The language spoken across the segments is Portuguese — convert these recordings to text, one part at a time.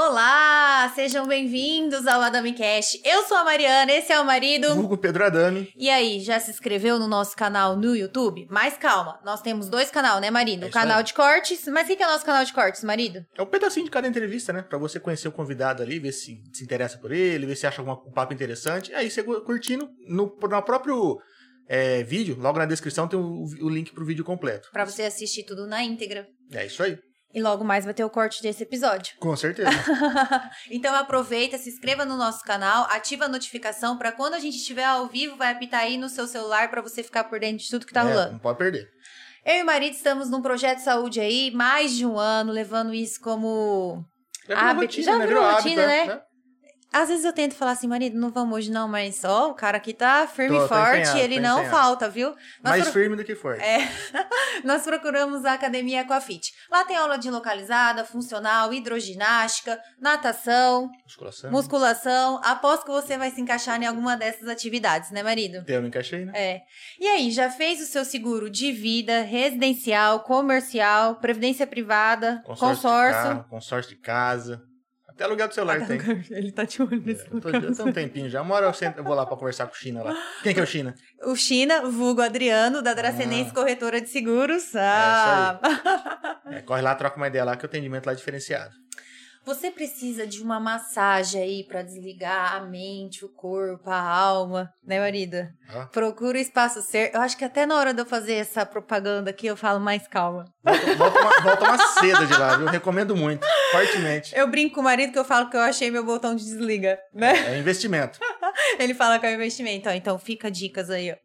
Olá, sejam bem-vindos ao Adami Cash. Eu sou a Mariana, esse é o marido. Hugo Pedro Adami. E aí, já se inscreveu no nosso canal no YouTube? Mas calma, nós temos dois canais, né, marido? É o canal aí. de cortes. Mas o que é o nosso canal de cortes, marido? É um pedacinho de cada entrevista, né? Pra você conhecer o convidado ali, ver se se interessa por ele, ver se acha algum um papo interessante. Aí você curtindo, no, no próprio é, vídeo, logo na descrição, tem o, o link pro vídeo completo. Pra você assistir tudo na íntegra. É isso aí. E logo mais vai ter o corte desse episódio. Com certeza. então aproveita, se inscreva no nosso canal, ativa a notificação pra quando a gente estiver ao vivo, vai apitar aí no seu celular pra você ficar por dentro de tudo que tá É, rolando. Não pode perder. Eu e o marido estamos num projeto de saúde aí, mais de um ano, levando isso como. Já virou Hábito. rotina, Já né? virou Virou rotina, hábito, né? Às vezes eu tento falar assim, marido, não vamos hoje não, mas ó, o cara aqui tá firme Tô- e forte, ele tô não falta, viu? Nós, Mais pro- firme do que forte. É. Nós procuramos a Academia Aquafit. Lá tem aula de localizada, funcional, hidroginástica, natação, Musculação. musculação. Aposto que você vai se encaixar em alguma dessas atividades, né, marido? Eu me encaixei, né? É. E aí, já fez o seu seguro de vida, residencial, comercial, previdência privada, consórcio? de carro, consórcio de casa. Até aluguel do celular tem. Ele tá de olho nesse Eu tô, tem um tempinho já. Uma hora eu, sento, eu vou lá pra conversar com o China lá. Quem que é o China? O China, vulgo Adriano, da Dracenense Ah. Corretora de Seguros. Ah. É, corre lá, troca uma ideia lá que o atendimento lá é diferenciado. Você precisa de uma massagem aí pra desligar a mente, o corpo, a alma, né, marida? Ó. Procura o espaço ser. Eu acho que até na hora de eu fazer essa propaganda aqui eu falo mais calma. Volta, volta, uma, volta uma seda de lá, viu? Recomendo muito, fortemente. Eu brinco com o marido que eu falo que eu achei meu botão de desliga, né? É investimento, Ele fala que é investimento, ó. Então fica dicas aí, ó.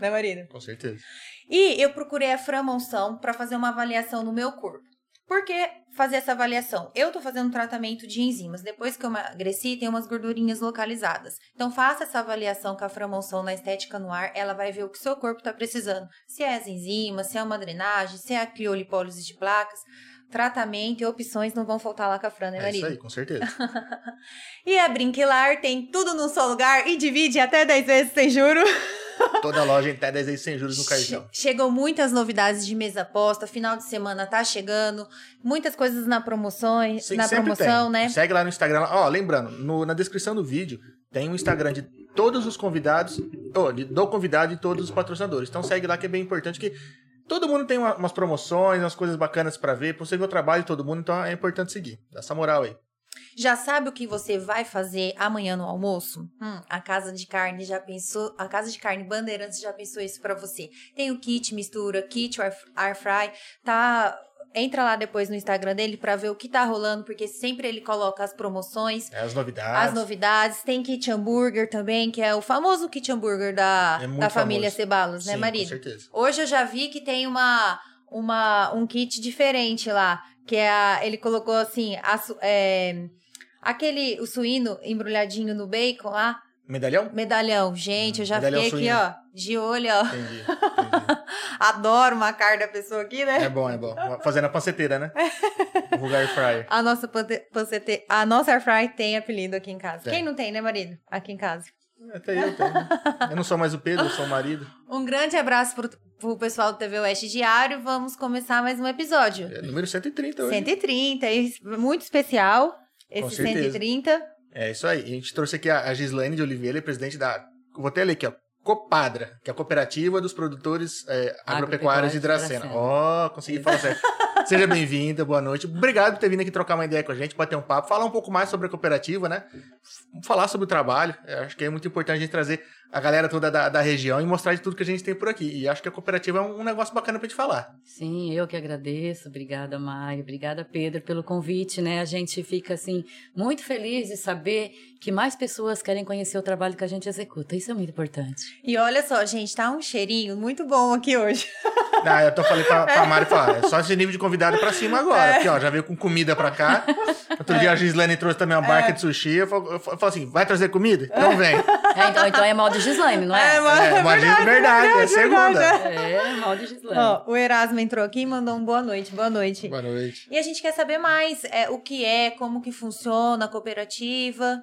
Né, marido? com certeza. E eu procurei a Framonção para fazer uma avaliação no meu corpo. Por que fazer essa avaliação? Eu tô fazendo um tratamento de enzimas. Depois que eu emagreci, tem umas gordurinhas localizadas. Então faça essa avaliação com a Framonção na Estética no Ar. Ela vai ver o que seu corpo tá precisando. Se é as enzimas, se é uma drenagem, se é a criolipólise de placas. Tratamento e opções não vão faltar lá com a Fran, né, É marido? isso aí, com certeza. E a Brinquilar tem tudo num só lugar e divide até 10 vezes sem juro. Toda loja até 10 vezes sem juros no cartão. Che- Chegou muitas novidades de mesa posta, final de semana tá chegando, muitas coisas na promoções, Sim, na promoção, tem. né? Segue lá no Instagram. Ó, lembrando, no- na descrição do vídeo tem o Instagram de todos os convidados, do convidado e todos os patrocinadores. Então segue lá que é bem importante que todo mundo tem uma- umas promoções, umas coisas bacanas pra ver, o trabalho de todo mundo, então é importante seguir. Dá essa moral aí. Já sabe o que você vai fazer amanhã no almoço? Hum, a Casa de Carne já pensou, a Casa de Carne Bandeirantes já pensou isso pra você. Tem o kit mistura, kit air fry, tá Entra lá depois no Instagram dele pra ver o que tá rolando, porque sempre ele coloca as promoções, É, as novidades. as novidades. Tem kit hambúrguer também, que é o famoso kit hambúrguer da, É da família famoso. Cebalos, né, Sim, marido? Com certeza. Hoje eu já vi que tem uma, uma um kit diferente lá, que é a, ele colocou assim, a é, aquele o suíno embrulhadinho no bacon lá, Medalhão? medalhão. Gente, eu já fiquei suíno. aqui, ó, de olho, ó. Entendi. entendi. Adoro uma cara da pessoa aqui, né? É bom, é bom. Fazendo a panceteira, né? O vulgar fryer. A nossa pancete, a nossa air fry tem apelido aqui em casa. Quem não tem, né, marido? Aqui em casa. Até eu tenho. Eu não sou mais o Pedro, eu sou o marido. Um grande abraço pro, pro pessoal do TV Oeste Diário. Vamos começar mais um episódio. É número 130 hoje. 130, e muito especial. Esse certeza. 130. É isso aí. A gente trouxe aqui a a Gislaine de Oliveira, presidente da. Vou até ler aqui, ó. Copadra, que é a cooperativa dos produtores é, agropecuários de Dracena. Ó, consegui falar certo. Seja bem-vinda, boa noite. Obrigado por ter vindo aqui trocar uma ideia com a gente, bater um papo, falar um pouco mais sobre a cooperativa, né? Falar sobre o trabalho. Eu acho que é muito importante a gente trazer a galera toda da, da região e mostrar de tudo que a gente tem por aqui. E acho que a cooperativa é um, um negócio bacana pra gente falar. Sim, eu que agradeço. Obrigada, Mário. Obrigada, Pedro, pelo convite, né? A gente fica, assim, muito feliz de saber que mais pessoas querem conhecer o trabalho que a gente executa. Isso é muito importante. E olha só, gente, tá um cheirinho muito bom aqui hoje. Ah, eu tô falei pra, pra Mari falar, é só esse nível de convidado pra cima agora. É. Porque, ó, já veio com comida pra cá. Outro dia a Gislaine trouxe também uma É. barca de sushi. Eu falo, eu falo assim, vai trazer comida? Então vem. É, então, então é mal de Gislaine, não é? É, mas- É, uma verdade, verdade, é a segunda. verdade. É, mal de Gislaine. Ó, o Erasmo entrou aqui e mandou um boa noite. Boa noite. Boa noite. E a gente quer saber mais é, o que é, como que funciona a cooperativa.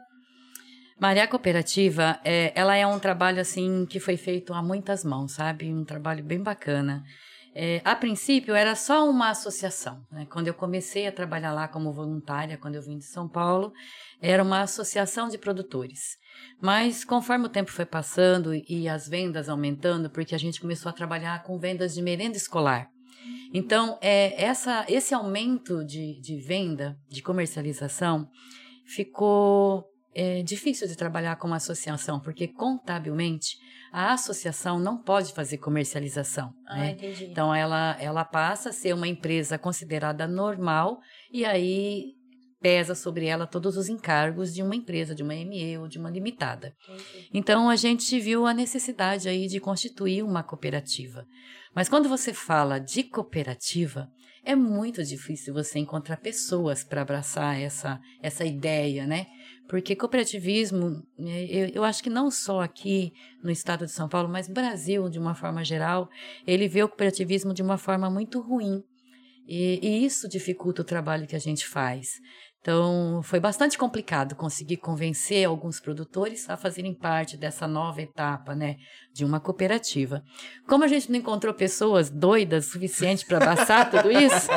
Maria Cooperativa, é, ela é um trabalho assim que foi feito a muitas mãos, sabe? Um trabalho bem bacana. É, a princípio era só uma associação. Né? Quando eu comecei a trabalhar lá como voluntária, quando eu vim de São Paulo, era uma associação de produtores. Mas conforme o tempo foi passando e as vendas aumentando, porque a gente começou a trabalhar com vendas de merenda escolar. Então, é, essa, esse aumento de, de venda, de comercialização, ficou é difícil de trabalhar com uma associação, porque contabilmente a associação não pode fazer comercialização. Ah, né? entendi. Então ela, ela passa a ser uma empresa considerada normal e aí pesa sobre ela todos os encargos de uma empresa, de uma ME ou de uma limitada. Entendi. Então a gente viu a necessidade aí de constituir uma cooperativa. Mas quando você fala de cooperativa, é muito difícil você encontrar pessoas para abraçar essa, essa ideia, né? Porque cooperativismo, eh, eu, eu acho que não só aqui no estado de São Paulo, mas Brasil, de uma forma geral, ele vê o cooperativismo de uma forma muito ruim. E, e isso dificulta o trabalho que a gente faz. Então, foi bastante complicado conseguir convencer alguns produtores a fazerem parte dessa nova etapa, né, de uma cooperativa. Como a gente não encontrou pessoas doidas suficiente para abraçar tudo isso,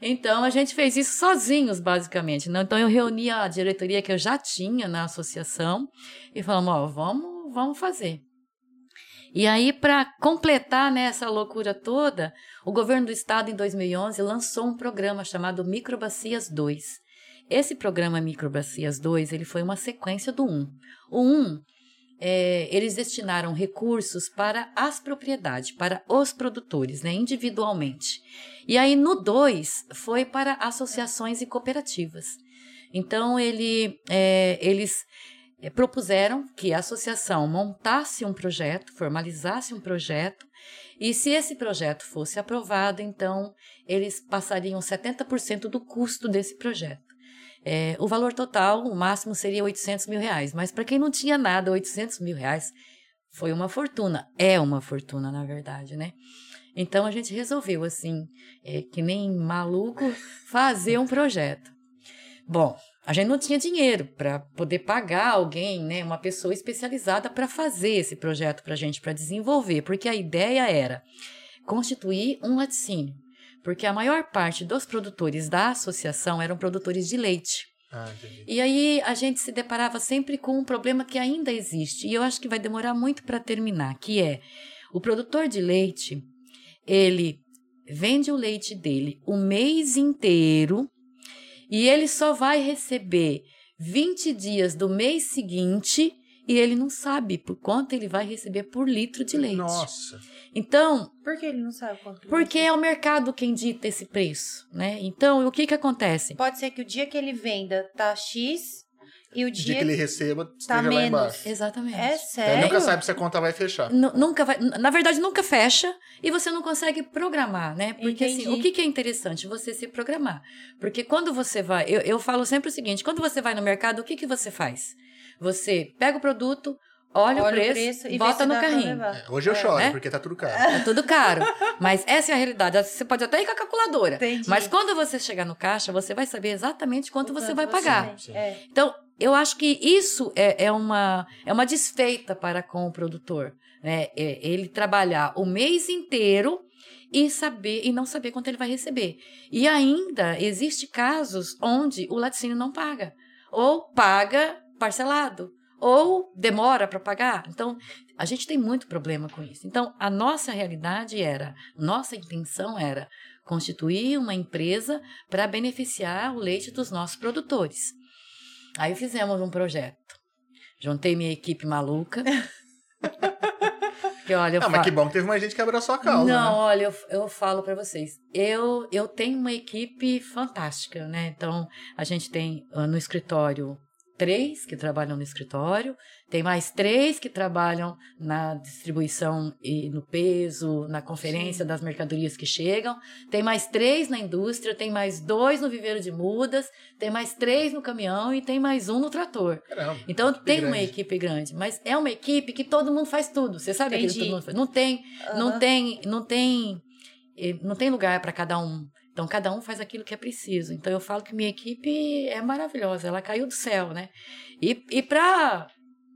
então a gente fez isso sozinhos, basicamente. Né? Então, eu reuni a diretoria que eu já tinha na associação e falamos: ó, vamos, vamos fazer. E aí, para completar né, essa loucura toda, o governo do estado, em 2011, lançou um programa chamado Microbacias 2. Esse programa Microbacias 2 ele foi uma sequência do 1. O 1, é, eles destinaram recursos para as propriedades, para os produtores, né, individualmente. E aí, no 2, foi para associações e cooperativas. Então, ele, é, eles eh, propuseram que a associação montasse um projeto, formalizasse um projeto, e se esse projeto fosse aprovado, então eles passariam 70% do custo desse projeto. Eh, o valor total, o máximo seria 800 mil reais, mas para quem não tinha nada, 800 mil reais foi uma fortuna. É uma fortuna, na verdade, né? Então a gente resolveu, assim, eh, que nem maluco, fazer um projeto. Bom, a gente não tinha dinheiro para poder pagar alguém, né, uma pessoa especializada para fazer esse projeto para a gente, para desenvolver, porque a ideia era constituir um laticínio, porque a maior parte dos produtores da associação eram produtores de leite. Ah. E aí a gente se deparava sempre com um problema que ainda existe, e eu acho que vai demorar muito para terminar, que é o produtor de leite, ele vende o leite dele o mês inteiro e ele só vai receber 20 dias do mês seguinte e ele não sabe por quanto ele vai receber por litro de leite. Nossa. Então, Por que ele não sabe quanto? porque é o mercado quem dita esse preço, né? Então, o que que acontece? Pode ser que o dia que ele venda tá X e o O dia dia, que ele receba, tá esteja lá menos. embaixo. Exatamente. É Ele sério? nunca sabe se a conta vai fechar. Nu- nunca vai, na verdade nunca fecha e você não consegue programar, né? Porque assim, Entendi. o que, que é interessante você se programar? Porque quando você vai, eu, eu falo sempre o seguinte, quando você vai no mercado, o que que você faz? Você pega o produto, olha, Olha o preço, e vê bota se no carrinho. É, Hoje eu É. choro, né? porque tá tudo caro. É tudo caro. Mas essa é a realidade. Você pode até ir com a calculadora. Entendi. Mas quando você chegar no caixa, você vai saber exatamente quanto O você quanto vai pagar. É. Então, eu acho que isso é, é, uma, é uma desfeita para com o produtor. Né? É ele trabalhar o mês inteiro e saber e não saber quanto ele vai receber. E ainda existe casos onde o laticínio não paga, ou paga parcelado, ou demora para pagar. Então, a gente tem muito problema com isso. Então, a nossa realidade era, nossa intenção era constituir uma empresa para beneficiar o leite dos nossos produtores. Aí fizemos um projeto. Juntei minha equipe maluca. que olha, eu Ah, mas fa- que bom que teve mais gente que abraçou a causa, não, né? olha, eu, eu falo para vocês. Eu, eu tenho uma equipe fantástica, né? Então, a gente tem ah, no escritório três que trabalham no escritório, tem mais três que trabalham na distribuição e no peso, na conferência Sim. das mercadorias que chegam, tem mais três na indústria, tem mais dois no viveiro de mudas, tem mais três no caminhão e tem mais um no trator. Caramba, então tem grande. uma equipe grande, mas é uma equipe que todo mundo faz tudo. Você sabe que todo mundo faz. Não tem, uhum. não tem, não tem, eh, não tem lugar para cada um. Então, cada um faz aquilo que é preciso. Então, eu falo que minha equipe é maravilhosa, ela caiu do céu, né? E, e para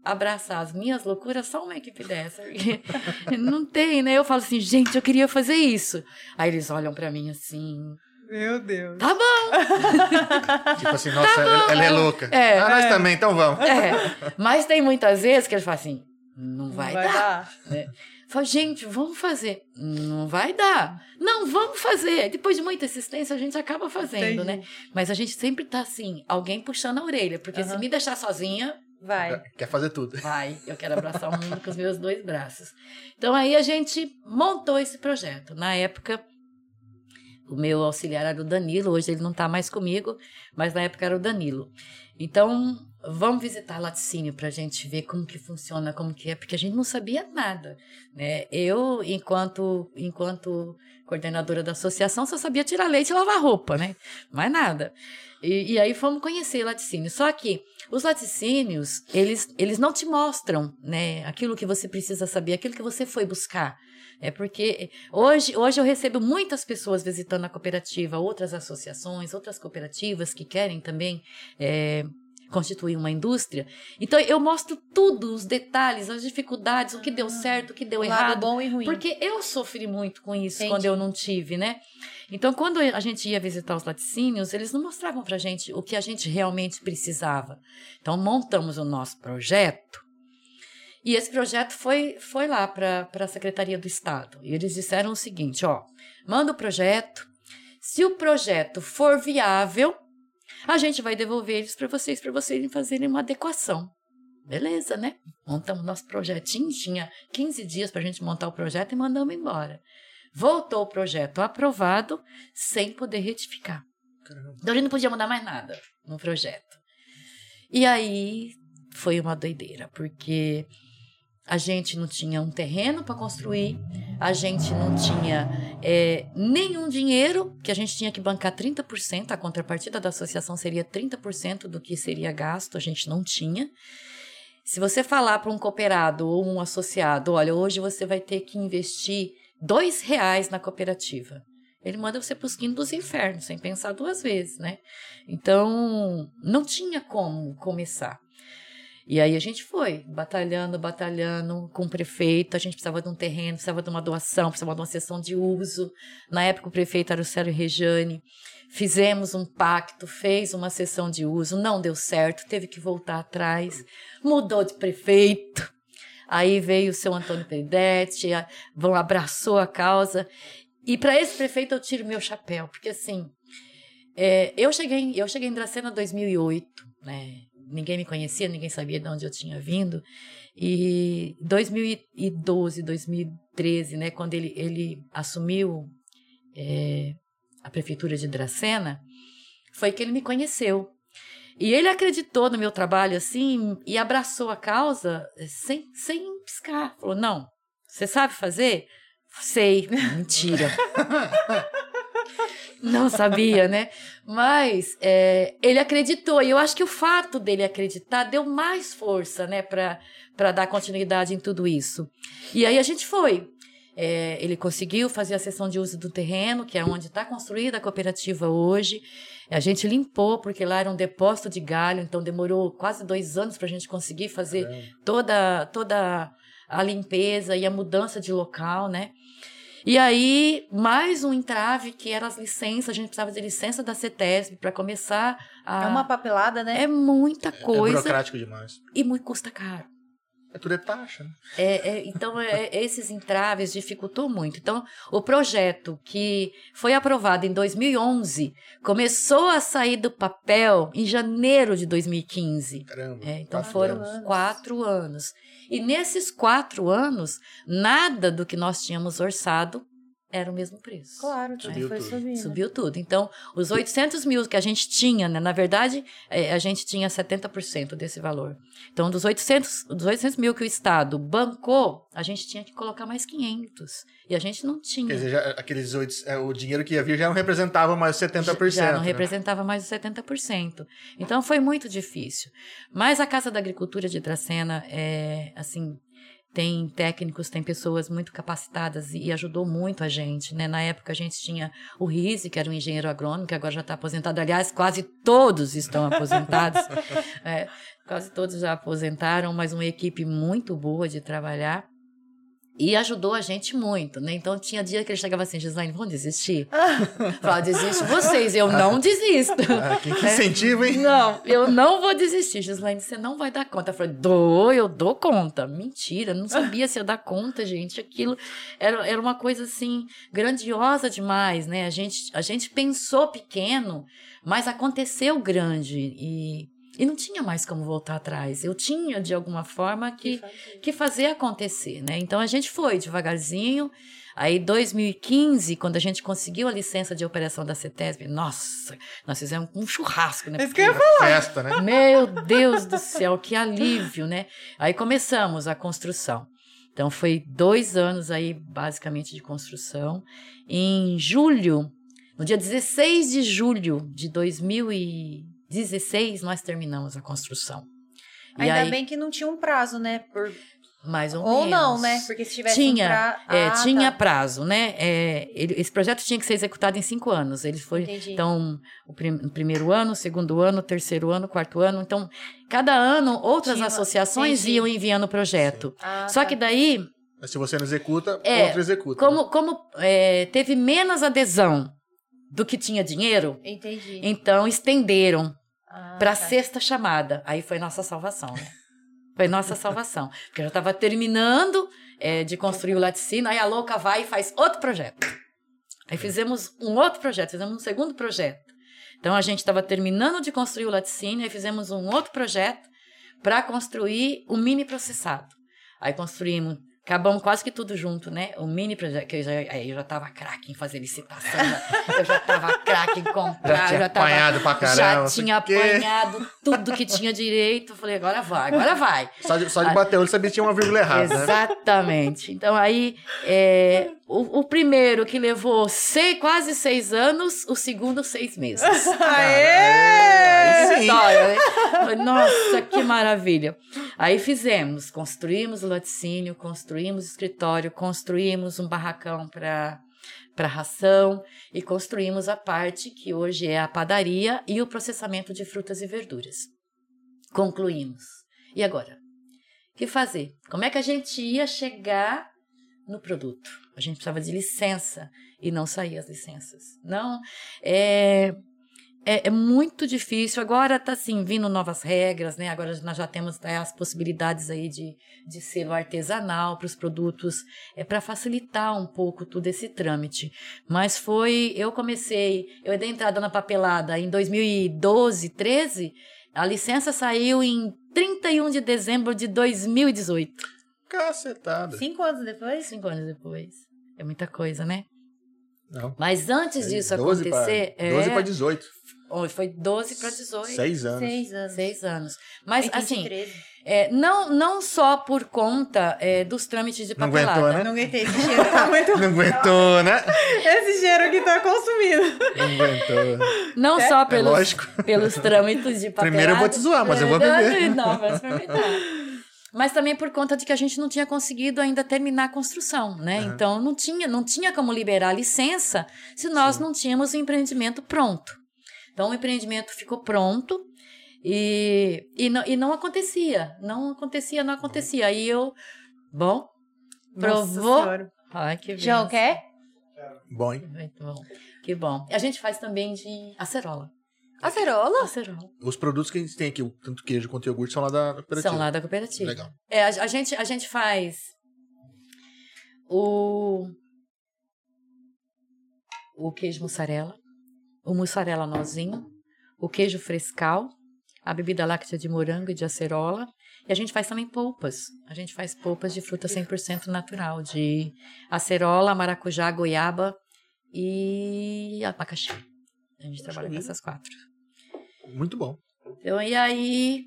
abraçar as minhas loucuras, só uma equipe dessa. não tem, né? Eu falo assim, gente, eu queria fazer isso. Aí eles olham para mim assim. Meu Deus. Tá bom. tipo assim, nossa, tá ela, ela, é louca. É, ah, nós é. também, então vamos. É. Mas tem muitas vezes que eles falam assim, não vai, não vai dar. dar. Né? Fala, gente, vamos fazer. Não vai dar. Não, vamos fazer. Depois de muita insistência, a gente acaba fazendo, Entendi. né? Mas a gente sempre tá assim, alguém puxando a orelha. Porque uhum. se me deixar sozinha. Vai. Quer fazer tudo. Vai. Eu quero abraçar o mundo com os meus dois braços. Então aí a gente montou esse projeto. Na época, o meu auxiliar era o Danilo. Hoje ele não está mais comigo, mas na época era o Danilo. Então, vamos visitar laticínio para a gente ver como que funciona, como que é, porque a gente não sabia nada, né? Eu, enquanto enquanto coordenadora da associação, só sabia tirar leite e lavar roupa, né? Mais nada. E, e aí fomos conhecer laticínio. Só que os laticínios, eles, eles não te mostram, né? Aquilo que você precisa saber, aquilo que você foi buscar. É porque hoje, hoje eu recebo muitas pessoas visitando a cooperativa, outras associações, outras cooperativas que querem também é, constituir uma indústria. Então eu mostro tudo, os detalhes, as dificuldades, o que deu certo, o que deu o errado. Bom e ruim. Porque eu sofri muito com isso Entendi. quando eu não tive, né? Então quando a gente ia visitar os laticínios, eles não mostravam pra gente o que a gente realmente precisava. Então montamos o nosso projeto. E esse projeto foi, foi lá para a Secretaria do Estado. E eles disseram o seguinte: ó, manda o projeto. Se o projeto for viável, a gente vai devolver eles para vocês, para vocês fazerem uma adequação. Beleza, né? Montamos nosso projetinho, tinha 15 dias para a gente montar o projeto e mandamos embora. Voltou o projeto aprovado sem poder retificar. Caramba. Então a gente não podia mudar mais nada no projeto. E aí foi uma doideira, porque a gente não tinha um terreno para construir, a gente não tinha é, nenhum dinheiro, que a gente tinha que bancar 30%, a contrapartida da associação seria 30% do que seria gasto, a gente não tinha. Se você falar para um cooperado ou um associado, olha, hoje você vai ter que investir dois reais na cooperativa. Ele manda você para os quintos dos infernos, sem pensar duas vezes, né? Então, não tinha como começar. E aí a gente foi, batalhando, batalhando com o prefeito. A gente precisava de um terreno, precisava de uma doação, precisava de uma sessão de uso. Na época o prefeito era o Célio Rejane. Fizemos um pacto, fez uma sessão de uso, não deu certo, teve que voltar atrás, mudou de prefeito. Aí veio o seu Antônio Peridetti, vão abraçou a causa. E para esse prefeito eu tiro meu chapéu, porque assim, é, eu cheguei, eu cheguei em Dracena em 2008, né? Ninguém me conhecia, ninguém sabia de onde eu tinha vindo. E 2012, 2013, né, quando ele, ele assumiu é, a prefeitura de Dracena, foi que ele me conheceu. E ele acreditou no meu trabalho assim e abraçou a causa sem, sem piscar. Falou: Não, você sabe fazer? Sei. Mentira. Não sabia, né? Mas é, ele acreditou. E eu acho que o fato dele acreditar deu mais força, né? Para dar continuidade em tudo isso. E aí a gente foi. É, ele conseguiu fazer a sessão de uso do terreno, que é onde está construída a cooperativa hoje. A gente limpou, porque lá era um depósito de galho, então demorou quase dois anos para a gente conseguir fazer toda, toda a limpeza e a mudança de local, né? E aí, mais um entrave que era as licenças, a gente precisava de licença da CETESB para começar a... É uma papelada, né? É muita coisa. É, é burocrático demais. E muito custa caro. É tudo é taxa, né? É, é, então, é, esses entraves dificultou muito. Então, o projeto que foi aprovado em 2011 começou a sair do papel em janeiro de 2015. Caramba. É, então, foram anos. quatro anos. E nesses quatro anos, nada do que nós tínhamos orçado era o mesmo preço. Claro, tudo Subiu foi tudo. subindo. Subiu tudo. Então, os 800 mil que a gente tinha, né? Na verdade, é, a gente tinha 70% desse valor. Então, dos 800, dos 800 mil que o Estado bancou, a gente tinha que colocar mais 500. E a gente não tinha. Quer dizer, já, aqueles oito, é, o dinheiro que ia vir já não representava mais os 70%. Já não né? representava mais os 70%. Então foi muito difícil. Mas a Casa da Agricultura de Dracena é assim, tem técnicos, tem pessoas muito capacitadas e, ajudou muito a gente, né? Na época a gente tinha o Rizzi, que era um engenheiro agrônomo, que agora já está aposentado. Aliás, quase todos estão aposentados. É, quase todos já aposentaram, mas uma equipe muito boa de trabalhar. E ajudou a gente muito, né? Então tinha dia que ele chegava assim, Gislaine, vamos desistir? Falava, desiste vocês, eu não desisto. Ah, que, que incentivo, hein? Não, eu não vou desistir, Gislaine, você não vai dar conta. Eu falei, dou, eu dou conta. Mentira, não sabia se ia dar conta, gente. Aquilo era, era uma coisa, assim, grandiosa demais, né? A gente, a gente pensou pequeno, mas aconteceu grande e, e não tinha mais como voltar atrás. Eu tinha, de alguma forma, que, que fazer acontecer, né? Então, a gente foi devagarzinho. Aí, 2015, quando a gente conseguiu a licença de operação da CETESB, nossa, nós fizemos um churrasco, né? Isso que eu ia Porque- Festa, né? meu Deus do céu, que alívio, né? Aí começamos a construção. Então foi dois anos aí, basicamente, de construção. Em julho, no dia 16 de julho de 2016, nós terminamos a construção. E Ainda aí, bem que não tinha um prazo, né? Por... mais ou, Ou não, menos. né? Porque se tivesse Tinha, um prazo. é, Ah, tinha tá. prazo, né? É, ele- esse projeto tinha que ser executado em cinco anos. Ele foi Entendi. então, o, prim- primeiro ano, o segundo ano, o terceiro ano, o quarto ano. Então, cada ano, outras Tinha- associações entendi. iam enviando o projeto. Ah, Só tá. que daí, Mas se você não executa, É, outro executa. como, como é, teve menos adesão do que tinha dinheiro, Entendi. então estenderam Ah, para a tá. sexta chamada. Aí foi nossa salvação, né? Foi nossa salvação. Porque eu já estava terminando é, de construir o laticínio, aí a louca vai e faz outro projeto. Aí fizemos um outro projeto, fizemos um segundo projeto. Então a gente estava terminando de construir o laticínio, aí fizemos um outro projeto para construir o mini processado. Aí construímos, acabamos quase que tudo junto, né? O mini projeto, que eu já, aí eu já tava craque em fazer licitação, já- eu já tava craque em comprar, Já tinha já tava apanhado pra caramba. já tinha apanhado tudo que tinha direito. Eu falei, agora vai, agora vai. Só de, só de bater o olho sabia que tinha uma vírgula errada, né? Exatamente. Então, aí, é, o, o primeiro que levou sei, quase seis anos, o segundo, seis meses. Aí sim. História, né? Falei, Nossa, que maravilha. Aí fizemos, construímos o laticínio, construímos escritório, construímos um barracão para para ração e construímos a parte que hoje é a padaria e o processamento de frutas e verduras. Concluímos. E agora? O que fazer? Como é que a gente ia chegar no produto? A gente precisava de licença e não saía as licenças. Não, é, é, é muito difícil. Agora está assim, vindo novas regras, né? Agora nós já temos né, as possibilidades aí de, de selo artesanal para os produtos, é para facilitar um pouco todo esse trâmite. Mas foi, eu comecei, eu dei entrada na papelada em 2012, 13, a licença saiu em 31 de dezembro de 2018. Cacetada. Cinco anos depois? Cinco anos depois. É muita coisa, né? Não. Mas antes disso 12 pra- acontecer. 12 é, para 18. Oh, Foi 12 para 18. Seis anos. Seis anos. Seis anos. Mas, Tem assim, 13. é, não, não só por conta é, dos trâmites de Não papelada. aguentou, né? Não aguentei esse cheiro. Tá muito... Não aguentou, né? Esse cheiro que tá consumindo. Não aguentou. Não só É pelos, lógico. pelos trâmites de papelada. Primeiro eu vou te zoar, mas eu vou Não, beber. Não, vamos experimentar. Mas também por conta de que a gente não tinha conseguido ainda terminar a construção, né? Aham. Então não tinha, não tinha como liberar a licença se nós Sim. não tínhamos o empreendimento pronto. Então o empreendimento ficou pronto e, e, não, e não acontecia. Não acontecia, não acontecia. Aí eu, bom, provou. Ai, que João, quer? Bom, hein? Muito bom. Que bom. A gente faz também de acerola. Acerola? Acerola. Os produtos que a gente tem aqui, o tanto queijo quanto iogurte, são lá da cooperativa. São lá da cooperativa. Legal. É, a, a gente, a gente faz o, o queijo mussarela, o mussarela nozinho, o queijo frescal, a bebida láctea de morango e de acerola E a gente faz também polpas. A gente faz polpas de fruta 100% natural, de acerola, maracujá, goiaba e abacaxi. A gente trabalha com essas quatro. Muito bom. Então, e aí,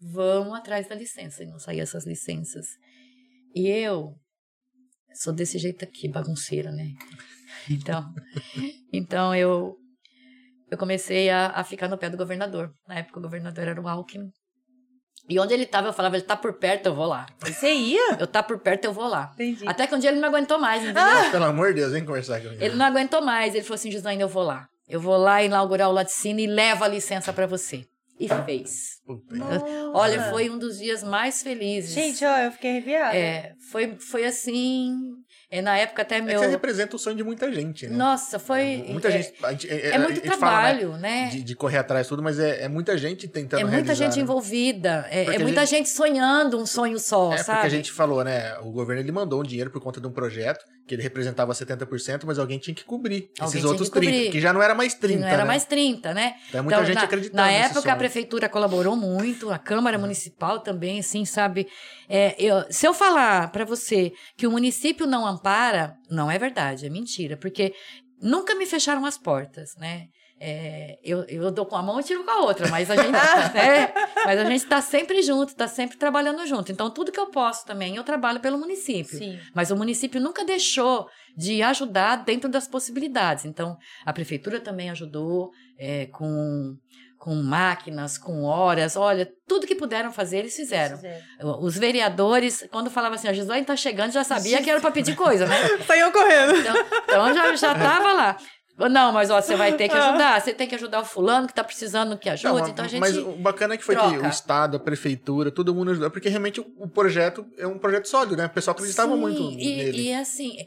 vamos atrás da licença. E não sair essas licenças. E eu sou desse jeito aqui, bagunceira, né? Então, então eu eu comecei a, a ficar no pé do governador. Na época o governador era o Alckmin. E onde ele estava, eu falava, ele tá por perto, eu vou lá. Você ia? Eu tá por perto, eu vou lá. Entendi. Até que um dia ele não aguentou mais, entendeu? Ah, pelo amor de Deus, vem conversar comigo. Ele não aguentou mais. Ele falou assim, Gislaine, eu vou lá. Eu vou lá inaugurar o laticínio e levo a licença para você. E fez. Olha, foi um dos dias mais felizes. Gente, ó, eu fiquei arrepiada. É, foi, foi assim. É, na época até É meu. que você representa o sonho de muita gente, né? Nossa, foi. Muita é, gente. A gente É, a muito gente fala, né, trabalho, né? de, de correr atrás tudo, mas é, é muita gente tentando É muita realizar, gente né? envolvida. É, é a muita gente- gente... sonhando um sonho só, É, sabe? porque a gente falou, né? O governo ele mandou um dinheiro por conta de um projeto que ele representava 70%, mas alguém tinha que cobrir Alguém esses outros que cobrir. 30, que já não era mais 30, Que não era né? mais 30, né? Então é muita gente na, acreditando Na época, a sonho. prefeitura colaborou muito, a Câmara Municipal também, assim, sabe? É, eu- se eu falar para você que o município não ampara, não é verdade, é mentira, porque nunca me fecharam as portas, né? É, eu, eu dou com a mão e tiro com a outra, mas a gente, é, mas a gente está sempre junto, está sempre trabalhando junto. Então, tudo que eu posso também, eu trabalho pelo município. Sim. Mas o município nunca deixou de ajudar dentro das possibilidades. Então, a prefeitura também ajudou é, com, com máquinas, com horas. Olha, tudo que puderam fazer, eles fizeram. Os vereadores, quando falava assim, a Gislaine tá chegando, já sabia que era para pedir coisa, né? Saiu correndo. Então, então já, já tava lá. Não, mas ó, você vai ter que ajudar, você tem que ajudar o fulano que tá precisando que ajude. Não, então a gente. Mas o bacana é que foi que troca. o Estado, a Prefeitura, todo mundo ajudou, porque realmente o, o projeto é um projeto sólido, né? O pessoal acreditava Sim, muito e, nele. E assim,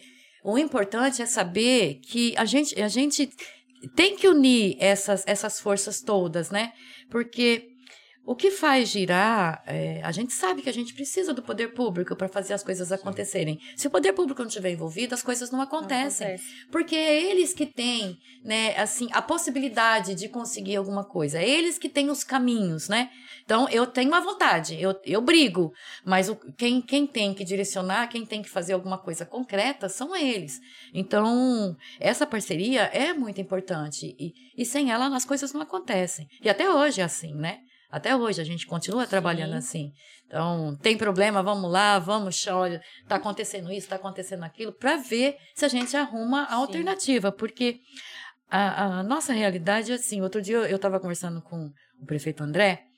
o importante é saber que a gente, a gente tem que unir essas, essas forças todas, né? Porque o que faz girar, é, a gente sabe que a gente precisa do poder público para fazer as coisas acontecerem. Se o poder público não estiver envolvido, as coisas não acontecem. Porque é eles que têm, né, assim, a possibilidade de conseguir alguma coisa. É eles que têm os caminhos, né? Então, eu tenho uma vontade, eu, eu brigo, mas o, quem, quem tem que direcionar, quem tem que fazer alguma coisa concreta são eles. Então, essa parceria é muito importante e, e sem ela as coisas não acontecem. E até hoje é assim, né? Até hoje a gente continua trabalhando assim. Então, tem problema, vamos lá, vamos, olha, tá acontecendo isso, tá acontecendo aquilo, para ver se a gente arruma a alternativa, porque a, a nossa realidade é assim. Outro dia eu estava conversando com o prefeito André,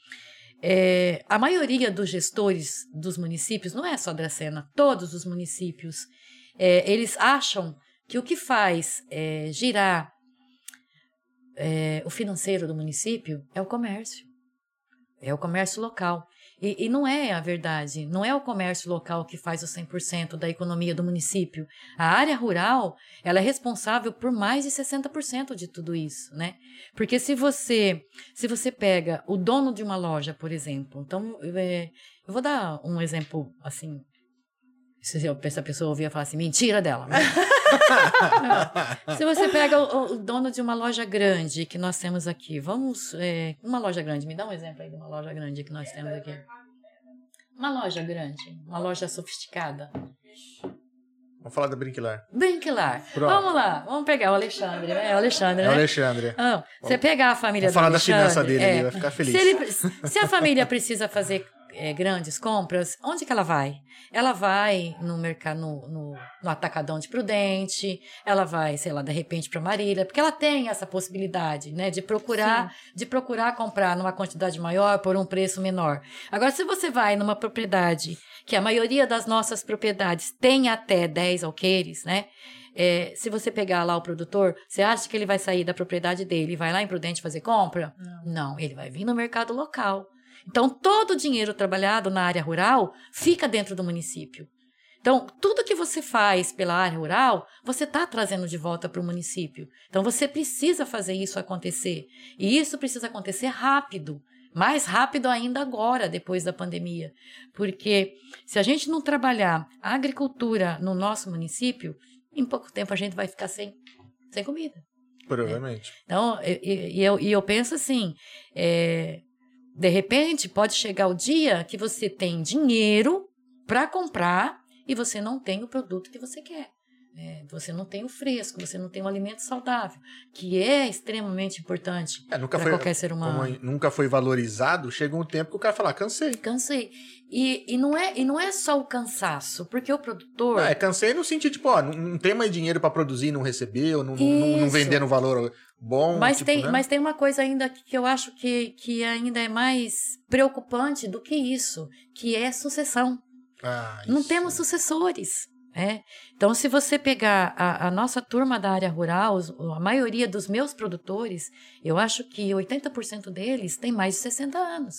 é, a maioria dos gestores dos municípios, não é só Dracena, todos os municípios, é, eles acham que o que faz é, girar é, o financeiro do município é o comércio. É o comércio local. E, e, não é a verdade. Não é o comércio local que faz o 100% da economia do município. A área rural, ela é responsável por mais de 60% de tudo isso, né? Porque se você, se você pega o dono de uma loja, por exemplo, então, é, eu vou dar um exemplo, assim, se essa pessoa ouvir falar assim, mentira dela. Se você pega o, o, dono de uma loja grande que nós temos aqui, vamos. É, uma loja grande, me dá um exemplo aí de uma loja grande que nós temos aqui. Uma loja grande, uma loja sofisticada. Vamos falar da Brinquilar. Brinquilar. Pronto. Vamos lá, vamos pegar o Alexandre, né? É o Alexandre, É né? o Alexandre. Ah, você pegar a família Vamos falar do da finança dele, é, ele vai ficar feliz. Se, ele, se a família precisa fazer é, grandes compras, onde que ela vai? Ela vai no mercado, no, no, no atacadão de Prudente, ela vai, sei lá, de repente para Marília, porque ela tem essa possibilidade, né, de procurar, Sim. de procurar comprar numa quantidade maior por um preço menor. Agora, se você vai numa propriedade que a maioria das nossas propriedades tem até 10 alqueires, né? É, se você pegar lá o produtor, você acha que ele vai sair da propriedade dele e vai lá em Prudente fazer compra? Não. Não, ele vai vir no mercado local. Então, todo o dinheiro trabalhado na área rural fica dentro do município. Então, tudo que você faz pela área rural, você está trazendo de volta para o município. Então, você precisa fazer isso acontecer. E isso precisa acontecer rápido. Mais rápido ainda agora, depois da pandemia. Porque se a gente não trabalhar a agricultura no nosso município, em pouco tempo a gente vai ficar sem, sem comida. Provavelmente. Então, e, eu, e eu penso assim, é, De repente, pode chegar o dia que você tem dinheiro para comprar e você não tem o produto que você quer. É, você não tem o fresco, você não tem o alimento saudável, que é extremamente importante É, nunca para foi, qualquer ser humano. nunca foi valorizado, chega um tempo que o cara fala, "Ah, cansei. Cansei. E, e, não é, e não é só o cansaço, porque o produtor. Não, é, cansei no sentido, tipo, ó, não, não tem mais dinheiro pra produzir, não recebeu, não, não, não Isso. vender no valor bom. Mas, tipo, tem, né? mas tem uma coisa ainda que eu acho que, que ainda é mais preocupante do que isso, que é sucessão. Ah, Não temos sucessores. né? Então, se você pegar a, a nossa turma da área rural, a maioria dos meus produtores, eu acho que 80% deles tem mais de 60 anos.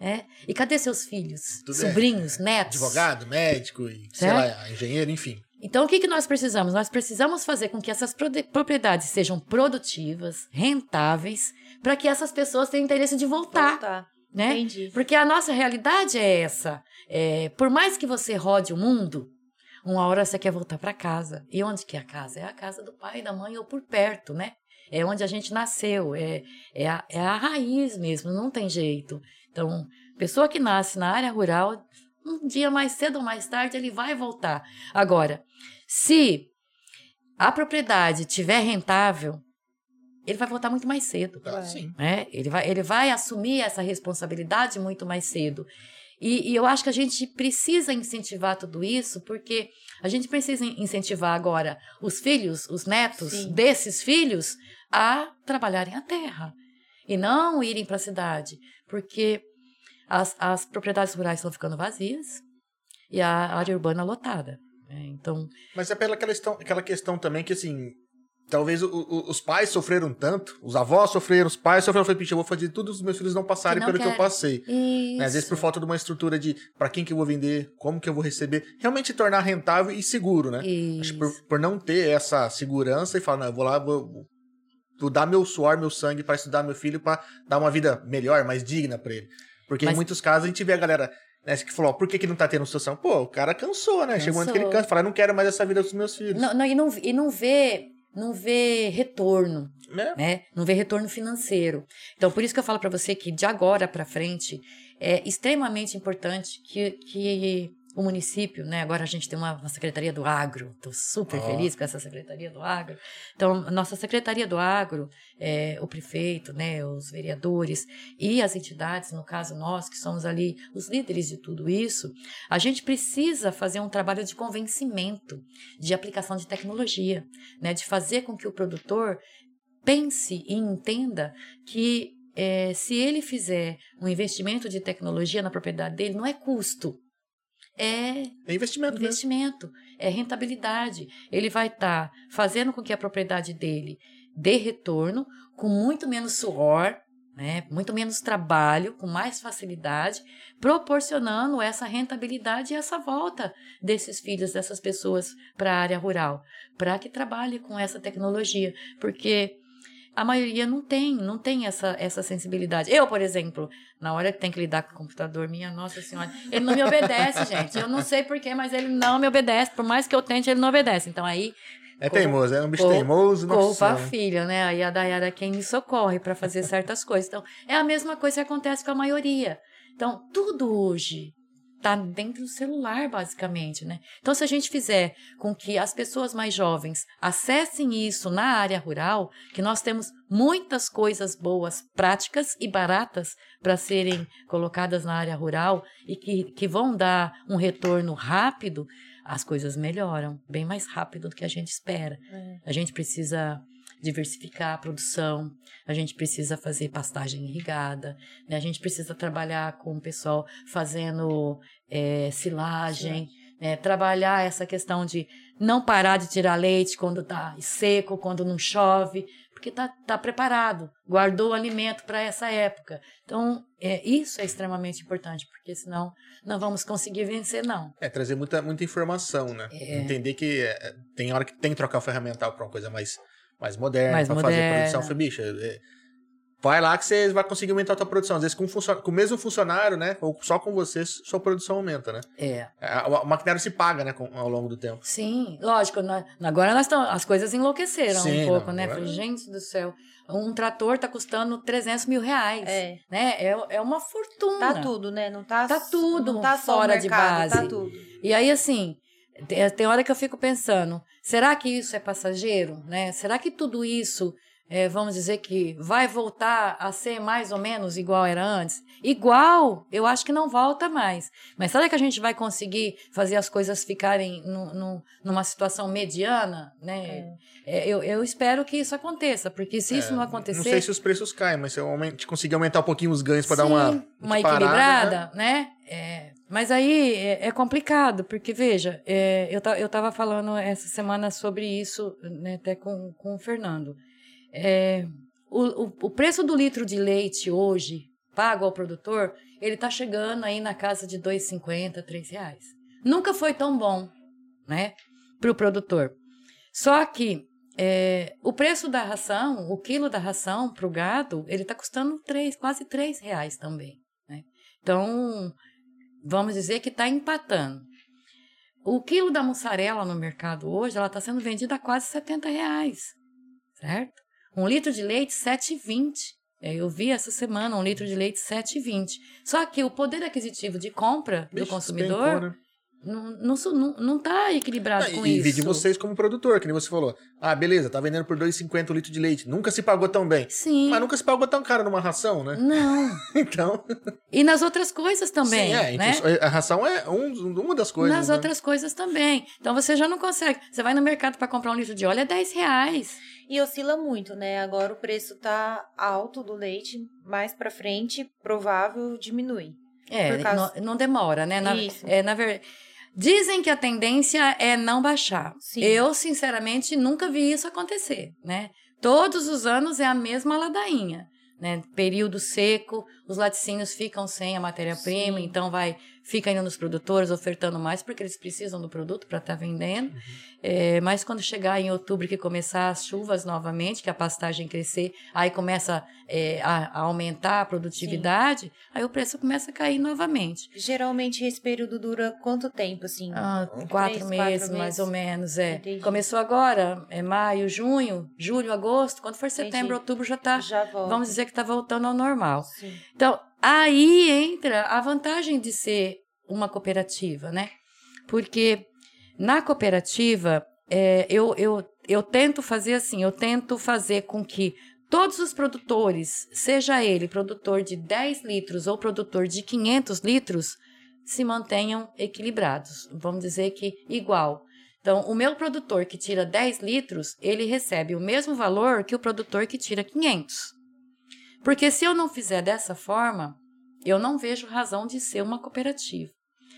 né? E cadê seus filhos? Tudo é- sobrinhos, netos? Advogado, médico e, sei Certo? lá, engenheiro, enfim. Então, o que, que nós precisamos? Nós precisamos fazer com que essas propriedades sejam produtivas, rentáveis, para que essas pessoas tenham interesse de voltar, Voltar. né? Entendi. Porque a nossa realidade é essa. É, por mais que você rode o mundo, uma hora você quer voltar para casa. E onde que é a casa? É a casa do pai, da mãe ou por perto, né? É onde a gente nasceu, é, é, a, é a raiz mesmo, não tem jeito. Então, pessoa que nasce na área rural, um dia mais cedo ou mais tarde ele vai voltar. Agora, se a propriedade tiver rentável, ele vai voltar muito mais cedo Ah, sim. né? Ele vai, ele vai assumir essa responsabilidade muito mais cedo. E, e eu acho que a gente precisa incentivar tudo isso, porque a gente precisa in- incentivar agora os filhos, os netos Sim. desses filhos a trabalharem a terra e não irem para a cidade, porque as, as propriedades rurais estão ficando vazias e a área urbana lotada. Né? Então, Mas é pela aquela questão, aquela questão também que, assim, talvez o- o- os pais sofreram tanto, os avós sofreram, os pais sofreram, eu falei, eu vou fazer tudo os meus filhos não passarem não pelo que eu passei. Né? Às vezes por falta de uma estrutura de pra quem que eu vou vender, como que eu vou receber, realmente tornar rentável e seguro, né? Por, por não ter essa segurança e falar, não, eu vou lá, vou, vou dar meu suor, meu sangue pra estudar meu filho pra dar uma vida melhor, mais digna pra ele. Porque em Mas- muitos casos a gente vê a galera né, que falou, ó, por que, que não tá tendo situação? Pô, o cara cansou, né? Chegou um que ele Cansou. cansa, fala, não quero mais essa vida dos meus filhos. Não, não, e, não, e não vê não vê retorno. Né? né? Não vê retorno financeiro. Então, por isso que eu falo para você que de agora para frente é extremamente importante que, que o município, né? Agora a gente tem uma, uma secretaria do agro. Estou super Ó. feliz com essa secretaria do agro. Então, nossa secretaria do agro, é, o prefeito, né? Os vereadores e as entidades, no caso nós que somos ali os líderes de tudo isso, a gente precisa fazer um trabalho de convencimento, de aplicação de tecnologia, né? De fazer com que o produtor pense e entenda que eh, se ele fizer um investimento de tecnologia na propriedade dele, não é custo, é É investimento mesmo. investimento, é rentabilidade. Ele vai estar fazendo com que a propriedade dele dê retorno com muito menos suor, né, muito menos trabalho, com mais facilidade, proporcionando essa rentabilidade e essa volta desses filhos, dessas pessoas para a área rural, para que trabalhe com essa tecnologia, porque a maioria não tem, não tem essa, essa sensibilidade. Eu, por exemplo, na hora que tem que lidar com o computador, minha nossa senhora, ele não me obedece, gente. Eu não sei porquê, mas ele não me obedece. Por mais que eu tente, ele não obedece. Então aí É Corro- teimoso, é um bicho corro- teimoso, corro nossa. pra a filha, né? Aí a Dayara é quem me socorre para fazer certas coisas. Então, é a mesma coisa que acontece com a maioria. Então, tudo hoje tá dentro do celular, basicamente, né? Então, se a gente fizer com que as pessoas mais jovens acessem isso na área rural, que nós temos muitas coisas boas, práticas e baratas para serem colocadas na área rural e que, que vão dar um retorno rápido, as coisas melhoram bem mais rápido do que a gente espera. A gente precisa diversificar a produção, a gente precisa fazer pastagem irrigada, né? a gente precisa trabalhar com o pessoal fazendo é, silagem, né? trabalhar essa questão de não parar de tirar leite quando está seco, quando não chove, porque está tá preparado, guardou o alimento para essa época. Então, é, isso é extremamente importante, porque senão não vamos conseguir vencer, não. É, trazer muita, muita informação, né? É. Entender que é, tem hora que tem que trocar o ferramental pra uma coisa mais, mais moderna, pra fazer produção. Foi, bicho, é, vai lá que você vai conseguir aumentar a tua produção. Às vezes com, com o mesmo funcionário, né? Ou só com você, sua produção aumenta, né? É. A- O, maquinário se paga, né? com- ao longo do tempo. Sim, lógico. nós- agora nós estamos, as coisas enlouqueceram Sim, um pouco, não, né? agora- Falei, gente do céu, um trator tá custando 300 mil reais, É. né? É, é uma fortuna. Tá tudo, né? Não tá, Tá tudo não tá só fora o de mercado, Tá base. tudo. E aí, assim, tem, tem hora que eu fico pensando, será que isso é passageiro, né? Será que tudo isso, é, vamos dizer que vai voltar a ser mais ou menos igual era antes? Igual, eu acho que não volta mais. Mas será que a gente vai conseguir fazer as coisas ficarem nu- nu- numa situação mediana, né? É, eu, eu espero que isso aconteça, porque se isso É, não acontecer... Não sei se os preços caem, mas se eu aument- conseguir aumentar um pouquinho os ganhos para dar uma. Uma parada, equilibrada, né? É, mas aí é, é complicado, porque veja, é, eu, ta, eu tava falando essa semana sobre isso, né, até com, com o Fernando. É, o, o, o preço do litro de leite hoje, pago ao produtor, ele tá chegando aí na casa de R$ 2,50, R$ reais. Nunca foi tão bom, né, para o produtor. Só que é, o preço da ração, o quilo da ração para o gado, ele está custando três, quase três reais também. Né? Então, vamos dizer que está empatando. O quilo da mussarela no mercado hoje, ela está sendo vendida a quase 70 reais, certo? Um litro de leite, 7,20. É, Eu vi essa semana um litro de leite 7,20. Só que o poder aquisitivo de compra do Bicho, consumidor despencou, né? não, não, não, tá equilibrado Ah, com e isso. vi de vocês como produtor, que nem você falou. Ah, beleza, tá vendendo por 2,50 o litro de leite. Nunca se pagou tão bem. Sim. Mas nunca se pagou tão caro numa ração, né? Não. Então. E nas outras coisas também, sim, é, né? função- a ração é um- uma das coisas. Nas né? outras coisas também. Então você já não consegue. Você vai no mercado para comprar um litro de óleo, é 10 reais. E oscila muito, né? Agora o preço tá alto do leite, mais pra frente, provável diminui. É, causa- não, não demora, né? Na, Isso. É, na ver... Dizem que a tendência é não baixar. Sim. Eu, sinceramente, nunca vi isso acontecer, né? Todos os anos é a mesma ladainha, né? Período seco, os laticínios ficam sem a matéria-prima, então vai fica indo nos produtores ofertando mais porque eles precisam do produto para estar vendendo. É, mas quando chegar em outubro que começar as chuvas novamente, que a pastagem crescer, aí começa é, a, a aumentar a produtividade, aí o preço começa a cair novamente. Geralmente esse período dura quanto tempo, assim? Ah, quatro três, meses, mais meses? ou menos, é. Entendi. Começou agora, é maio, junho, julho, agosto. Quando for setembro, Entendi. outubro já tá. Já volta. Vamos dizer que tá voltando ao normal. Sim. Então, aí entra a vantagem de ser uma cooperativa, né? Porque na cooperativa, é, eu, eu, eu tento fazer assim, eu tento fazer com que todos os produtores, seja ele produtor de 10 litros ou produtor de 500 litros, se mantenham equilibrados. Vamos dizer que igual. Então, o meu produtor que tira 10 litros, ele recebe o mesmo valor que o produtor que tira 500. Porque se eu não fizer dessa forma, eu não vejo razão de ser uma cooperativa.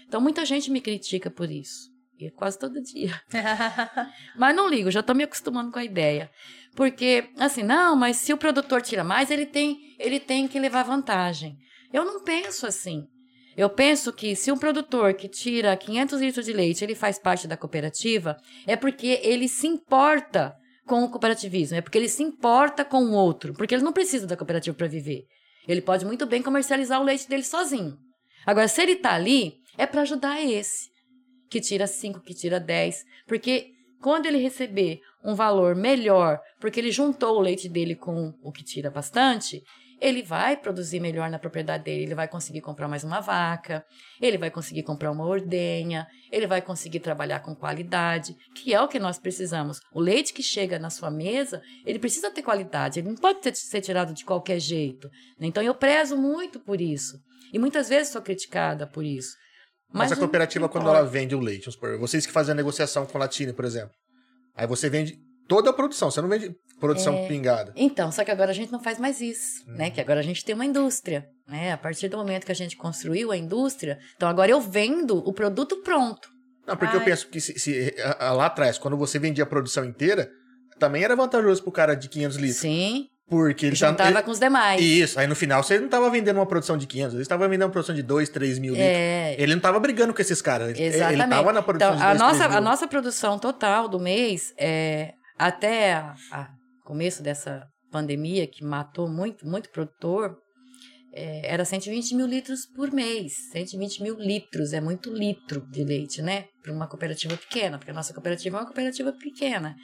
Então, muita gente me critica por isso. E é quase todo dia. Mas não ligo, já estou me acostumando com a ideia. Porque, assim, não, mas se o produtor tira mais, ele tem, ele tem que levar vantagem. Eu não penso assim. Eu penso que se um produtor que tira 500 litros de leite, ele faz parte da cooperativa, é porque ele se importa com o cooperativismo, é porque ele se importa com o outro, porque ele não precisa da cooperativa para viver. Ele pode muito bem comercializar o leite dele sozinho. Agora, se ele está ali, é para ajudar esse, que tira 5, que tira 10, porque quando ele receber um valor melhor, porque ele juntou o leite dele com o que tira bastante, ele vai produzir melhor na propriedade dele, ele vai conseguir comprar mais uma vaca, ele vai conseguir comprar uma ordenha, ele vai conseguir trabalhar com qualidade, que é o que nós precisamos. O leite que chega na sua mesa, ele precisa ter qualidade, ele não pode ter- ser tirado de qualquer jeito. né? Então eu prezo muito por isso. E muitas vezes sou criticada por isso. Mas, a não- cooperativa, quando ela vende o leite, vocês que fazem a negociação com o Latine, por exemplo. Aí você vende toda a produção, você não vende produção É. pingada. Então, só que agora a gente não faz mais isso, Hum. né? Que agora a gente tem uma indústria, né? A partir do momento que a gente construiu a indústria, então agora eu vendo o produto pronto. Não, porque eu Ai. penso que se, se- a- a- lá atrás, quando você vendia a produção inteira, também era vantajoso pro cara de 500 litros. Sim, Porque ele tá- juntava ele- com os demais. Isso, aí no final você não tava vendendo uma produção de 500, ele estava vendendo uma produção de 2, 3 mil litros. É, Ele não tava brigando com esses caras, ele, exatamente. ele tava na produção então, de a 2, nossa, 3 mil. a nossa produção total do mês, é, até a, a começo dessa pandemia, que matou muito, muito produtor, é, era 120 mil litros por mês. 120 mil litros, é muito litro de leite, né? Para uma cooperativa pequena, porque a nossa cooperativa é uma cooperativa pequena.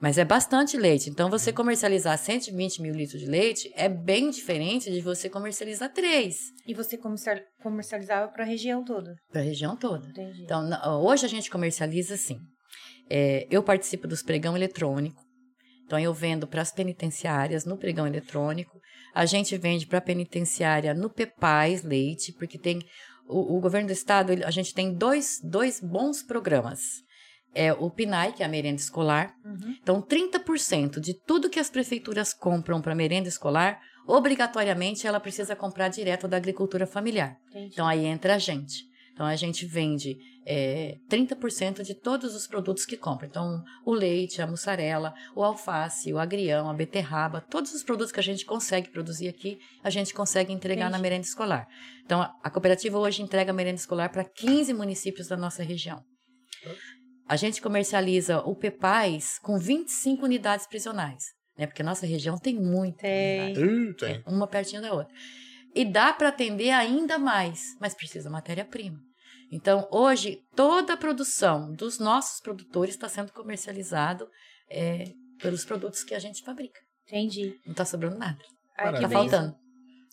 Mas é bastante leite. Então, você comercializar 120 mil litros de leite é bem diferente de você comercializar 3. E você comercial- comercializava para a região toda. Para a região toda. Entendi. Então, hoje a gente comercializa assim. É, eu participo dos pregão eletrônico. Então, eu vendo para as penitenciárias no pregão eletrônico. A gente vende para a penitenciária no Pepais Leite, porque tem o, o governo do estado, a gente tem dois, dois bons programas. É o PNAE, que é a merenda escolar. Uhum. Então, 30% de tudo que as prefeituras compram para merenda escolar, obrigatoriamente ela precisa comprar direto da agricultura familiar. Entendi. Então aí entra a gente. Então a gente vende é, 30% de todos os produtos que compra. Então o leite, a mussarela, o alface, o agrião, a beterraba, todos os produtos que a gente consegue produzir aqui, a gente consegue entregar Entendi. na merenda escolar. Então a, a cooperativa hoje entrega a merenda escolar para 15 municípios da nossa região. A gente comercializa o Pepais com 25 unidades prisionais, né? Porque a nossa região tem muita Tem. unidade. Tem. Uma pertinho da outra. E dá para atender ainda mais, mas precisa matéria-prima. Então, hoje, toda a produção dos nossos produtores está sendo comercializado é, pelos produtos que a gente fabrica. Entendi. Não está sobrando nada. Está faltando.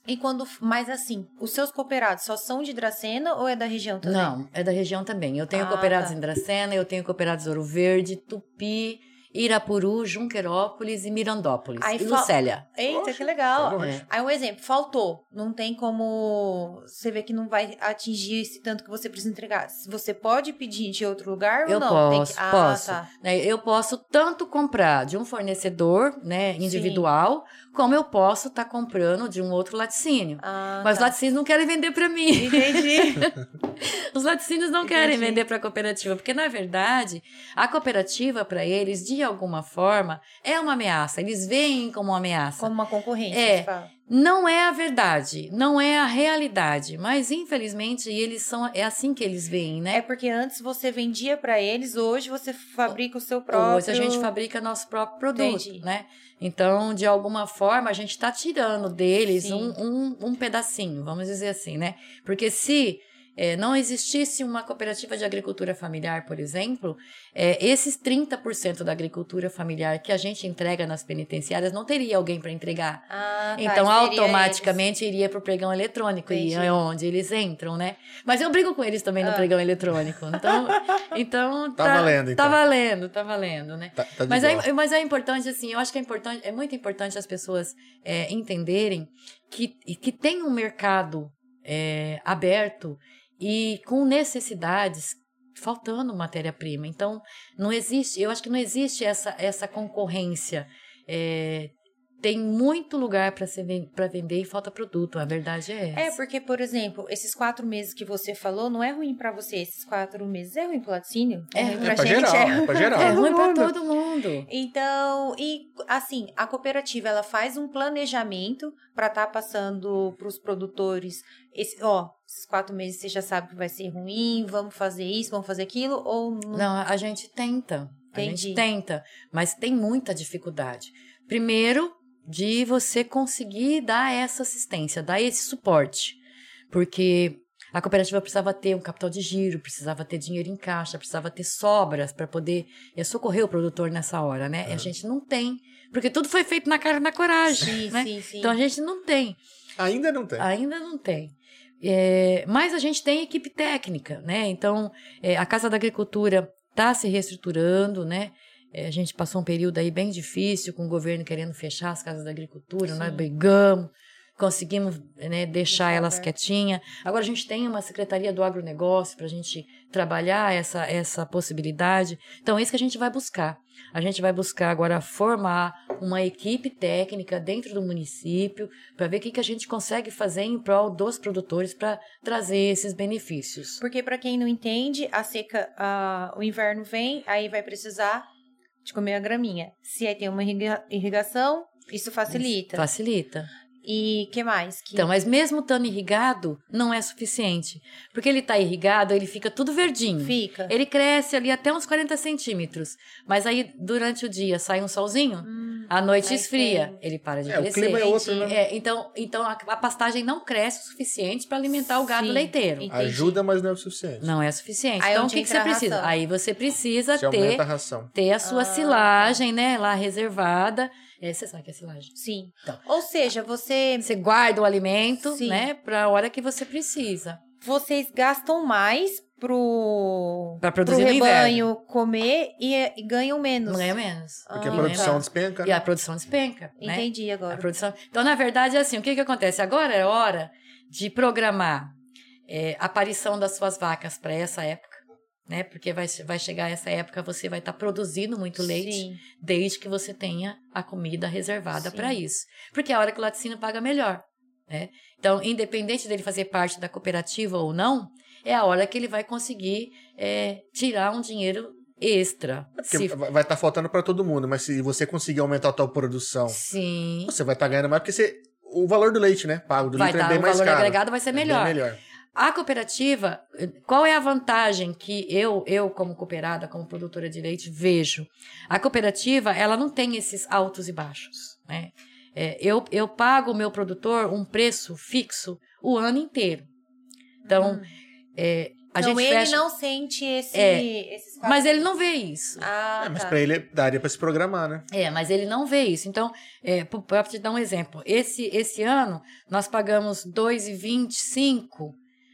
E quando. Mas assim, os seus cooperados só são de Dracena ou é da região também? Não, é da região também. Eu tenho Ah, cooperados tá. em Dracena, eu tenho cooperados Ouro Verde, Tupi, Irapuru, Junquerópolis e Mirandópolis. Aí e Lucélia. Eita, Poxa, que legal. tá. É. Aí um exemplo, faltou. Não tem como. Você vê que não vai atingir esse tanto que você precisa entregar. Você pode pedir de outro lugar Eu ou não? Tem posso, que- Ah, posso. tá. né? Eu posso tanto comprar de um fornecedor né, individual, como eu posso estar comprando de um outro laticínio. Ah, Mas os tá. laticínios não querem vender para mim. Entendi. Os laticínios não querem Entendi. vender para a cooperativa, porque na verdade, a cooperativa para eles, de alguma forma, é uma ameaça. Eles veem como uma ameaça. Como uma concorrência. É. Não é a verdade, não é a realidade, mas infelizmente eles são é assim que eles veem, né? É porque antes você vendia pra eles, hoje você fabrica o seu próprio. Hoje a gente fabrica nosso próprio produto, Entendi. né? Então, de alguma forma, a gente está tirando deles um, um, um pedacinho, vamos dizer assim, né? Porque se eh, não existisse uma cooperativa de agricultura familiar, por exemplo, eh, esses 30% da agricultura familiar que a gente entrega nas penitenciárias, não teria alguém para entregar. Ah, tá, Então, automaticamente iria para o pregão eletrônico, e Entendi. é onde eles entram, né? Mas eu brigo com eles também no Ah. pregão eletrônico. Então, então Tá valendo, então. Tá valendo, tá valendo, né? Tá, tá Mas é, mas é importante, assim, eu acho que é importante, é muito importante as pessoas é, entenderem que, e que tem um mercado é, aberto e com necessidades faltando matéria-prima. Então, não existe, eu acho que não existe essa, essa concorrência. É, tem muito lugar para vender e falta produto, a verdade é essa. É, porque, por exemplo, esses quatro meses que você falou, não é ruim pra você esses quatro meses. É ruim pro laticínio? É ruim ruim É pra geral, é pra geral. É ruim para todo mundo. Então, e assim, a cooperativa ela faz um planejamento para estar passando para os produtores, esse, ó, esses quatro meses você já sabe que vai ser ruim, vamos fazer isso, vamos fazer aquilo, ou não? Não, a gente tenta. A Entendi. gente tenta, mas tem muita dificuldade. Primeiro, de você conseguir dar essa assistência, dar esse suporte. Porque a cooperativa precisava ter um capital de giro, precisava ter dinheiro em caixa, precisava ter sobras para poder socorrer o produtor nessa hora, né? A gente não tem. Porque tudo foi feito na cara e na coragem, Sim, né? sim, sim. Então a gente não tem. Ainda não tem. Ainda não tem. É, mas a gente tem equipe técnica, né? Então, é, a Casa da Agricultura está se reestruturando, né? É, a gente passou um período aí bem difícil, com o governo querendo fechar as casas da agricultura, nós Sim. brigamos, conseguimos né, deixar elas quietinhas. Agora a gente tem uma Secretaria do Agronegócio para a gente trabalhar essa, essa possibilidade. Então, é isso que a gente vai buscar. A gente vai buscar agora formar uma equipe técnica dentro do município para ver o que, que a gente consegue fazer em prol dos produtores para trazer esses benefícios. Porque para quem não entende, a seca, ah, o inverno vem, aí vai precisar de comer a graminha. Se aí tem uma irriga- irrigação, isso facilita. Facilita. E que mais? Que... Então, mas mesmo estando irrigado, não é suficiente. Porque ele está irrigado, ele fica tudo verdinho. Fica. Ele cresce ali até uns 40 centímetros. Mas aí, durante o dia, sai um solzinho, Hum, à noite esfria. tem. Ele para de É, o crescer. clima é outro, né? É, então, então a, a pastagem não cresce o suficiente para alimentar o gado Sim. leiteiro. Entendi. Ajuda, mas não é o suficiente. Não é suficiente. Aí então, o que, que você a precisa? Aí você precisa Você ter, a ração. ter a sua Ah, silagem, né? Lá reservada. É, você sabe que é silagem. Sim. Então. Ou seja, você, Você guarda o alimento, Sim. né? Para a hora que você precisa. vocês gastam mais pro, Pra pro produzir no rebanho comer e, e ganham menos. Não é menos. Porque a Ah, produção tá. despenca. E né? a produção despenca, né? Entendi A agora. produção. Então, na verdade, é assim, o que, que acontece? Agora é hora de programar é, a aparição das suas vacas para essa época, né? Porque vai, vai chegar essa época, você vai estar produzindo muito leite, Sim. desde que você tenha a comida reservada para isso. Porque é a hora que o laticínio paga melhor, né? Então, independente dele fazer parte da cooperativa ou não, é a hora que ele vai conseguir é, tirar um dinheiro extra. Porque Se- vai estar faltando para todo mundo, mas se você conseguir aumentar a tua produção, Sim. você vai estar ganhando mais, porque você, o valor do leite, né? Pago do Vai litro dar, é bem o mais valor caro. agregado vai ser É melhor. melhor. A cooperativa, qual é a vantagem que eu, eu como cooperada, como produtora de leite, vejo? A cooperativa, ela não tem esses altos e baixos, né? É, eu, eu pago o meu produtor um preço fixo o ano inteiro. Então, Hum. É, a então gente ele fecha... não sente esse, É, esses Mas ele não vê isso. Ah, É, mas tá. para ele daria para se programar, né? É, mas ele não vê isso. Então, é, para te dar um exemplo, esse, esse ano nós pagamos R$ 2,25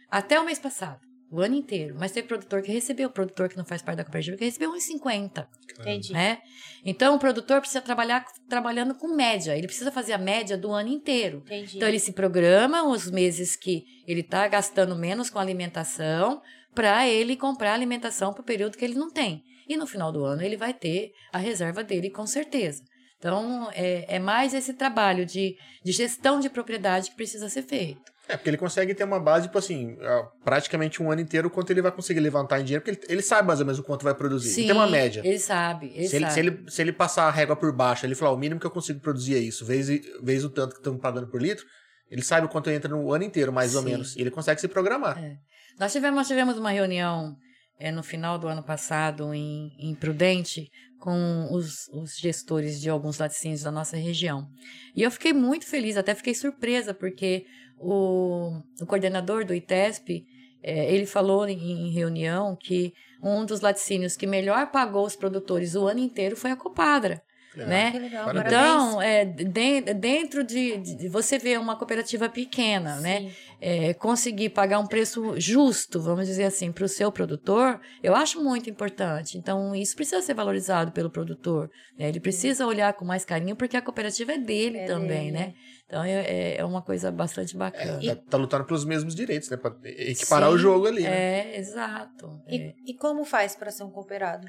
até o mês passado, o ano inteiro. Mas teve produtor que recebeu, produtor que não faz parte da cooperativa, que recebeu 1,50, Entendi. né? Então, o produtor precisa trabalhar trabalhando com média. Ele precisa fazer a média do ano inteiro. Entendi. Então, ele se programa os meses que ele está gastando menos com alimentação para ele comprar alimentação para o período que ele não tem. E no final do ano ele vai ter a reserva dele, com certeza. Então, é, é mais esse trabalho de, de gestão de propriedade que precisa ser feito. É, porque ele consegue ter uma base, tipo assim, ah, praticamente um ano inteiro, quanto ele vai conseguir levantar em dinheiro, porque ele, ele sabe mais ou menos o quanto vai produzir. Ele tem uma média. Ele sabe, ele se, ele, sabe. se, ele, se ele passar a régua por baixo, ele falar, "Ó, o mínimo que eu consigo produzir é isso, vezes, vezes o tanto que estamos pagando por litro, ele sabe o quanto entra no ano inteiro, mais ou Sim. menos. E ele consegue se programar. É. Nós tivemos, nós tivemos uma reunião é, no final do ano passado em, em Prudente com os, os gestores de alguns laticínios da nossa região. E eu fiquei muito feliz, até fiquei surpresa, porque o, o coordenador do ITESP, é, ele falou em, em reunião que um dos laticínios que melhor pagou os produtores o ano inteiro foi a Copadra. Legal. Né? Que legal. Então, é, de- dentro de, de- Você vê uma cooperativa pequena, né? É, conseguir pagar um preço justo, vamos dizer assim, para o seu produtor, eu acho muito importante. Então, isso precisa ser valorizado pelo produtor. né? Ele precisa olhar com mais carinho, porque a cooperativa é dele É também, dele, né? Então, é, é uma coisa bastante bacana. Tá, tá lutando pelos mesmos direitos, né? Pra equiparar Sim, o jogo ali, né? É, exato. É. E, e como faz para ser um cooperado?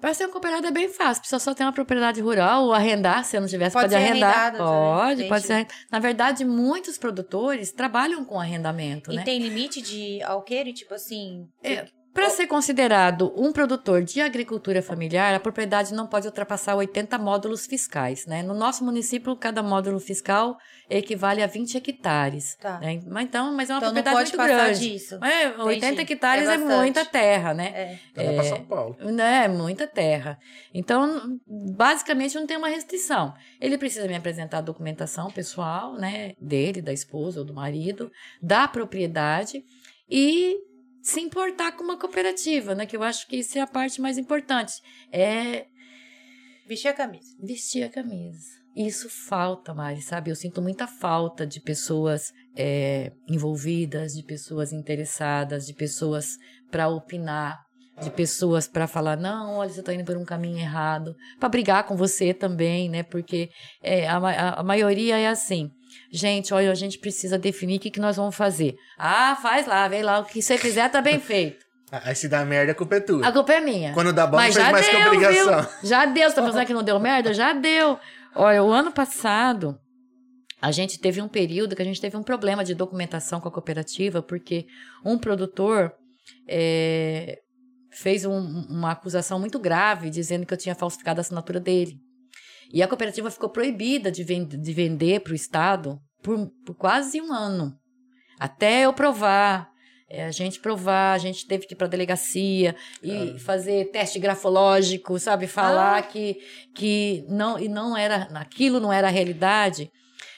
Para ser um cooperado é bem fácil, precisa só ter uma propriedade rural ou arrendar, se não tivesse, Pode pode, ser arrendar. arrendado também, Pode, pode ser. arrendado. Na verdade, muitos produtores trabalham com arrendamento, E né? tem limite de alqueire? Tipo assim... É, Para ser considerado um produtor de agricultura familiar, a propriedade não pode ultrapassar 80 módulos fiscais. Né? No nosso município, cada módulo fiscal equivale a 20 hectares. Tá. né? Mas, então, mas é uma Então não propriedade pode muito grande. disso. É, 80 Entendi. hectares É é, muita terra, né? É. Então vai pra São Paulo. Né, muita terra. Então, basicamente, não tem uma restrição. Ele precisa me apresentar a documentação pessoal, né, dele, da esposa ou do marido, da propriedade e se importar com uma cooperativa, né, que eu acho que isso é a parte mais importante. É Vestir a camisa. vestir a camisa. Isso falta, Mari, sabe? Eu sinto muita falta de pessoas é, envolvidas, de pessoas interessadas, de pessoas para opinar, de pessoas para falar, não, olha, você está indo por um caminho errado, para brigar com você também, né? Porque é, a, a- a maioria é assim. Gente, olha, a gente precisa definir o que, que nós vamos fazer. Ah, faz lá, vem lá, o que você fizer tá bem feito. Aí se dá merda, a culpa é tua. A culpa é minha. Quando dá bom, Mas não fez mais que deu, obrigação. viu? Já deu. Você tá pensando que não deu merda? Já deu. Olha, o ano passado, a gente teve um período que a gente teve um problema de documentação com a cooperativa, porque um produtor é, fez um- uma acusação muito grave, dizendo que eu tinha falsificado a assinatura dele. E a cooperativa ficou proibida de, ven- de vender para o Estado por, por quase um ano. Até eu provar. É, a gente provar, a gente teve que ir para delegacia e fazer teste grafológico, sabe? Falar Ah. que, que não, e não era, aquilo não era a realidade.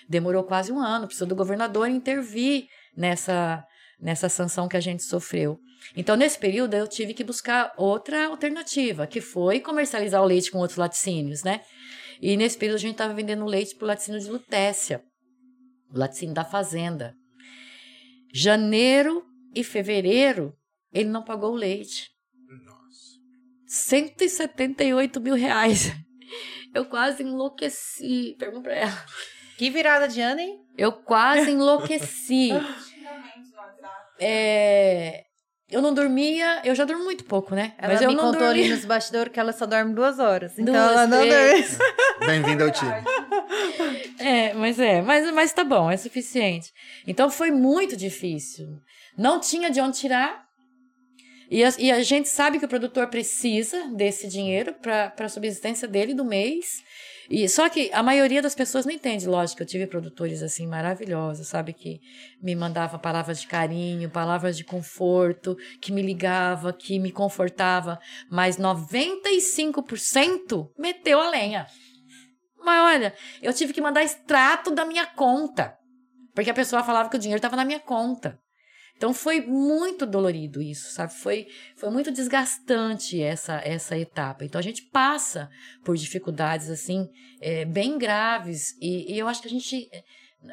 Demorou quase um ano, precisou do governador intervir nessa, nessa sanção que a gente sofreu. Então, nesse período, eu tive que buscar outra alternativa, que foi comercializar o leite com outros laticínios, né? E nesse período, a gente estava vendendo leite para o laticínio de Lutécia, o laticínio da fazenda. Janeiro e fevereiro, ele não pagou o leite. Nossa. 178 mil reais. Eu quase enlouqueci. Pergunta pra ela. Que virada de ano, hein? Eu quase enlouqueci. É, eu não dormia, eu já durmo muito pouco, né? Ela Mas eu me não contou ali dormia. nos bastidores que ela só dorme duas horas. Então Duas, ela não três. dorme. Bem-vindo ao time. É, mas é, mas, mas tá bom, é suficiente. Então foi muito difícil. Não tinha de onde tirar. E a, e a gente sabe que o produtor precisa desse dinheiro para a subsistência dele do mês. E só que a maioria das pessoas não entende, lógico. Eu tive produtores assim maravilhosos, sabe que me mandava palavras de carinho, palavras de conforto, que me ligava, que me confortava, mas 95% meteu a lenha. Mas olha, eu tive que mandar extrato da minha conta, porque a pessoa falava que o dinheiro estava na minha conta. Então foi muito dolorido isso, sabe? Foi, foi muito desgastante essa, essa etapa. Então a gente passa por dificuldades assim é, bem graves e, e eu acho que a gente eh,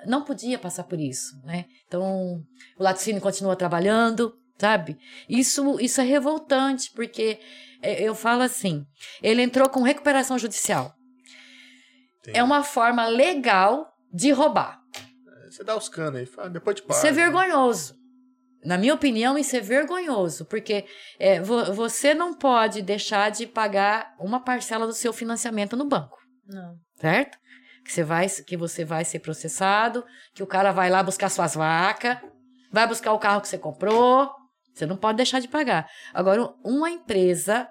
não podia passar por isso, né? Então o laticínio continua trabalhando, sabe? Isso, isso é revoltante porque eh, eu falo assim, ele entrou com recuperação judicial. Entendi. É uma forma legal de roubar. Você dá os canos aí, depois te paga. Isso é vergonhoso. Na minha opinião, isso é vergonhoso, porque é, vo- você não pode deixar de pagar uma parcela do seu financiamento no banco, Não. certo? Que você vai, que você vai ser processado, que o cara vai lá buscar suas vacas, vai buscar o carro que você comprou, você não pode deixar de pagar. Agora, uma empresa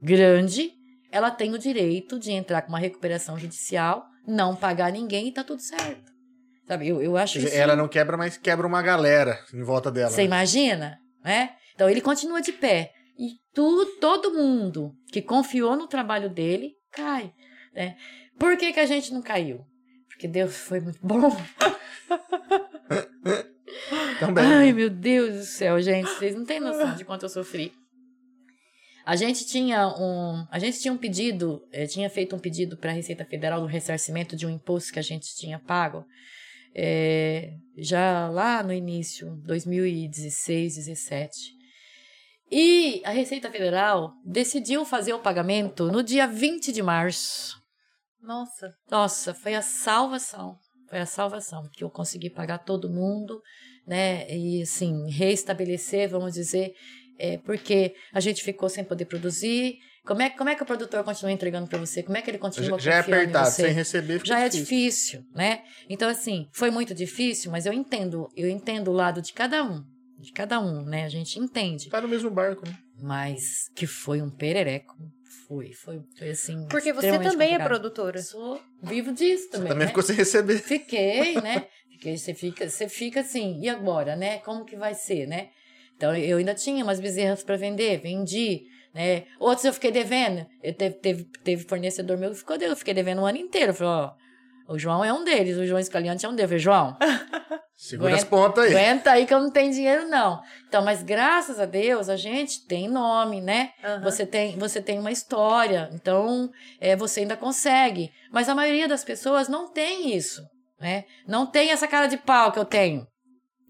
grande, ela tem o direito de entrar com uma recuperação judicial, não pagar ninguém e tá tudo certo. Sabe, eu, eu acho isso... Ela não quebra, mas quebra uma galera em volta dela. Você né? imagina, né? Então ele continua de pé e tu, todo mundo que confiou no trabalho dele cai, né? Por que, que a gente não caiu? Porque Deus foi muito bom. Também. Ai, meu Deus do céu, gente, vocês não têm noção de quanto eu sofri. A gente tinha um, a gente tinha um pedido, eh, tinha feito um pedido para a Receita Federal do ressarcimento de um imposto que a gente tinha pago, eh, já lá no início, 2016, 17. E a Receita Federal decidiu fazer o pagamento no dia 20 de março. Nossa. Nossa, foi a salvação. Foi a salvação que eu consegui pagar todo mundo, né? E assim, reestabelecer, vamos dizer, é, porque a gente ficou sem poder produzir. Como é, como é que o produtor continua entregando para você? Como é que ele continua Já, já é apertado, você? sem receber fica já é difícil. difícil, né? Então assim, foi muito difícil, mas eu entendo, eu entendo o lado de cada um, de cada um, né? A gente entende, Tá no mesmo barco, né? mas que foi um perereco, foi, foi, foi assim. Porque você também é complicado. produtora. Eu sou vivo disso Você também. também né? ficou sem receber. Fiquei, né? Fiquei, você fica, você fica assim, e agora, né? Como que vai ser, né? Então eu ainda tinha umas bezerras para vender, vendi, né? Outros eu fiquei devendo. Eu teve, teve, teve fornecedor meu que ficou, eu fiquei devendo um ano inteiro. Eu falei, ó, o João é um deles, o João Escaliante é um deles. Eu falei, João, Segura as Aguenta- pontas aí. aguenta aí que eu não tenho dinheiro, não. Então, mas graças a Deus, a gente tem nome, né? Aham. Você tem, você tem uma história, então é, você ainda consegue. Mas a maioria das pessoas não tem isso, né? Não tem essa cara de pau que eu tenho.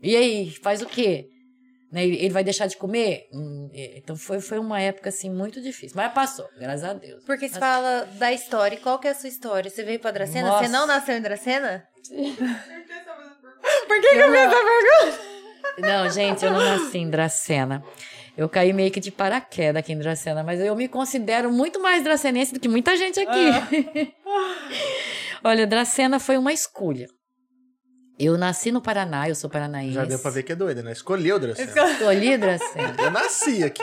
E aí, faz o quê? Né, Ele ele vai deixar de comer? Hum, é, Então foi, foi uma época assim muito difícil. Mas passou, graças a Deus. Porque você Mas- fala da história. E qual que é a sua história? Você veio pra Dracena? Nossa. Você não nasceu em Dracena? Por que, que eu fiz essa pergunta? Não, gente, eu não nasci em Dracena. Eu caí meio que de paraquedas aqui em Dracena, mas eu me considero muito mais dracenense do que muita gente aqui. Olha, Dracena foi uma escolha. Eu nasci no Paraná, eu sou paranaense. Já deu pra ver que é doida, né? Escolheu, Dracena. Escolhi Dracena. Eu nasci aqui.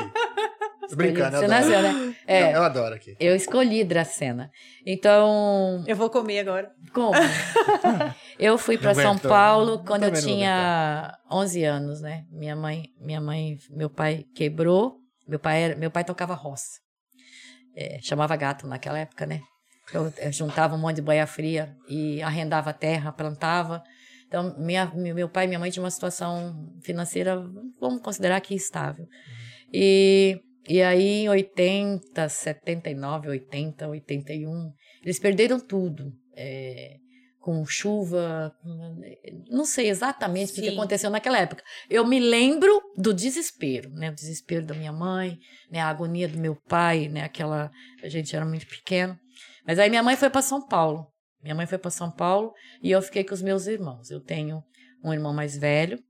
Brincando, eu Você adoro. nasceu, né? É, Eu adoro aqui. eu escolhi Dracena. Então, Eu vou comer agora. como? eu fui para São aguento, Paulo quando eu tinha 11 anos, né? Minha mãe, minha mãe, meu pai quebrou. Meu pai, era, meu pai tocava roça. É, chamava gato naquela época, né? Eu, eu juntava um monte de boia fria e arrendava terra, plantava. Então, minha, meu pai e minha mãe tinham uma situação financeira, vamos considerar que estável. E, e aí, em 80, 79, 80, 81, eles perderam tudo. É, com chuva, não sei exatamente o que Sim. aconteceu naquela época. Eu me lembro do desespero, né? O desespero da minha mãe, né? A agonia do meu pai, né? Aquela, a gente era muito pequeno. Mas aí minha mãe foi para São Paulo. Minha mãe foi para São Paulo e eu fiquei com os meus irmãos. Eu tenho um irmão mais velho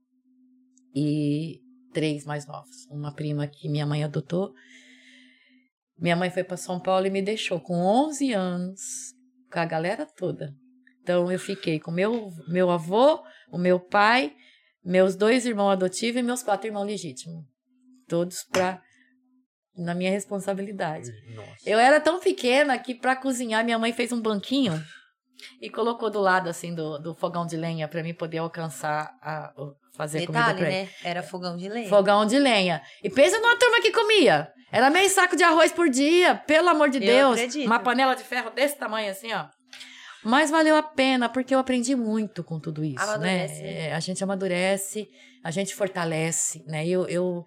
e três mais novos. Uma prima que minha mãe adotou. Minha mãe foi para São Paulo e me deixou com 11 anos, com a galera toda. Então eu fiquei com meu meu avô, o meu pai, meus dois irmãos adotivos e meus quatro irmãos legítimos. Todos pra, na minha responsabilidade. Nossa. Eu era tão pequena que para cozinhar minha mãe fez um banquinho e colocou do lado assim do, do fogão de lenha para mim poder alcançar a fazer comida Detalhe, para ele. né? Era fogão de lenha. Fogão de lenha. E pensa numa turma que comia. Era meio saco de arroz por dia, pelo amor de Eu Deus. acredito. Uma panela de ferro desse tamanho assim, ó. Mas valeu a pena, porque eu aprendi muito com tudo isso, Amadurece, né? né? É, a gente amadurece, a gente fortalece, né? Eu, eu,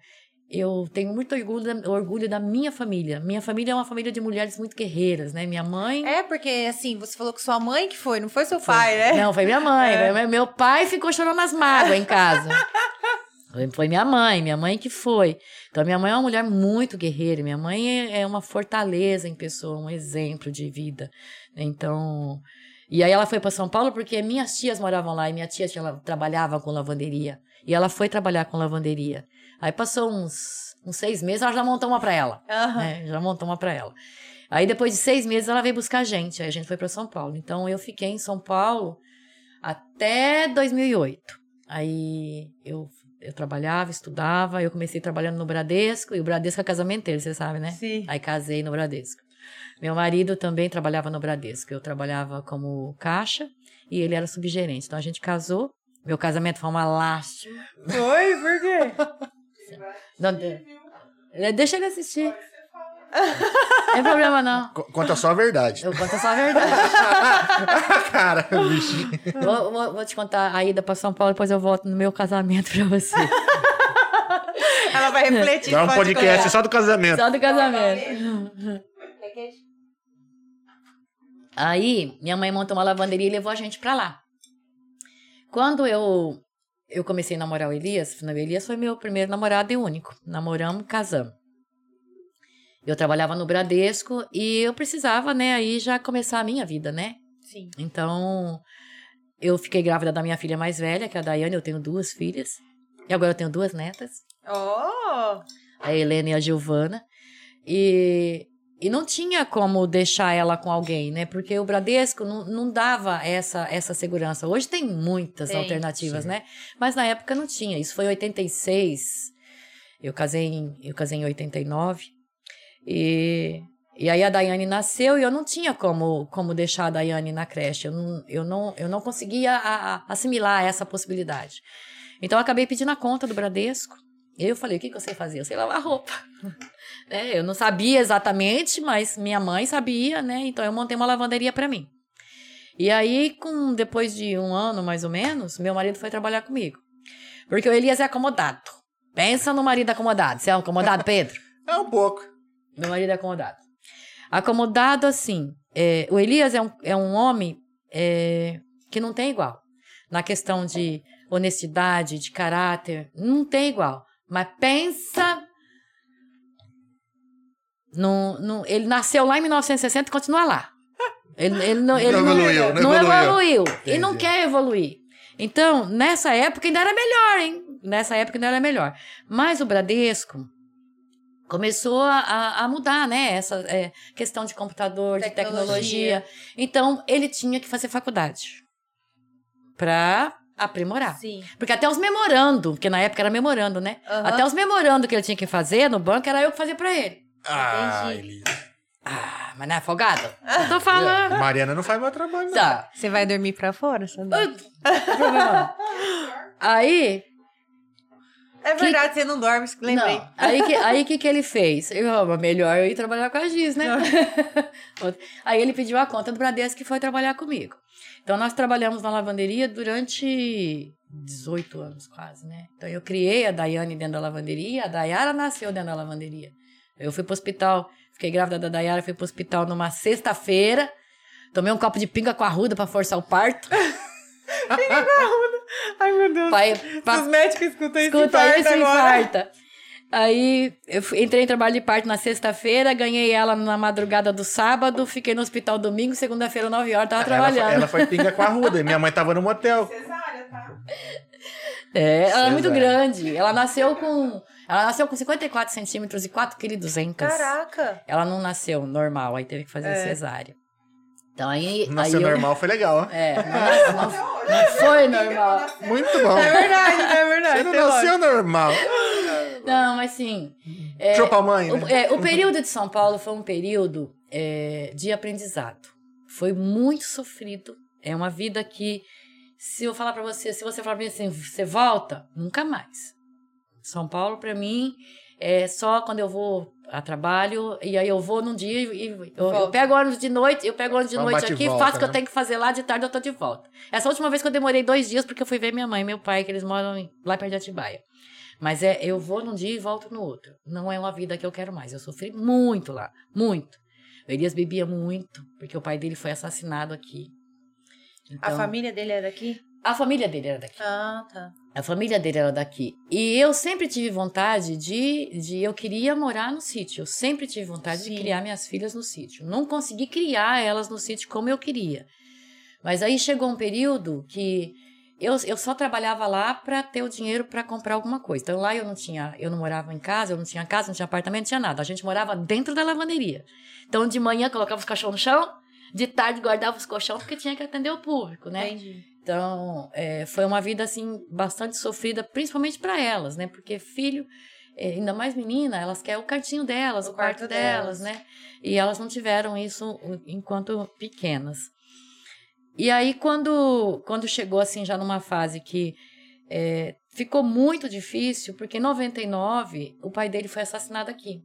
eu tenho muito orgulho da, orgulho da minha família. Minha família é uma família de mulheres muito guerreiras, né? Minha mãe... É, porque assim, você falou que sua mãe que foi, não foi seu pai, né? Não, foi minha mãe. É. Foi- Meu pai ficou chorando as mágoas em casa. Foi- Foi minha mãe, minha mãe que foi. Então, minha mãe é uma mulher muito guerreira. Minha mãe é- é uma fortaleza em pessoa, um exemplo de vida. Então. E aí ela foi para São Paulo porque minhas tias moravam lá e minha tia tinha- trabalhava com lavanderia. E ela foi trabalhar com lavanderia. Aí passou uns, uns seis meses, ela já montou uma para ela Aham. né? Já montou uma pra ela. Aí depois de seis meses ela veio buscar a gente, aí a gente foi pra São Paulo. Então eu fiquei em São Paulo até 2008. Aí eu, eu trabalhava, estudava, eu comecei trabalhando no Bradesco, e o Bradesco é casamenteiro, você sabe, né? Sim. Aí casei no Bradesco. Meu marido também trabalhava no Bradesco. Eu trabalhava como caixa e ele era subgerente. Então a gente casou. Meu casamento foi uma lástima. Foi? Por quê? Não, de- Deixa ele assistir. Não tem problema, não. Co- Conta só a verdade. Eu conto só a verdade. Cara, bichinho. vou, vou- vou te contar a ida pra São Paulo, depois eu volto no meu casamento pra você. Ela vai refletir. Dá um podcast contar. só do casamento. Só do casamento. Aí, minha mãe montou uma lavanderia e levou a gente pra lá. Quando eu eu comecei a namorar o Elias, o Elias foi meu primeiro namorado e único. Namoramos, casamos. Eu trabalhava no Bradesco e eu precisava, né, aí já começar a minha vida, né? Sim. Então, eu fiquei grávida da minha filha mais velha, que é a Daiane, eu tenho duas filhas. E agora eu tenho duas netas, Oh! a Helena e a Giovana. E, e não tinha como deixar ela com alguém, né? Porque o Bradesco não, não dava essa, essa segurança. Hoje tem muitas Tem, alternativas, sim. né? Mas na época não tinha. Isso foi em 86. Eu casei em, eu casei em 89. E, e aí a Daiane nasceu e eu não tinha como, como deixar a Daiane na creche. Eu não, eu não, eu não conseguia a- a- assimilar essa possibilidade. Então eu acabei pedindo a conta do Bradesco. E eu falei, o que, que eu sei fazer? Eu sei lavar roupa. Né, Eu não sabia exatamente, mas minha mãe sabia, né? Então eu montei uma lavanderia para mim. E aí, com depois de um ano mais ou menos, meu marido foi trabalhar comigo. Porque o Elias é acomodado. Pensa no marido acomodado. Você é um acomodado, Pedro? É um pouco. Meu marido é acomodado. Acomodado, assim. é, o Elias é um, é um homem é, que não tem igual. Na questão de honestidade, de caráter, não tem igual. Mas pensa. No, no, ele nasceu lá em 1960 e continua lá. Ele, ele não, ele Não evoluiu, não não evoluiu. evoluiu. E não quer evoluir. Então, nessa época ainda era melhor, hein? Nessa época ainda era melhor. Mas o Bradesco começou a, a- mudar, né? Essa é, questão de computador, de Tecnologia. tecnologia. Então, ele tinha que fazer faculdade para aprimorar. Sim. Porque até os memorando, porque na época era memorando, né? Aham. Até os memorando que ele tinha que fazer no banco era eu que fazia para ele. Ah. Elisa. Ah, mas não é afogado? Eu tô falando. Mariana não faz meu trabalho, não. Tá. Você vai dormir pra fora, sabe? Problema. Aí, É verdade, você não dorme, lembrei. Não. Aí que aí que, que ele fez? Eu, ó, melhor eu ir trabalhar com a Giz, né? aí ele pediu a conta do Bradesco e foi trabalhar comigo. Então nós trabalhamos na lavanderia durante 18 anos quase, né? Então eu criei a Daiane dentro da lavanderia, a Dayara nasceu dentro da lavanderia. Eu fui pro hospital, fiquei grávida da Dayara, fui pro hospital numa sexta-feira, tomei um copo de pinga com arruda pra forçar o parto. Ai, meu Deus. Pai, pra, Os médicos escutam isso Escuta isso, agora. infarta. Aí eu entrei em trabalho de parto na sexta-feira, ganhei ela na madrugada do sábado, fiquei no hospital domingo, segunda-feira, 9 horas, tava Ela, foi- trabalhando. ela foi pinga com a ruda. e Minha mãe tava no motel. É, ela é muito Cesárea. grande. Ela nasceu com. Ela nasceu com 54 centímetros e 4 kg 200. Caraca. Ela não nasceu normal, aí teve que fazer É. cesárea. Então aí. Nasceu aí eu- normal, foi legal, ó. É, não, não, não foi normal. Muito bom. É verdade, é verdade. Você não nasceu normal. Não, mas sim. É, pra mãe, O, né? é, o período de São Paulo foi um período é, de aprendizado. Foi muito sofrido. É uma vida que, se eu falar pra você, se você falar pra mim assim, você volta, nunca mais. São Paulo, pra mim, é só quando eu vou a trabalho, e aí eu vou num dia e eu, eu pego ônibus de noite, eu pego ônibus de noite aqui, volta, faço o que eu né? tenho que fazer lá, de tarde eu tô de volta. Essa última vez que eu demorei dois dias, porque eu fui ver minha mãe e meu pai, que eles moram lá perto de Atibaia. Mas é, eu vou num dia e volto no outro. Não é uma vida que eu quero mais. Eu sofri muito lá, muito. O Elias bebia muito, porque o pai dele foi assassinado aqui. A Então, família dele é daqui? a família dele era daqui. Ah, tá. A família dele era daqui. E eu sempre tive vontade de, de. Eu queria morar no sítio. Eu sempre tive vontade Sim. de criar minhas filhas no sítio. Não consegui criar elas no sítio como eu queria. Mas aí chegou um período que eu, eu só trabalhava lá para ter o dinheiro para comprar alguma coisa. Então lá eu não tinha, eu não morava em casa, eu não tinha casa, não tinha apartamento, não tinha nada. A gente morava dentro da lavanderia. Então de manhã colocava os cachorros no chão, de tarde guardava os colchões porque tinha que atender o público, né? Entendi. Então, é, foi uma vida, assim, bastante sofrida, principalmente para elas, né? Porque filho, é, ainda mais menina, elas querem o cantinho delas, O o, quarto, quarto delas, delas. né? E elas não tiveram isso enquanto pequenas. E aí, quando, quando chegou, assim, já numa fase que é, ficou muito difícil, porque em 99, o pai dele foi assassinado aqui.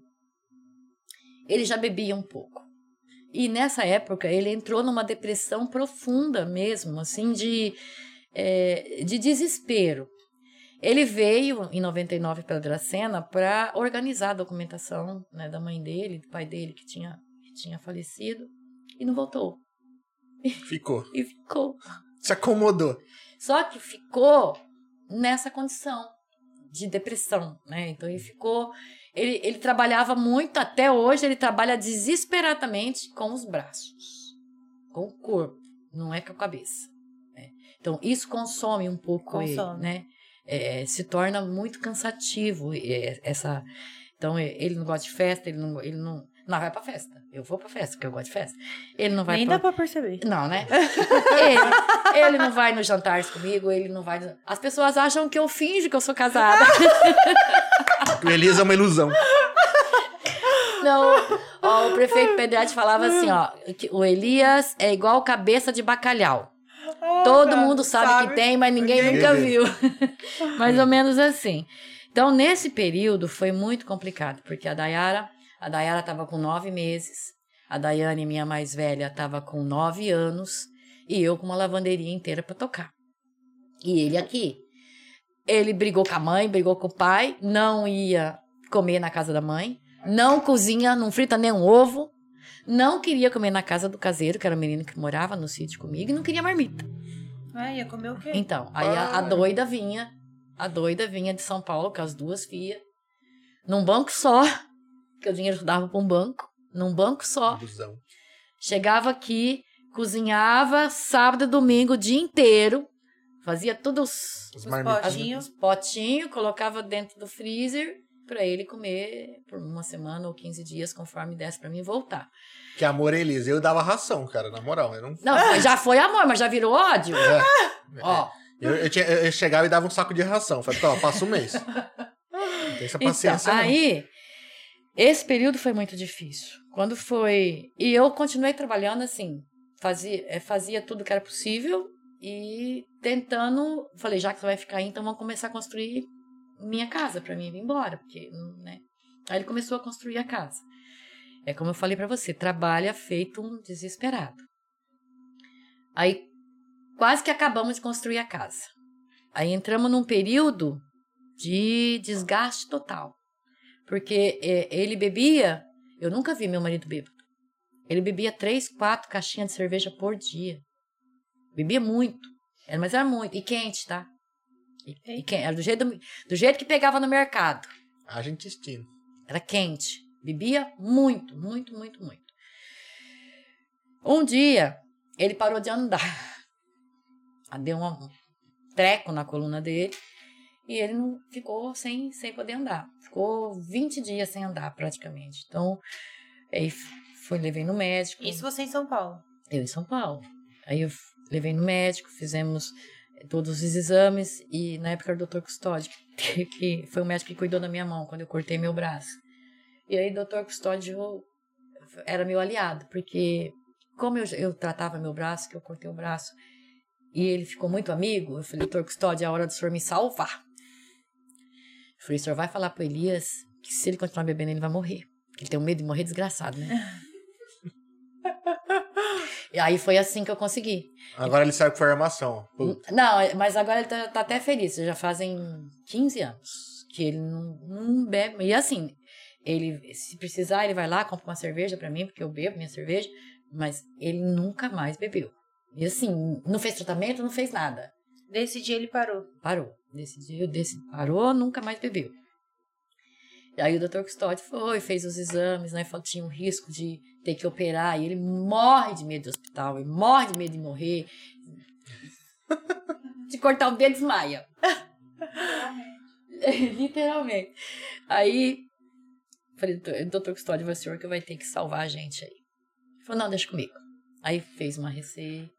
Ele já bebia um pouco. E nessa época ele entrou numa depressão profunda mesmo, assim, de, é, de desespero. Ele veio em 99 para Dracena para organizar a documentação né, da mãe dele, do pai dele que tinha, que tinha falecido, e não voltou. Ficou. E ficou. Se acomodou. Só que ficou nessa condição de depressão, né? Então ele ficou. Ele, ele trabalhava muito, até hoje ele trabalha desesperadamente com os braços, com o corpo, não é com a cabeça. né? Então isso consome um pouco ele, Consome. né? É, se torna muito cansativo é, essa. Então ele não gosta de festa, ele não, ele não, não vai pra festa. Eu vou pra festa, porque eu gosto de festa. Ele não vai Nem dá pra perceber. não, né? ele, ele não vai nos jantares comigo, ele não vai. As pessoas acham que eu finjo que eu sou casada. O Elisa é uma ilusão. Não. Ó, o prefeito Pedretti falava assim, ó, que o Elias é igual cabeça de bacalhau. Todo mundo sabe, que tem, mas ninguém Ninguém nunca viu. Mais ou menos assim. Então, nesse período foi muito complicado, porque a Dayara, a Dayara estava com nove meses, a Daiane, minha mais velha, estava com nove anos, e eu com uma lavanderia inteira para tocar. E ele aqui. Ele brigou com a mãe, brigou com o pai, não ia comer na casa da mãe, não cozinha, não frita nem um ovo, não queria comer na casa do caseiro, que era o menino que morava no sítio comigo, e não queria marmita. Ah, ia comer o quê? Então, aí a, a Ah. doida vinha, a doida vinha de São Paulo com as duas filhas, num banco só, que o dinheiro dava para um banco, num banco só. Ilusão. Chegava aqui, cozinhava sábado e domingo o dia inteiro, fazia tudo os, Os Os potinhos. os potinhos, colocava dentro do freezer para ele comer por uma semana ou 15 dias, conforme desse para mim voltar. Que amor é Elisa. Eu dava ração, cara, na moral. Eu não. Não, já foi amor, mas já virou ódio. É. Ó, Eu, eu, tinha- eu chegava e dava um saco de ração. Falei, ó, passa um mês. Não tem essa Então, paciência, não. aí Esse período foi muito difícil. Quando foi. E eu continuei trabalhando assim, fazia, eh, fazia tudo que era possível e tentando. Falei, já que você vai ficar aí, então vamos começar a construir minha casa para mim ir embora, porque, né? Aí ele começou a construir a casa. É como eu falei para você, trabalha feito um desesperado. Aí quase que acabamos de construir a casa. Aí entramos num período de desgaste total. Porque é, ele bebia, eu nunca vi meu marido bêbado. Ele bebia três, quatro caixinhas de cerveja por dia. Bebia muito. Era, mas era muito. E quente, tá? E, e quente. Era do jeito, do, do jeito que pegava no mercado. Haja intestino. Era quente. Bebia muito, muito, muito, muito. Um dia, ele parou de andar. Deu um treco na coluna dele. E ele não ficou sem, sem poder andar. Ficou 20 dias sem andar, praticamente. Então, aí foi, levei no médico. Isso você em São Paulo. Eu em São Paulo. Aí eu levei no médico, fizemos todos os exames e na época era o doutor Custódio, que, foi o médico que cuidou da minha mão quando eu cortei meu braço. E aí o doutor Custódio era meu aliado, porque como eu, eu tratava meu braço, que eu cortei o braço, e ele ficou muito amigo, eu falei, doutor Custódio, é hora do senhor me salvar. Eu falei, o senhor vai falar pro Elias que se ele continuar bebendo, ele vai morrer. Ele tem um medo de morrer desgraçado, né? e aí foi assim que eu consegui. Agora ele sabe que foi armação. Puta. Não, mas agora ele tá, tá até feliz. Já fazem 15 anos que ele não, não bebe. E assim, ele, se precisar, ele vai lá, compra uma cerveja para mim, porque eu bebo minha cerveja, mas ele nunca mais bebeu. E assim, não fez tratamento, não fez nada. Desse dia ele parou. Parou. Desse dia, desse, parou, nunca mais bebeu. E aí o doutor Custódio foi, fez os exames, né? Falou que tinha um risco de ter que operar. E ele morre de medo do hospital, ele morre de medo de morrer. de cortar o dedo, desmaia. Literalmente. Aí, falei, doutor Custódio, vai senhor que vai ter que salvar a gente aí. Ele falou, não, deixa comigo. Aí fez uma receita.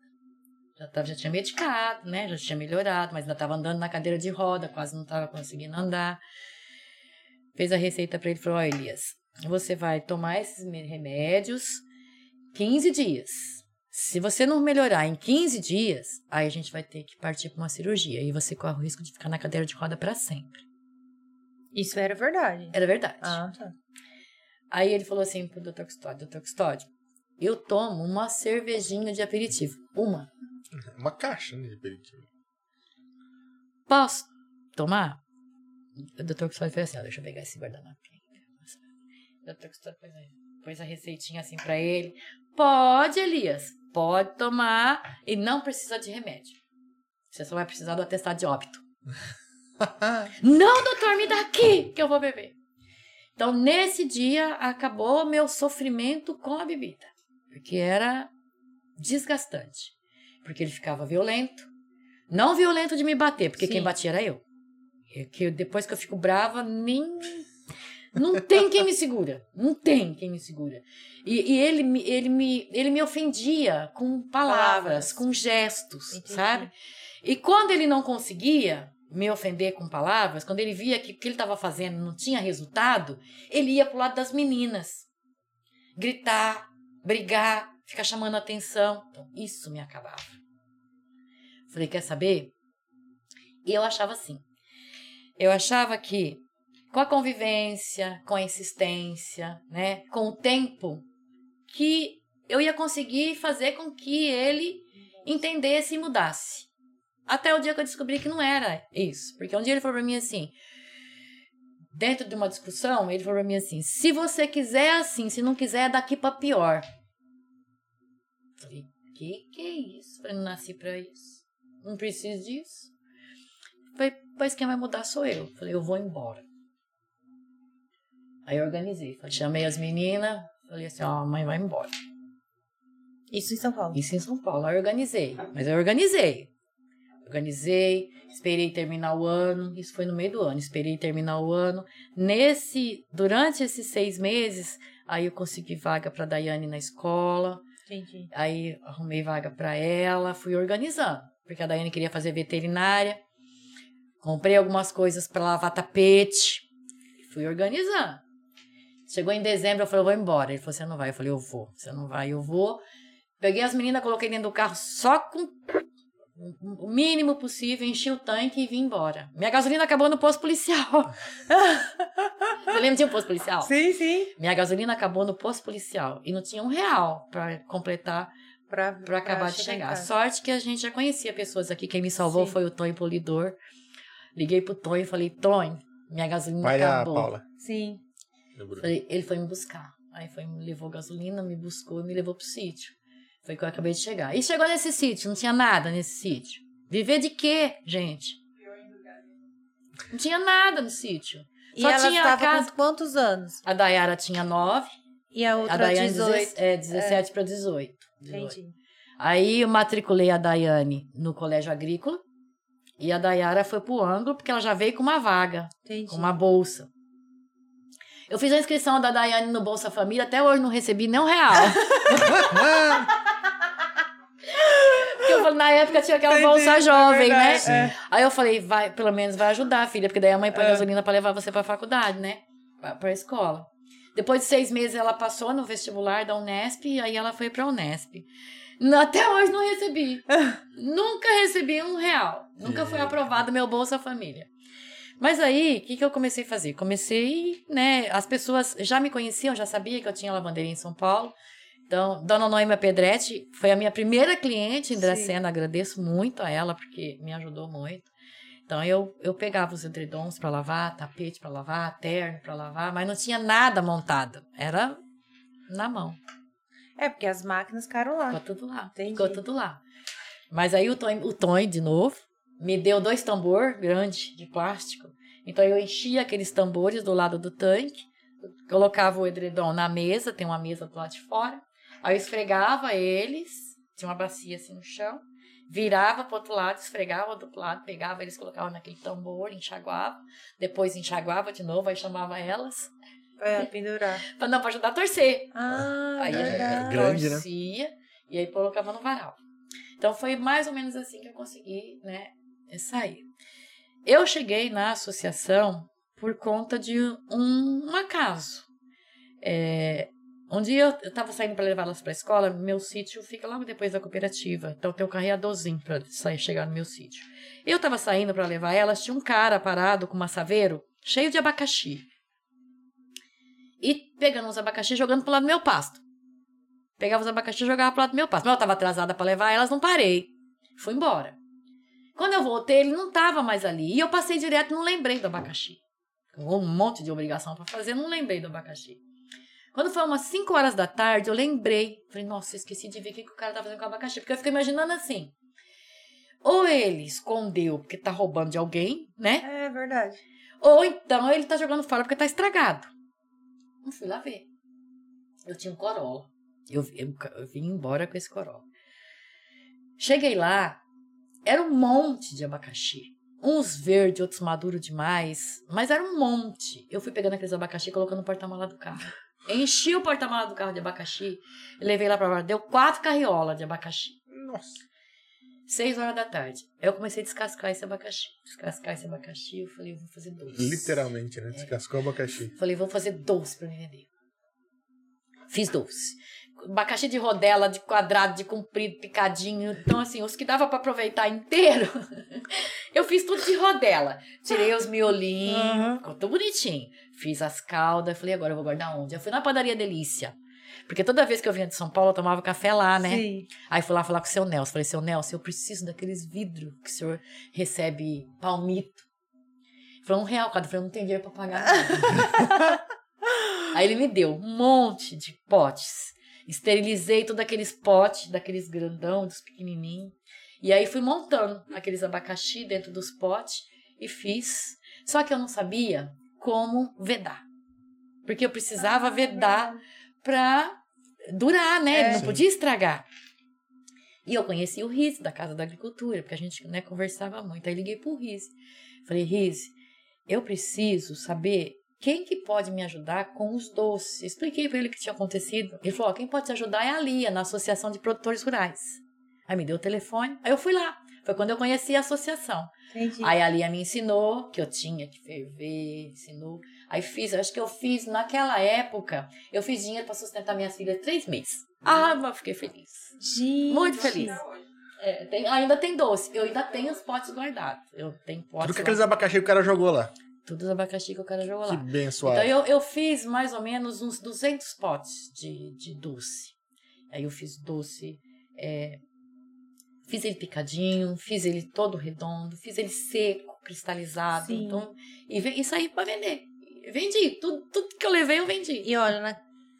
Já, tava, já tinha medicado, né? Já tinha melhorado, mas ainda estava andando na cadeira de roda, quase não estava conseguindo andar. Fez a receita para ele e falou: Ó, Elias, você vai tomar esses remédios 15 dias. Se você não melhorar em 15 dias, aí a gente vai ter que partir para uma cirurgia. E você corre o risco de ficar na cadeira de roda para sempre. Isso era verdade. Era verdade. Ah, tá. Aí ele falou assim pro Dr. Custódio: Dr. Custódio, eu tomo uma cervejinha de aperitivo. Uma. Uma caixa né, de aperitivo. Posso tomar? O doutor Custódio fez assim, ó, deixa eu pegar esse guardanapo. O doutor Custódio pôs, pôs a receitinha assim pra ele. Pode, Elias, pode tomar e não precisa de remédio. Você só vai precisar do atestado de óbito. não, doutor, me dá aqui que eu vou beber. Então, nesse dia, acabou meu sofrimento com a bebida. Porque era desgastante. Porque ele ficava violento. Não violento de me bater, porque Sim. quem batia era eu. É que depois que eu fico brava, nem. Não tem quem me segura. Não tem quem me segura. E, e ele, me- ele, me, ele me ofendia com palavras, Palavras. com gestos, Entendi. sabe? E quando ele não conseguia me ofender com palavras, quando ele via que o que ele estava fazendo não tinha resultado, ele ia pro lado das meninas. Gritar, brigar, ficar chamando atenção. Então, isso me acabava. Falei, quer saber? E eu achava assim. Eu achava que com a convivência, com a insistência, né, com o tempo, que eu ia conseguir fazer com que ele entendesse e mudasse. Até o dia que eu descobri que não era isso. Porque um dia ele falou pra mim assim, dentro de uma discussão, ele falou pra mim assim: se você quiser assim, se não quiser, é daqui pra pior. Falei, que que é isso? Falei, não nasci pra isso. Não preciso disso. Falei, pois quem vai mudar sou eu. Falei, eu vou embora. Aí eu organizei. Falei, chamei as meninas. Falei assim, ó, a mãe vai embora. Isso em São Paulo. Isso em São Paulo. Aí organizei. Mas eu organizei. Organizei, esperei terminar o ano. Isso foi no meio do ano. Esperei terminar o ano. Nesse, durante esses seis meses, aí eu consegui vaga para Daiane na escola. Entendi. Aí arrumei vaga para ela, fui organizando, porque a Daiane queria fazer veterinária. Comprei algumas coisas para lavar tapete, fui organizando. Chegou em dezembro, eu falei, eu vou embora. Ele falou, você não vai? Eu falei, eu vou. Você não vai, eu vou. Peguei as meninas, coloquei dentro do carro só com o mínimo possível, enchi o tanque e vim embora. Minha gasolina acabou no posto policial. Você lembra de um posto policial? Sim, sim. Minha gasolina acabou no posto policial e não tinha um real para completar Pra, para acabar de chegar. Sorte que a gente já conhecia pessoas aqui. Quem me salvou Sim. foi o Tonho Polidor. Liguei pro Tonho e falei: Tonho, minha gasolina da acabou. Paula. Sim. Falei, ele foi me buscar. Aí foi, me levou gasolina, me buscou e me levou pro sítio. Foi que eu acabei de chegar. E chegou nesse sítio, não tinha nada nesse sítio. Viver de quê, gente? Não tinha nada no sítio. E Só ela tinha a estava casa. com quantos anos? A Dayara tinha nove, E a a outra Daiane 18. 18, é, 17 para 18. 18. Entendi. Aí eu matriculei a Daiane no colégio agrícola e a Dayara foi pro ângulo porque ela já veio com uma vaga, Entendi. com uma bolsa. Eu fiz a inscrição da Daiane no Bolsa Família, até hoje não recebi nem um real. Porque eu falei, na época tinha aquela Entendi, bolsa é jovem, né? é. Aí eu falei, vai, pelo menos vai ajudar, filha, porque daí a mãe põe É. gasolina pra levar você pra faculdade, né? Pra, pra escola. Depois de seis meses ela passou no vestibular da Unesp e aí ela foi pra Unesp. Até hoje não recebi. Nunca recebi um real. Nunca foi aprovado meu Bolsa Família. Mas aí, o que, que eu comecei a fazer? Comecei, né? As pessoas já me conheciam, já sabia que eu tinha lavanderia em São Paulo. Então, Dona Noema Pedretti foi a minha primeira cliente em Sim. Dracena. Agradeço muito a ela, porque me ajudou muito. Então, eu, eu pegava os edredons para lavar, tapete para lavar, terno para lavar, mas não tinha nada montado. Era na mão. É, porque as máquinas ficaram lá. Ficou tudo lá. Entendi. Ficou tudo lá. Mas aí o Tonho, o Tonho, de novo, me deu dois tambor grandes de plástico. Então eu enchia aqueles tambores do lado do tanque, colocava o edredom na mesa, tem uma mesa do lado de fora. Aí eu esfregava eles, tinha uma bacia assim no chão, virava pro outro lado, esfregava do outro lado, pegava eles, colocava naquele tambor, enxaguava, depois enxaguava de novo, aí chamava elas, É, pendurar. pra, não, pra ajudar a torcer. Ah, Aí a gente verdade. grande, né? torcia e aí colocava no varal. Então foi mais ou menos assim que eu consegui, né, sair. Eu cheguei na associação por conta de um, um acaso. É, um dia eu estava saindo para levar elas para a escola, meu sítio fica logo depois da cooperativa, então tem um carreadorzinho para sair chegar no meu sítio. Eu estava saindo para levar elas, tinha um cara parado com um assaveiro cheio de abacaxi. E pegando os abacaxi jogando pro lado do meu pasto. Pegava os abacaxi e jogava pro lado do meu pasto. Mas eu estava atrasada para levar elas, não parei. Fui embora. Quando eu voltei, ele não estava mais ali. E eu passei direto, não lembrei do abacaxi. Um monte de obrigação para fazer, não lembrei do abacaxi. Quando foi umas 5 horas da tarde, eu lembrei. Falei, nossa, esqueci de ver o que que o cara tá fazendo com o abacaxi. Porque eu fiquei imaginando assim. Ou ele escondeu porque tá roubando de alguém, né? É verdade. Ou então ele tá jogando fora porque tá estragado. Não fui lá ver. Eu tinha um Corolla. Eu, eu, eu vim embora com esse Corolla. Cheguei lá, era um monte de abacaxi. Uns verdes, outros maduros demais. Mas era um monte. Eu fui pegando aqueles abacaxi e colocando no porta-mala do carro. Enchi o porta-mala do carro de abacaxi e levei lá pra baixo. Deu quatro carriolas de abacaxi. Nossa. Seis horas da tarde. Eu comecei a descascar esse abacaxi. Descascar esse abacaxi. Eu falei, eu vou fazer doce. Literalmente, né? Descascou o abacaxi. Falei, vou fazer doce pra me vender. Fiz doce. Abacaxi de rodela, de quadrado, de comprido, picadinho. Então, assim, os que dava pra aproveitar inteiro, eu fiz tudo de rodela. Tirei os miolinhos, Uhum. ficou tudo bonitinho. Fiz as caldas. Falei, agora eu vou guardar onde? Eu fui na padaria Delícia. Porque toda vez que eu vinha de São Paulo, eu tomava café lá, né? Sim. Aí fui lá falar com o seu Nelson. Falei, seu Nelson, eu preciso daqueles vidros que o senhor recebe palmito. Ele Falou, um real cada. Eu falei, eu não tenho dinheiro pra pagar. Aí ele me deu um monte de potes. Esterilizei todos aqueles potes, daqueles grandão, dos pequenininhos. E aí fui montando aqueles abacaxi dentro dos potes e fiz. Só que eu não sabia como vedar. Porque eu precisava vedar pra durar, né? É. não Sim. podia estragar. E eu conheci o Riz, da Casa da Agricultura, porque a gente né, conversava muito. Aí liguei pro Riz. Falei, Riz, eu preciso saber quem que pode me ajudar com os doces. Expliquei para ele o que tinha acontecido. Ele falou, ó, quem pode te ajudar é a Lia, na Associação de Produtores Rurais. Aí me deu o telefone, aí eu fui lá. Foi quando eu conheci a associação. Entendi. Aí a Lia me ensinou que eu tinha que ferver, ensinou. Aí fiz, acho que eu fiz naquela época, eu fiz dinheiro para sustentar minhas filhas três meses. Ah, mas fiquei feliz. Gente. Muito feliz. É, tem- ainda tem doce. Eu ainda tenho os potes guardados. Eu tenho potes. Tudo que aqueles abacaxi que o cara jogou lá. Tudo os abacaxi que o cara jogou Que lá. bem Então suave. eu, eu fiz mais ou menos uns 200 potes de, de doce. Aí eu fiz doce, é, fiz ele picadinho, fiz ele todo redondo, fiz ele seco, cristalizado. Sim. Então, e, e saí para vender. Vendi, tudo, tudo que eu levei eu vendi. E olha, na-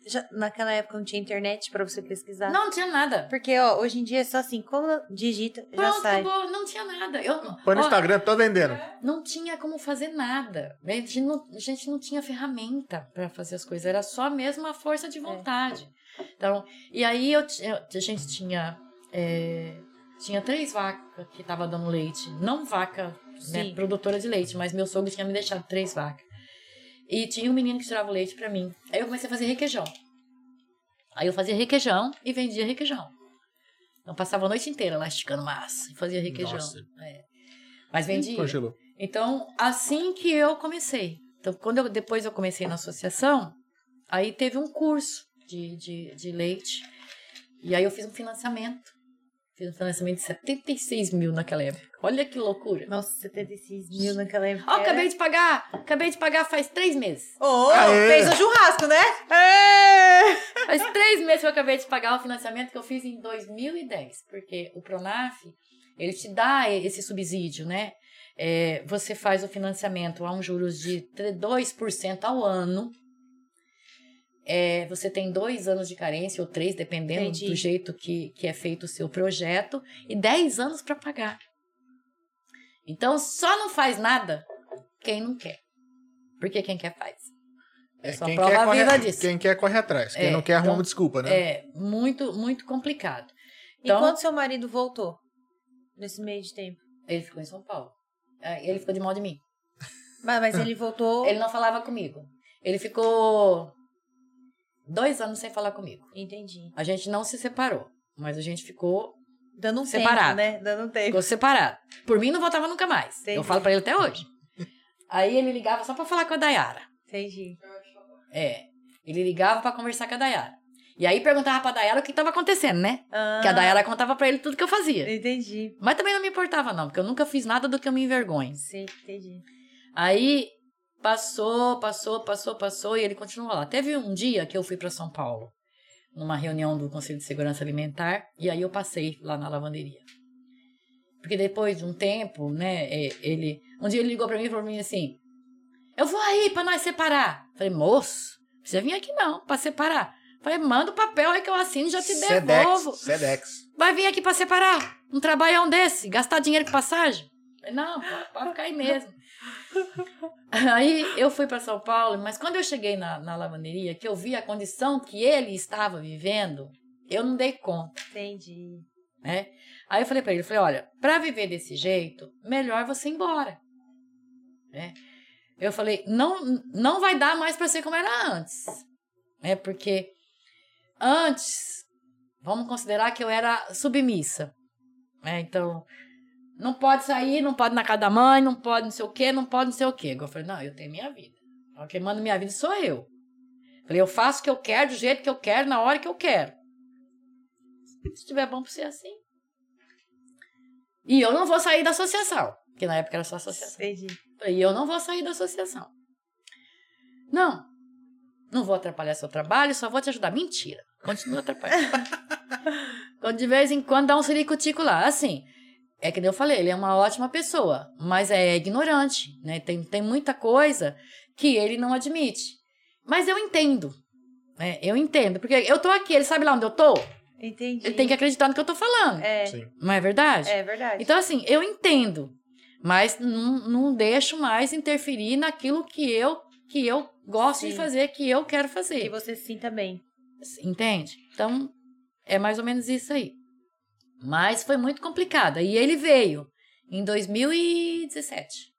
já- naquela época não tinha internet pra você pesquisar. Não tinha nada. Porque, ó, hoje em dia é só assim, como digita, já Pronto, sai. acabou, não tinha nada. Eu, não- Põe no ó, Instagram, tô vendendo. não tinha como fazer nada. A gente não, a gente não tinha ferramenta para fazer as coisas, era só mesmo a força É. de vontade. Então, e aí eu, a gente tinha é, tinha três vacas que estavam dando leite, não vaca né, produtora de leite, mas meu sogro tinha me deixado três vacas. E tinha um menino que tirava o leite para mim. Aí eu comecei a fazer requeijão. Aí eu fazia requeijão e vendia requeijão. Então passava a noite inteira lá esticando massa e fazia requeijão. Nossa. É. Mas vendia. Congelou. Então, assim que eu comecei. Então, quando eu, depois eu comecei na associação, aí teve um curso de, de, de leite. E aí eu fiz um financiamento. Fiz um financiamento de 76 mil naquela época. Olha que loucura. Nossa, 76 mil naquela época. Ó, era- acabei de pagar. Acabei de pagar faz três meses. Ô, Aê! fez o churrasco, né? Faz três meses que eu acabei de pagar o financiamento que eu fiz em 2010. Porque o Pronaf, ele te dá esse subsídio, né? É, você faz o financiamento a um juros de 2% ao ano. É, você tem dois anos de carência, ou três, dependendo Entendi. do jeito que, que é feito o seu projeto, e 10 anos para pagar. Então, só não faz nada quem não quer. Porque quem quer faz. É, só quem, prova quer corre, viva disso. quem quer corre atrás. Quem É, não quer arruma então, desculpa, né? É muito, muito complicado. E Então- quando seu marido voltou? Nesse meio de tempo. Ele ficou em São Paulo. Aí Ele ficou de mal de mim. Mas, mas ele voltou. Ele não falava comigo. Ele ficou dois anos sem falar comigo. Entendi. A gente não se separou, mas a gente ficou, Dando um Separado. tempo, né? Dando um tempo. ficou separado. Por mim, não voltava nunca mais. Entendi. Eu falo pra ele até hoje. Aí ele ligava só pra falar com a Dayara. Entendi. É. Ele ligava pra conversar com a Dayara. E aí perguntava pra Dayara o que tava acontecendo, né? Ah, Que a Dayara contava pra ele tudo que eu fazia. Entendi. Mas também não me importava, não, porque eu nunca fiz nada do que eu me envergonho. Sim, entendi. Aí passou, passou, passou, passou e ele continuou lá. Teve um dia que eu fui para São Paulo, numa reunião do Conselho de Segurança Alimentar, e aí eu passei lá na lavanderia. Porque depois de um tempo, né, é, ele. Um dia ele ligou para mim e falou pra mim assim: Eu vou aí para nós separar. Falei, moço, não precisa vir aqui não, para separar. Falei, manda o papel aí que eu assino e já te devolvo. Sedex. Sedex. Vai vir aqui pra separar. Um trabalhão desse, gastar dinheiro com passagem. Falei, Não, pode- pode ficar aí mesmo. Aí eu fui para São Paulo, mas quando eu cheguei na, na lavanderia, que eu vi a condição que ele estava vivendo, eu não dei conta, Entendi. né? Aí eu falei para ele, falei, olha, para viver desse jeito, melhor você ir embora, né? Eu falei, não, não vai dar mais para ser como era antes, né? Porque antes, vamos considerar que eu era submissa, né? Então, não pode sair, não pode ir na casa da mãe, não pode não sei o quê, não pode não sei o quê. Eu falei, não, eu tenho minha vida. Então, Quem manda minha vida sou eu. Falei, eu faço o que eu quero, do jeito que eu quero, na hora que eu quero. Se estiver bom pra ser assim. E eu não vou sair da associação, porque na época era só associação. Entendi. E eu não vou sair da associação. Não. Não vou atrapalhar seu trabalho, só vou te ajudar. Mentira. Continua atrapalhando. quando de vez em quando dá um ciricutico lá. Assim, é que nem eu falei, ele é uma ótima pessoa, mas é ignorante, né? Tem, tem muita coisa que ele não admite. Mas eu entendo. Né? Eu entendo. Porque eu tô aqui, ele sabe lá onde eu tô? Entendi. Ele tem que acreditar no que eu tô falando. É, Sim. Não é verdade? é verdade. Então, assim, eu entendo, mas não, não deixo mais interferir naquilo que eu que eu gosto de Sim. fazer, que eu quero que fazer. você se sinta bem. Entende? Então, é mais ou menos isso aí. Mas foi muito complicado. E ele veio em 2017.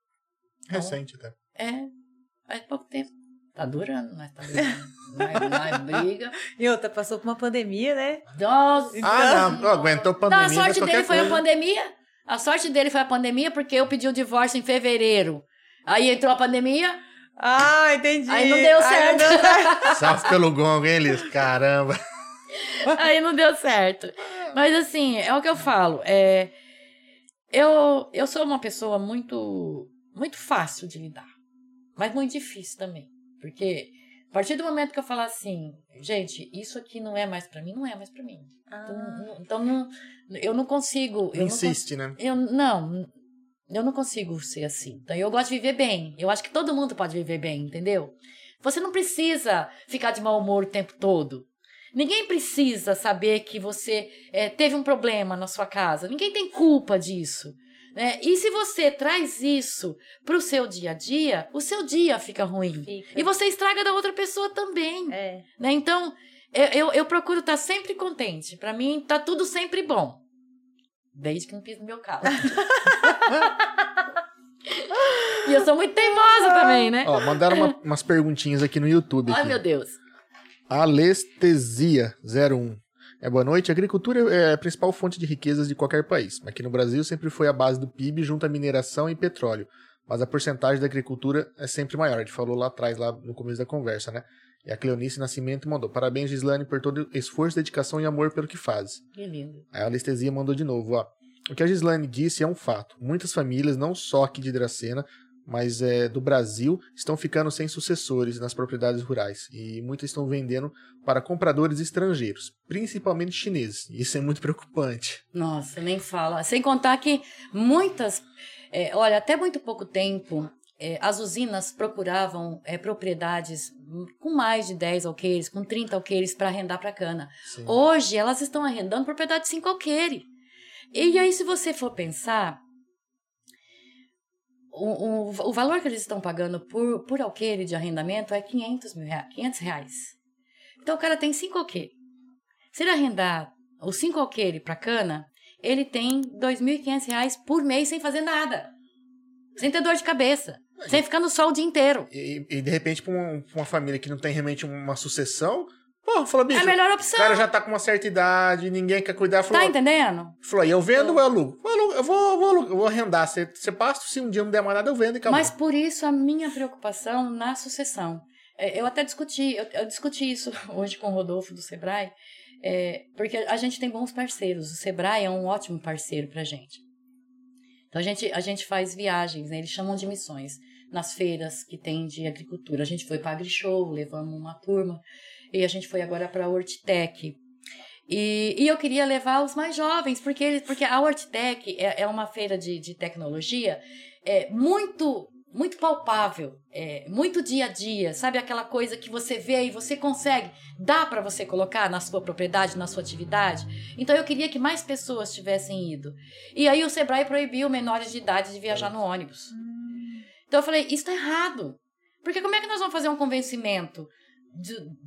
Recente até. É, faz pouco tempo. Tá durando, mas tá durando. Nós, nós briga. E outra, passou por uma pandemia, né? Nossa! Ah, não. Aguentou Não, pandemia. a sorte dele foi a coisa. pandemia. A sorte dele foi a pandemia porque eu pedi o divórcio em fevereiro. Aí entrou a pandemia, Ah, entendi. Aí não deu certo. não certo. Salve pelo gongo, hein, Liz? Caramba. Aí não deu certo. Mas assim, é o que eu falo. É, eu, eu sou uma pessoa muito, muito fácil de lidar. Mas muito difícil também. Porque a partir do momento que eu falar assim, gente, isso aqui não é mais pra mim, não é mais pra mim. Então, não- então não, eu não consigo. Eu não cons- Insiste, né? eu não, eu não consigo ser assim. Então eu gosto de viver bem. Eu acho que todo mundo pode viver bem, entendeu? Você não precisa ficar de mau humor o tempo todo. Ninguém precisa saber que você eh, teve um problema na sua casa. Ninguém tem culpa disso. né? E se você traz isso para o seu dia a dia, o seu dia fica ruim. Fica. E você estraga da outra pessoa também. É. né? Então, eu, eu, procuro estar sempre contente. Pra mim, tá tudo sempre bom. Desde que não pise no meu carro. e eu sou muito teimosa também, né? Ó, mandaram uma- umas perguntinhas aqui no YouTube. Ai, Aqui. meu Deus. Alestesia 01. É, boa noite. A agricultura é a principal fonte de riquezas de qualquer país. Aqui no Brasil sempre foi a base do PIB junto à mineração e petróleo. Mas a porcentagem da agricultura é sempre maior. A gente falou lá atrás, lá no começo da conversa, né? E a Cleonice Nascimento mandou. Parabéns, Gislane, por todo o esforço, dedicação e amor pelo que faz. Que lindo. A Alestesia mandou de novo, ó. O que a Gislane disse é um fato. Muitas famílias, não só aqui de Dracena, mas é, do Brasil, estão ficando sem sucessores nas propriedades rurais. E muitas estão vendendo para compradores estrangeiros, principalmente chineses. Isso é muito preocupante. Nossa, nem fala. Sem contar que muitas. é, olha, até muito pouco tempo, é, as usinas procuravam é, propriedades com mais de 10 alqueires, com 30 alqueires para arrendar para cana. Sim. Hoje, elas estão arrendando propriedade de 5 alqueire. E aí, se você for pensar, o, o, o valor que eles estão pagando por, por alqueire de arrendamento é 500, mil reais, 500 reais. Então, o cara tem 5 alqueire. Se ele arrendar os 5 alqueire para cana, ele tem 2.500 reais por mês sem fazer nada. Sem ter dor de cabeça. Sem ficar no sol o dia inteiro. E, e, de repente, para uma, uma família que não tem realmente uma sucessão, pô, falou, É bicho, a melhor o opção. cara já tá com uma certa idade, ninguém quer cuidar. Falou, Tá entendendo? falou eu vendo ou eu alugo? Eu, alugo, eu vou, vou, eu vou arrendar. Você, você passa, se um dia não der mais nada, eu vendo e acabou. Mas por isso a minha preocupação na sucessão. É, Eu até discuti, eu, eu discuti isso hoje com o Rodolfo do Sebrae, é, porque a gente tem bons parceiros. O Sebrae é um ótimo parceiro pra gente. Então a gente, a gente faz viagens, né? eles chamam de missões, nas feiras que tem de agricultura. A gente foi para AgriShow, levamos uma turma, e a gente foi agora para a Hortitec. E, e eu queria levar os mais jovens, porque, eles, porque a Hortitec é, é uma feira de, de tecnologia é, muito muito palpável, é, muito dia a dia, sabe aquela coisa que você vê e você consegue, dá para você colocar na sua propriedade, na sua atividade. Então eu queria que mais pessoas tivessem ido. E aí o Sebrae proibiu menores de idade de viajar no ônibus. Então eu falei, isso tá errado. Porque como é que nós vamos fazer um convencimento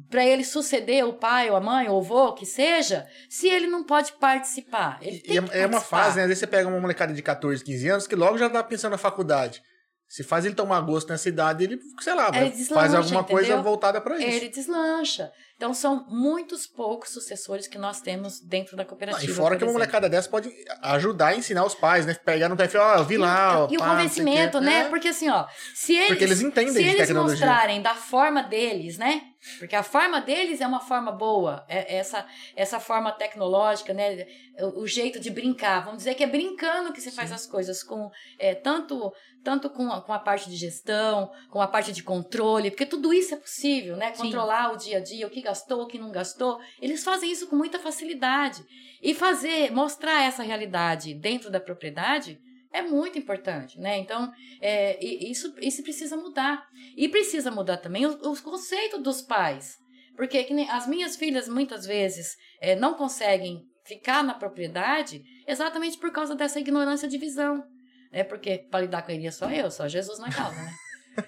para ele suceder o pai ou a mãe ou o avô, que seja, se ele não pode participar? Ele tem E que é, é uma participar. fase, né? Às vezes você pega uma molecada de 14, 15 anos que logo já tá pensando na faculdade. Se faz ele tomar gosto nessa idade, ele, sei lá, Ele faz alguma coisa entendeu? voltada pra isso. Ele deslancha. Então, são muitos poucos sucessores que nós temos dentro da Ah, cooperativa. e fora que uma molecada dessa pode ajudar a ensinar os pais, né? Pegar no e falar, ó, eu vi lá, ó, E, o pá, convencimento, o quê. né? É. Porque assim, ó, se eles, eles entendem se eles mostrarem da forma deles, né? Porque a forma deles é uma forma boa, é essa essa forma tecnológica, né? O, o jeito de brincar, vamos dizer que é brincando que você faz as coisas com é, tanto tanto com a, com a parte de gestão, com a parte de controle, porque tudo isso é possível, né? Sim. Controlar o dia a dia, o que gastou, que não gastou. Eles fazem isso com muita facilidade. E fazer, mostrar essa realidade dentro da propriedade é muito importante, né? Então, é, isso, isso precisa mudar. E precisa mudar também os, os conceitos dos pais. Porque as minhas filhas, muitas vezes, é, não conseguem ficar na propriedade exatamente por causa dessa ignorância de visão. É porque para lidar com ele é só eu, só Jesus na causa, né?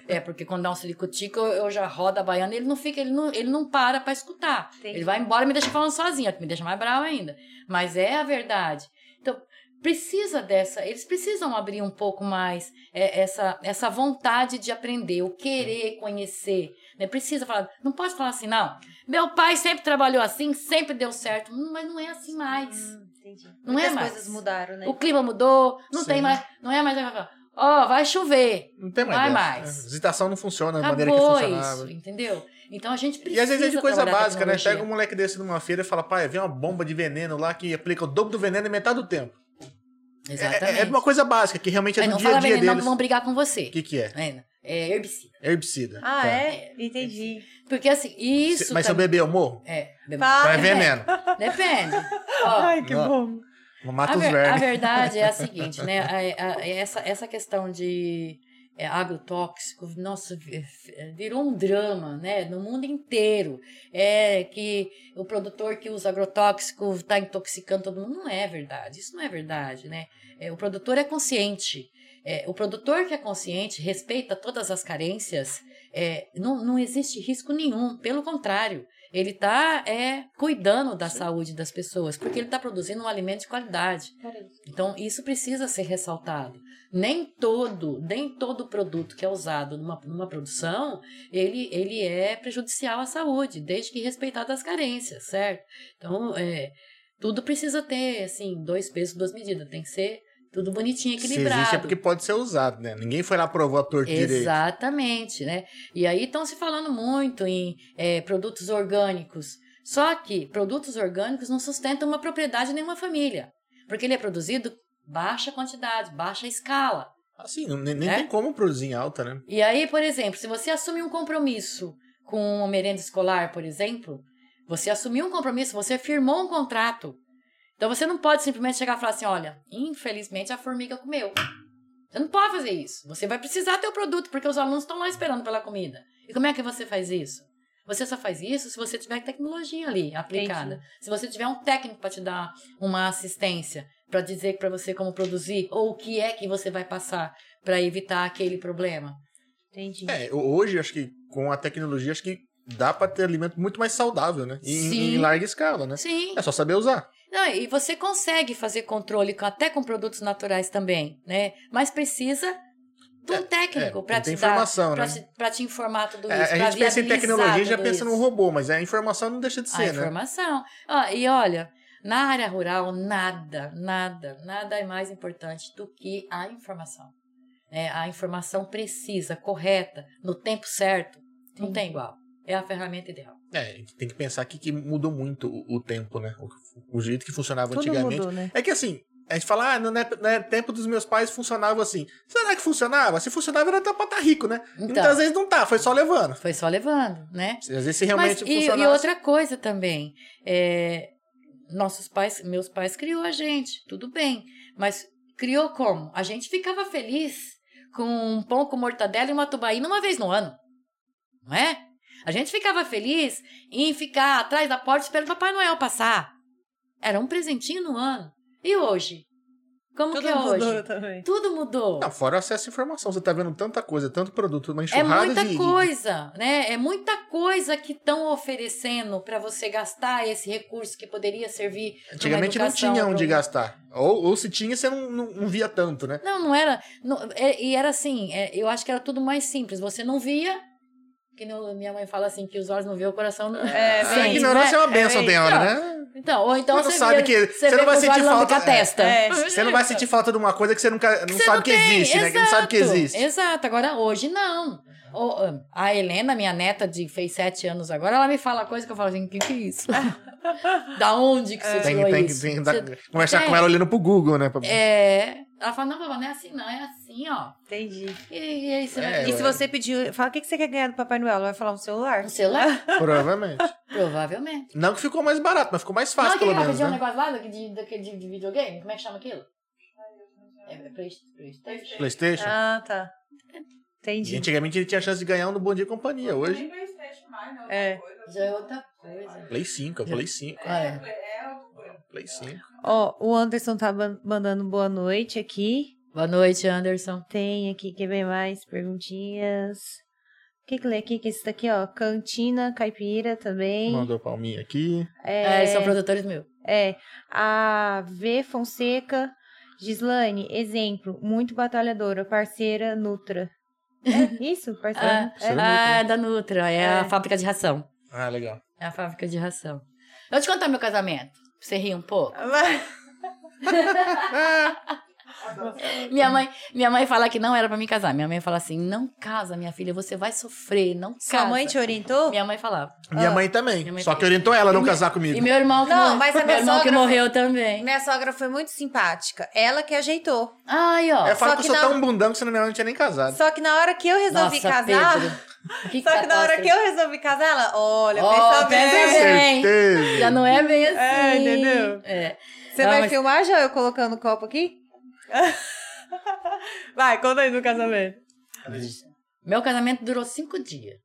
É, porque quando dá um silicutico, eu, eu já rodo a baiana e ele não fica, ele não, ele não para para escutar. Entendi. Ele vai embora e me deixa falando sozinho, que me deixa mais bravo ainda. Mas é a verdade. Então, precisa dessa, eles precisam abrir um pouco mais é, essa, essa vontade de aprender, o querer conhecer. Né? Precisa falar, não pode falar assim, não. Meu pai sempre trabalhou assim, sempre deu certo. Hum, Mas não é assim mais. Hum, entendi. Não Muitas é mais. coisas mudaram, né? O clima mudou, não Sim. tem mais, não é mais. Ó, vai chover. Não tem mais. Vai mais. A visitação não funciona da maneira que funcionava. isso, entendeu? Então a gente E precisa às vezes é de coisa básica, né? Pega um moleque desse numa feira e fala, pai, vem uma bomba de veneno lá que aplica o dobro do veneno em metade do tempo. É- Exatamente. É, é uma coisa básica, que realmente é do não dia a dia veneno, não, deles. que vão brigar com você. O que que é? É, é herbicida. Herbicida. Ah, Tá. é? Entendi. Porque assim, isso Mas se eu também- beber, eu morro? É, bebe- Pá. Não é veneno. depende. Ó, Ai, que Não. Mata a, os ver- a verdade é a seguinte, né? A- a- essa, essa questão de é, agrotóxico, nossa, vi- virou um drama, né? No mundo inteiro. É que o produtor que usa agrotóxico está intoxicando todo mundo. Não é verdade. Isso não é verdade, né? É, o produtor é consciente. É, o produtor que é consciente respeita todas as carências. é, não, não existe risco nenhum. Pelo contrário, ele está é, cuidando da saúde das pessoas, porque ele está produzindo um alimento de qualidade. Então, isso precisa ser ressaltado. Nem todo, nem todo produto que é usado numa, numa produção, ele, ele é prejudicial à saúde, desde que respeitadas as carências, certo? Então, é, tudo precisa ter, assim, dois pesos, duas medidas. Tem que ser tudo bonitinho, Se equilibrado. existe é porque pode ser usado, né? Ninguém foi lá provou a torta direito. Exatamente, né? E aí estão se falando muito em é, produtos orgânicos. Só que produtos orgânicos não sustentam uma propriedade nem uma família. Porque ele é produzido baixa quantidade, baixa escala. Assim, nem, nem É? tem como produzir em alta, né? E aí, por exemplo, se você assume um compromisso com uma merenda escolar, por exemplo, você assumiu um compromisso, você firmou um contrato. Então você não pode simplesmente chegar e falar assim: olha, infelizmente a formiga comeu. Você não pode fazer isso. Você vai precisar ter o produto, porque os alunos estão lá esperando pela comida. E como é que você faz isso? Você só faz isso se você tiver tecnologia ali aplicada. Se você tiver um técnico para te dar uma assistência, para dizer para você como produzir, ou o que é que você vai passar para evitar aquele problema. Entendi. É, hoje, acho que com a tecnologia, acho que dá pra ter alimento muito mais saudável, né? Em, Sim. em larga escala, né? Sim. É só saber usar. Não, e você consegue fazer controle com- até com produtos naturais também, né? Mas precisa de um técnico é, para te dar, informação, pra né? te, pra te informar tudo É, isso. a pra gente pensa em tecnologia e já pensa isso. num robô, mas a informação não deixa de A ser, né? informação. Ó, e olha, na área rural, nada, nada, nada é mais importante do que a informação. É, a informação precisa, correta, no tempo certo, não tem igual. É a ferramenta ideal. É, a gente tem que pensar aqui que mudou muito o, o tempo, né? O, o jeito que funcionava Tudo antigamente. mudou, né? É que assim, a gente fala, ah, no, no no tempo dos meus pais funcionava assim. Será que funcionava? Se funcionava era pra estar rico, né? Então. Muitas vezes não tá, foi só levando. Foi só levando, né? Às vezes se realmente Mas, e, e outra coisa também, é, nossos pais, meus pais criou a gente, tudo bem, mas criou como? A gente ficava feliz com um pão com mortadela e uma tubaína uma vez no ano, não é? A gente ficava feliz em ficar atrás da porta esperando o Papai Noel passar. Era um presentinho no ano. E hoje? Como Tudo que é mudou hoje? também. Tudo mudou. Não, fora o acesso à informação. Você tá vendo tanta coisa, tanto produto, uma É enxurrada muita de, de- coisa, né? É muita coisa que estão oferecendo para você gastar esse recurso que poderia servir. Antigamente não tinha onde gastar. Ou, ou se tinha, você não, não, não via tanto, né? Não, não era. não- é- e era assim, é, eu acho que era tudo mais simples. Você não via. Que nem minha mãe fala assim, que os olhos não vê, o coração não. É, A sente, ignorância né? é uma benção, É, tem hora, então. né? Então, ou então Você sabe vê, que- você, não vai sentir falta- a testa. É. Você não vai sentir falta de uma coisa que você nunca não Você sabe não que tem, existe, né? Que não sabe que exato, existe. Exato. Agora, hoje, não. A Helena, minha neta, de fez sete anos agora, ela me fala coisa que eu falo assim, o que, que é isso? da onde que você Tem, tirou tem, isso? tem que dar- Você- conversar tem. com ela olhando pro Google, né? Pra- É. Ela fala, não, papai, não é assim, não, é assim, ó. Entendi. E, e aí você É, vai E se você pedir, fala o que que você quer ganhar do Papai Noel? Ela vai falar um celular? no celular? Provavelmente. Provavelmente. Não que ficou mais barato, mas ficou mais fácil, não, pelo menos, um né? negócio lá daquele de, de, de videogame, como é que chama aquilo? É, é Play- Playstation? Playstation. Ah, tá. E Entendi. antigamente ele tinha chance de ganhar um no Bom Dia e Companhia. Hoje, É. Já é outra coisa. Play 5, é Play 5. É. Play 5. Ó, o Anderson tá mandando boa noite aqui. Boa noite, Anderson. Tem aqui, quer ver mais perguntinhas? O que que lê aqui? Que esse daqui, ó, Cantina Caipira também. Mandou palminha aqui. É, eles são produtores meus. É, a V Fonseca, Gislaine, exemplo, muito batalhadora, parceira Nutra. É isso? Parceira Ah, Nutra? Parceira ah, é da Nutra, é, a É. fábrica de ração. Ah, legal. É a fábrica de ração. Eu vou te contar meu casamento. pra Você rir um pouco. É. Minha mãe, minha mãe fala que não era pra me casar. Minha mãe fala assim: não casa, minha filha, você vai sofrer, não casa. Sua mãe te orientou? Minha mãe falava. Minha mãe também. Minha mãe Só que orientou ela a não casar comigo. E meu irmão que, Não, mas a minha meu irmão que sogra- morreu também. Minha sogra foi muito simpática. Ela que ajeitou. Ai, ó. É, fala Só que eu que sou na- tão bundão que você não tinha nem casado. Só que na hora que eu resolvi Nossa, casar. Pedro. Que Só que na hora que eu resolvi casar, ela, olha, Ó, pensa pensa bem. bem. Já não é bem assim. É, entendeu? É. Você Não, vai mas- filmar já eu colocando o copo aqui? vai, conta aí no casamento. Meu casamento durou cinco dias.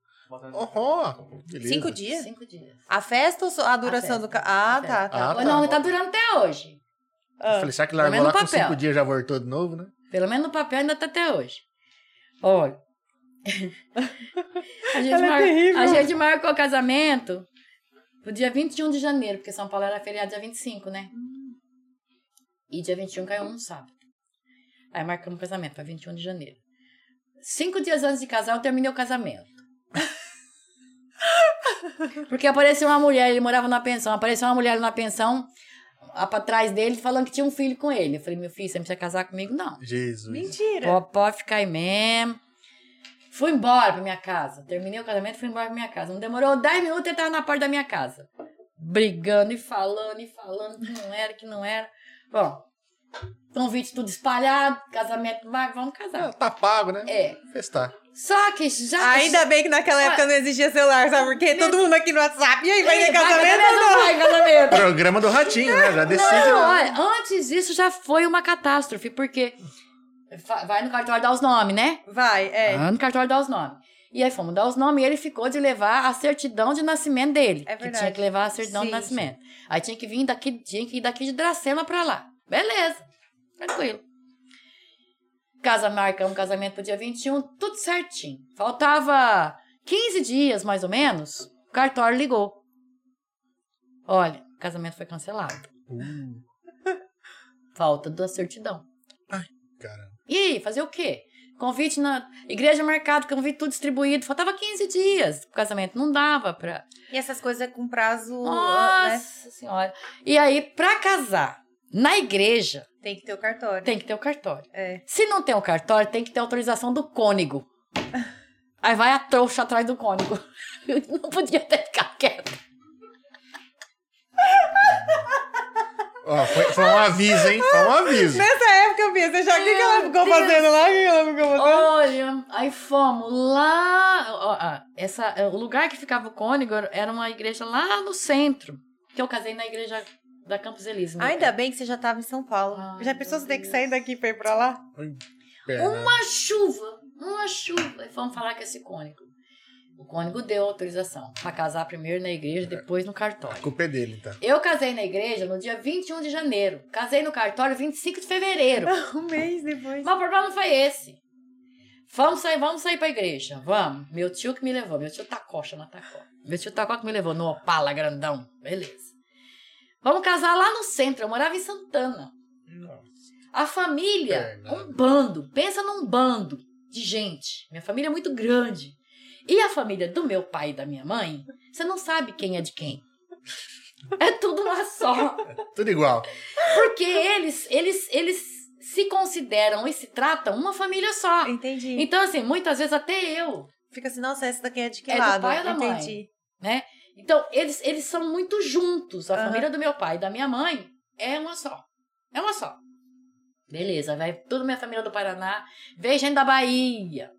Beleza. Cinco dias? Cinco dias. A festa ou a duração festa, do ca... Ah, a tá, tá. Ah, tá. Não, tá durando até hoje. Eu falei, será que largou lá no com cinco dias já voltou de novo, né? Pelo menos no papel ainda tá até hoje. Olha. a, gente é mar- terrível. a gente marcou o casamento pro dia 21 de janeiro, porque São Paulo era feriado dia 25, né? E dia 21 caiu um sábado. Aí marcamos o casamento para 21 de janeiro. Cinco dias antes de casar, eu terminei o casamento. Porque apareceu uma mulher, ele morava na pensão, apareceu uma mulher na pensão, lá pra trás dele, falando que tinha um filho com ele. Eu falei, meu filho, você não precisa casar comigo, não. Jesus. Mentira. Pode, pode ficar aí mesmo. Fui embora pra minha casa. Terminei o casamento, fui embora pra minha casa. Não demorou 10 minutos, ele tava na porta da minha casa. Brigando e falando e falando que não era, que não era. Bom, convite tudo espalhado, casamento vai, vamos Ah, casar. tá pago, né? É. Festar. Só que já. Ainda bem que naquela época não existia celular, sabe por quê? Todo mundo aqui no WhatsApp. E aí, vai ter Ei, casamento ou ou não? vai casamento? Programa do Ratinho, né? Já decide. Não, né? olha, antes disso já foi uma catástrofe, porque vai no cartório dar os nomes, né? Vai, é. Ah, no cartório dar os nomes. E aí fomos dar os nomes e ele ficou de levar a certidão de nascimento dele. É que verdade. tinha que levar a certidão de Sim, nascimento. Aí tinha que vir daqui, tinha que ir daqui de Dracema pra lá. Beleza. Tranquilo. Casa marcamos casamento pro dia 21, tudo certinho. Faltava 15 dias, mais ou menos, o cartório ligou. Olha, o casamento foi cancelado. Uh, Falta da certidão. cara. E aí, fazer o quê? Convite na igreja marcado, convite tudo distribuído. Faltava 15 dias pro casamento. Não dava pra. E essas coisas com prazo, ah, né? Nossa senhora. E aí, pra casar na igreja, Tem que ter o cartório. tem que ter o cartório. É. Se não tem o cartório, tem que ter autorização do cônego. Aí vai a trouxa atrás do cônego. Não podia ter ficado quieto. Ó, foi, foi um aviso, hein? Foi um aviso. Nessa época eu pensei, já o que, que ela ficou Deus. fazendo lá? O que, que ela ficou fazendo? Olha, aí fomos lá. ó, ó, essa, o lugar que ficava o cônego era uma igreja lá no centro. Que eu casei na igreja da Campos Elíseos. meu Ainda bem que você já tava em São Paulo. Ai, já pensou você ter que sair daqui pra ir pra lá? Uma chuva, uma chuva. E fomos falar com esse cônego. O cônego deu autorização para casar primeiro na igreja, depois no A cartório. culpa é dele, então. Eu casei na igreja no dia 21 de janeiro. Casei no cartório 25 de fevereiro. Um mês depois. Mas o problema não foi esse. Vamos sair, vamos sair pra igreja. Vamos. Meu tio que me levou. Meu tio Tacó, chama Tacó. Meu tio Tacó que me levou no Opala grandão. Beleza. Vamos casar lá no centro. Eu morava em Santana. A família, um bando. Pensa num bando de gente. Minha família é muito grande. E a família do meu pai e da minha mãe, você não sabe quem é de quem. É tudo uma só. Tudo igual. Porque eles, eles, eles se consideram e se tratam uma família só. Entendi. Então, assim, muitas vezes até eu, Fica assim, nossa, essa daqui é de que É do lado? pai ou da mãe? Entendi. né? Então, eles, eles são muito juntos. A Aham. família do meu pai e da minha mãe é uma só. É uma só. Beleza, vai toda minha família do Paraná. Veio gente da Bahia.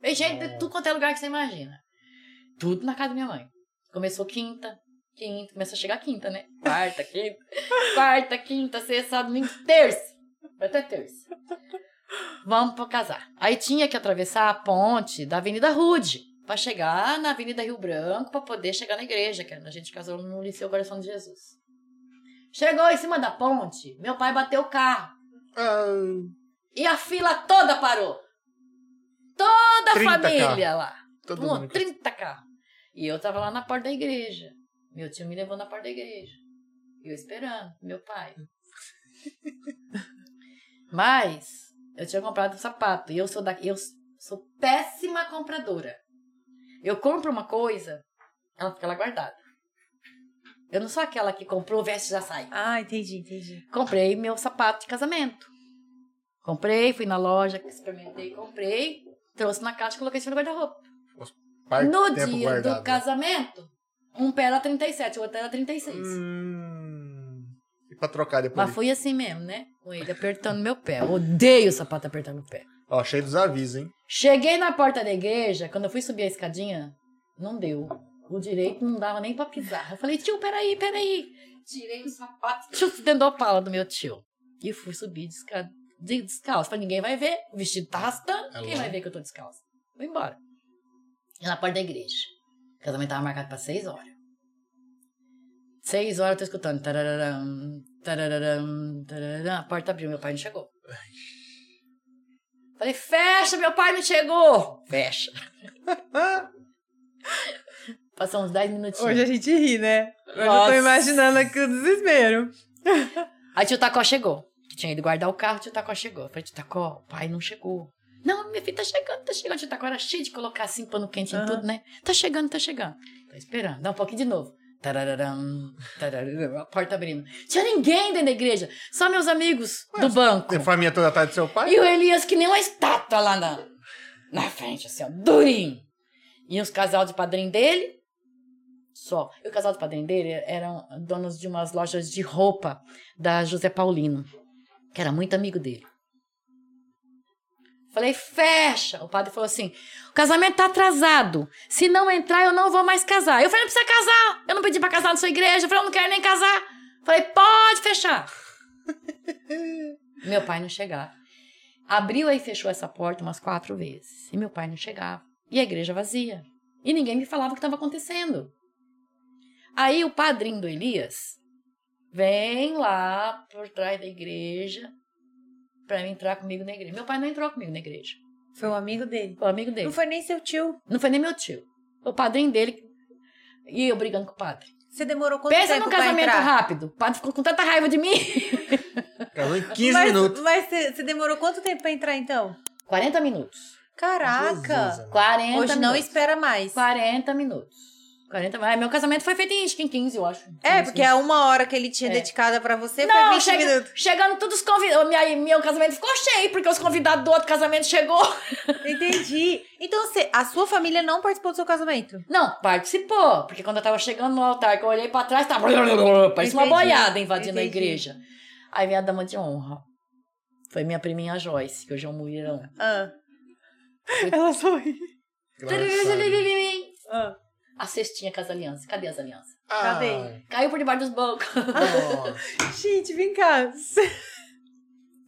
Veio gente de tudo quanto é lugar que você imagina. Tudo na casa da minha mãe. Começou quinta, quinta, começou a chegar quinta, né? Quarta, quinta, quarta, quinta, sexta, domingo, terça. Vai até terça. Vamos pra casar. Aí tinha que atravessar a ponte da Avenida Rude pra chegar na Avenida Rio Branco pra poder chegar na igreja, que a gente casou no Liceu Coração de Jesus. Chegou em cima da ponte, meu pai bateu o carro Ah, e a fila toda parou. Toda a 30 família lá. todo Pô, mundo. 30 carros. E eu tava lá na porta da igreja. Meu tio me levou na porta da igreja. E eu esperando, meu pai. Mas eu tinha comprado um sapato. E eu sou da, eu sou péssima compradora. Eu compro uma coisa, ela fica lá guardada. Eu não sou aquela que comprou, veste e já sai. Ah, entendi, entendi. Comprei meu sapato de casamento. Comprei, fui na loja, experimentei, comprei, trouxe na caixa e coloquei em cima do guarda-roupa. No dia guardado. do casamento, um pé era 37, o outro era 36. Hum. E pra trocar depois? Mas fui assim mesmo, né? Com ele apertando meu pé. Eu odeio o sapato apertando o pé. Ó, cheio dos avisos, hein? Cheguei na porta da igreja, quando eu fui subir a escadinha, não deu. O direito não dava nem pra pisar. Eu falei, tio, peraí, peraí. Tirei o sapato, tio, dentro da opala do meu tio. E fui subir desca... de- descalço. Falei, ninguém vai ver. O vestido tá arrastando. É Quem lá. vai ver que eu tô descalço? Vou embora. E na porta da igreja. O casamento tava marcado pra seis horas. Seis horas eu tô escutando. Tarararam, tarararam, tarararam. A porta abriu, meu pai não chegou. Falei, fecha, meu pai não chegou. Fecha. Passou uns 10 minutinhos. Hoje a gente ri, né? Hoje eu Nossa. tô imaginando aqui o desespero. Aí tio Tacó chegou. Que tinha ido guardar o carro, tio Tacó chegou. Eu falei, tio Tacó, o pai não chegou. Não, minha filha tá chegando, tá chegando. Tio Tacó era cheio de colocar assim pano quente em Aham. tudo, né? Tá chegando, tá chegando. Tô esperando. Dá um pouquinho de novo. Tarararam, tarararam, a porta abrindo. Tinha ninguém dentro da igreja. Só meus amigos do banco. Tem família toda atrás do seu pai? E o Elias que nem uma estátua lá na, na frente, assim, ó, durinho. E os casal de padrinho dele, só. E o casal de padrinho dele eram donos de umas lojas de roupa da José Paulino, que era muito amigo dele. Falei, fecha. O padre falou assim: o casamento tá atrasado. Se não entrar, eu não vou mais casar. Eu falei, não precisa casar. Eu não pedi pra casar na sua igreja. Eu falei, eu não quero nem casar. Falei, pode fechar. meu pai não chegava. Abriu e fechou essa porta umas quatro vezes. E meu pai não chegava. E a igreja vazia. E ninguém me falava o que estava acontecendo. Aí o padrinho do Elias vem lá por trás da igreja para entrar comigo na igreja. Meu pai não entrou comigo na igreja. Foi um amigo dele. Foi o amigo dele. Não foi nem seu tio. Não foi nem meu tio. O padrinho dele. E eu brigando com o padre. Você demorou quanto Pensa tempo num pra casamento entrar? rápido. O padre ficou com tanta raiva de mim. Casou em 15 mas, minutos. Mas você demorou quanto tempo pra entrar, então? 40 minutos. Caraca! Jesus, amor. 40 Hoje não minutos. espera mais. 40 minutos. 40 Ai, Meu casamento foi feito em acho que em 15, eu acho. É, 15, porque a uma hora que ele tinha É. dedicada pra você Não, foi 20 chega- minutos. chegando todos os convidados. Minha, meu casamento ficou cheio, porque os convidados do outro casamento chegou. Entendi. Então, você, a sua família não participou do seu casamento? Não, participou. Porque quando eu tava chegando no altar, que eu olhei pra trás, tava. Parecia uma boiada invadindo a entendi. igreja. Aí veio a dama de honra. Foi minha priminha Joyce, que hoje é um mulherão. Ah. Ela sorri. ah. A cestinha com as alianças. Cadê as alianças? Cadê? Ai, Caiu por debaixo dos bancos. nossa. Gente, vem cá.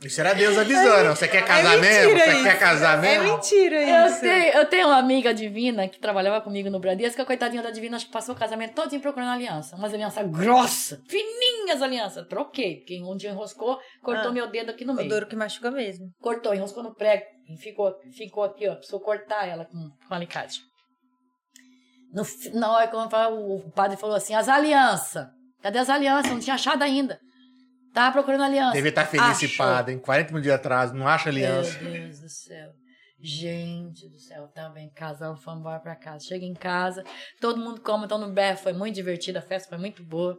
Isso era Deus avisando. Você quer casar É mesmo? mentira Você isso. quer casar É mesmo? mentira Eu isso. tenho, eu tenho uma amiga divina que trabalhava comigo no Bradesco, que a coitadinha da divina acho que passou o casamento todinho procurando aliança. Umas alianças grossas, fininhas alianças. Troquei, porque um dia enroscou, cortou Ah. meu dedo aqui no O meio. duro que machuca mesmo. Cortou, enroscou no prego, ficou, ficou aqui, ó. Precisou cortar ela com, com alicate. No, na hora que eu falava, o padre falou assim: as alianças. Cadê as alianças? Não tinha achado ainda. Tava procurando aliança. Devia estar feliz esse padre, em 40 minutos de atraso, não acha aliança. Meu Deus do céu. Gente do céu, também casal, fomos embora pra casa. Chega em casa, todo mundo come, então no berro, foi muito divertido, a festa foi muito boa.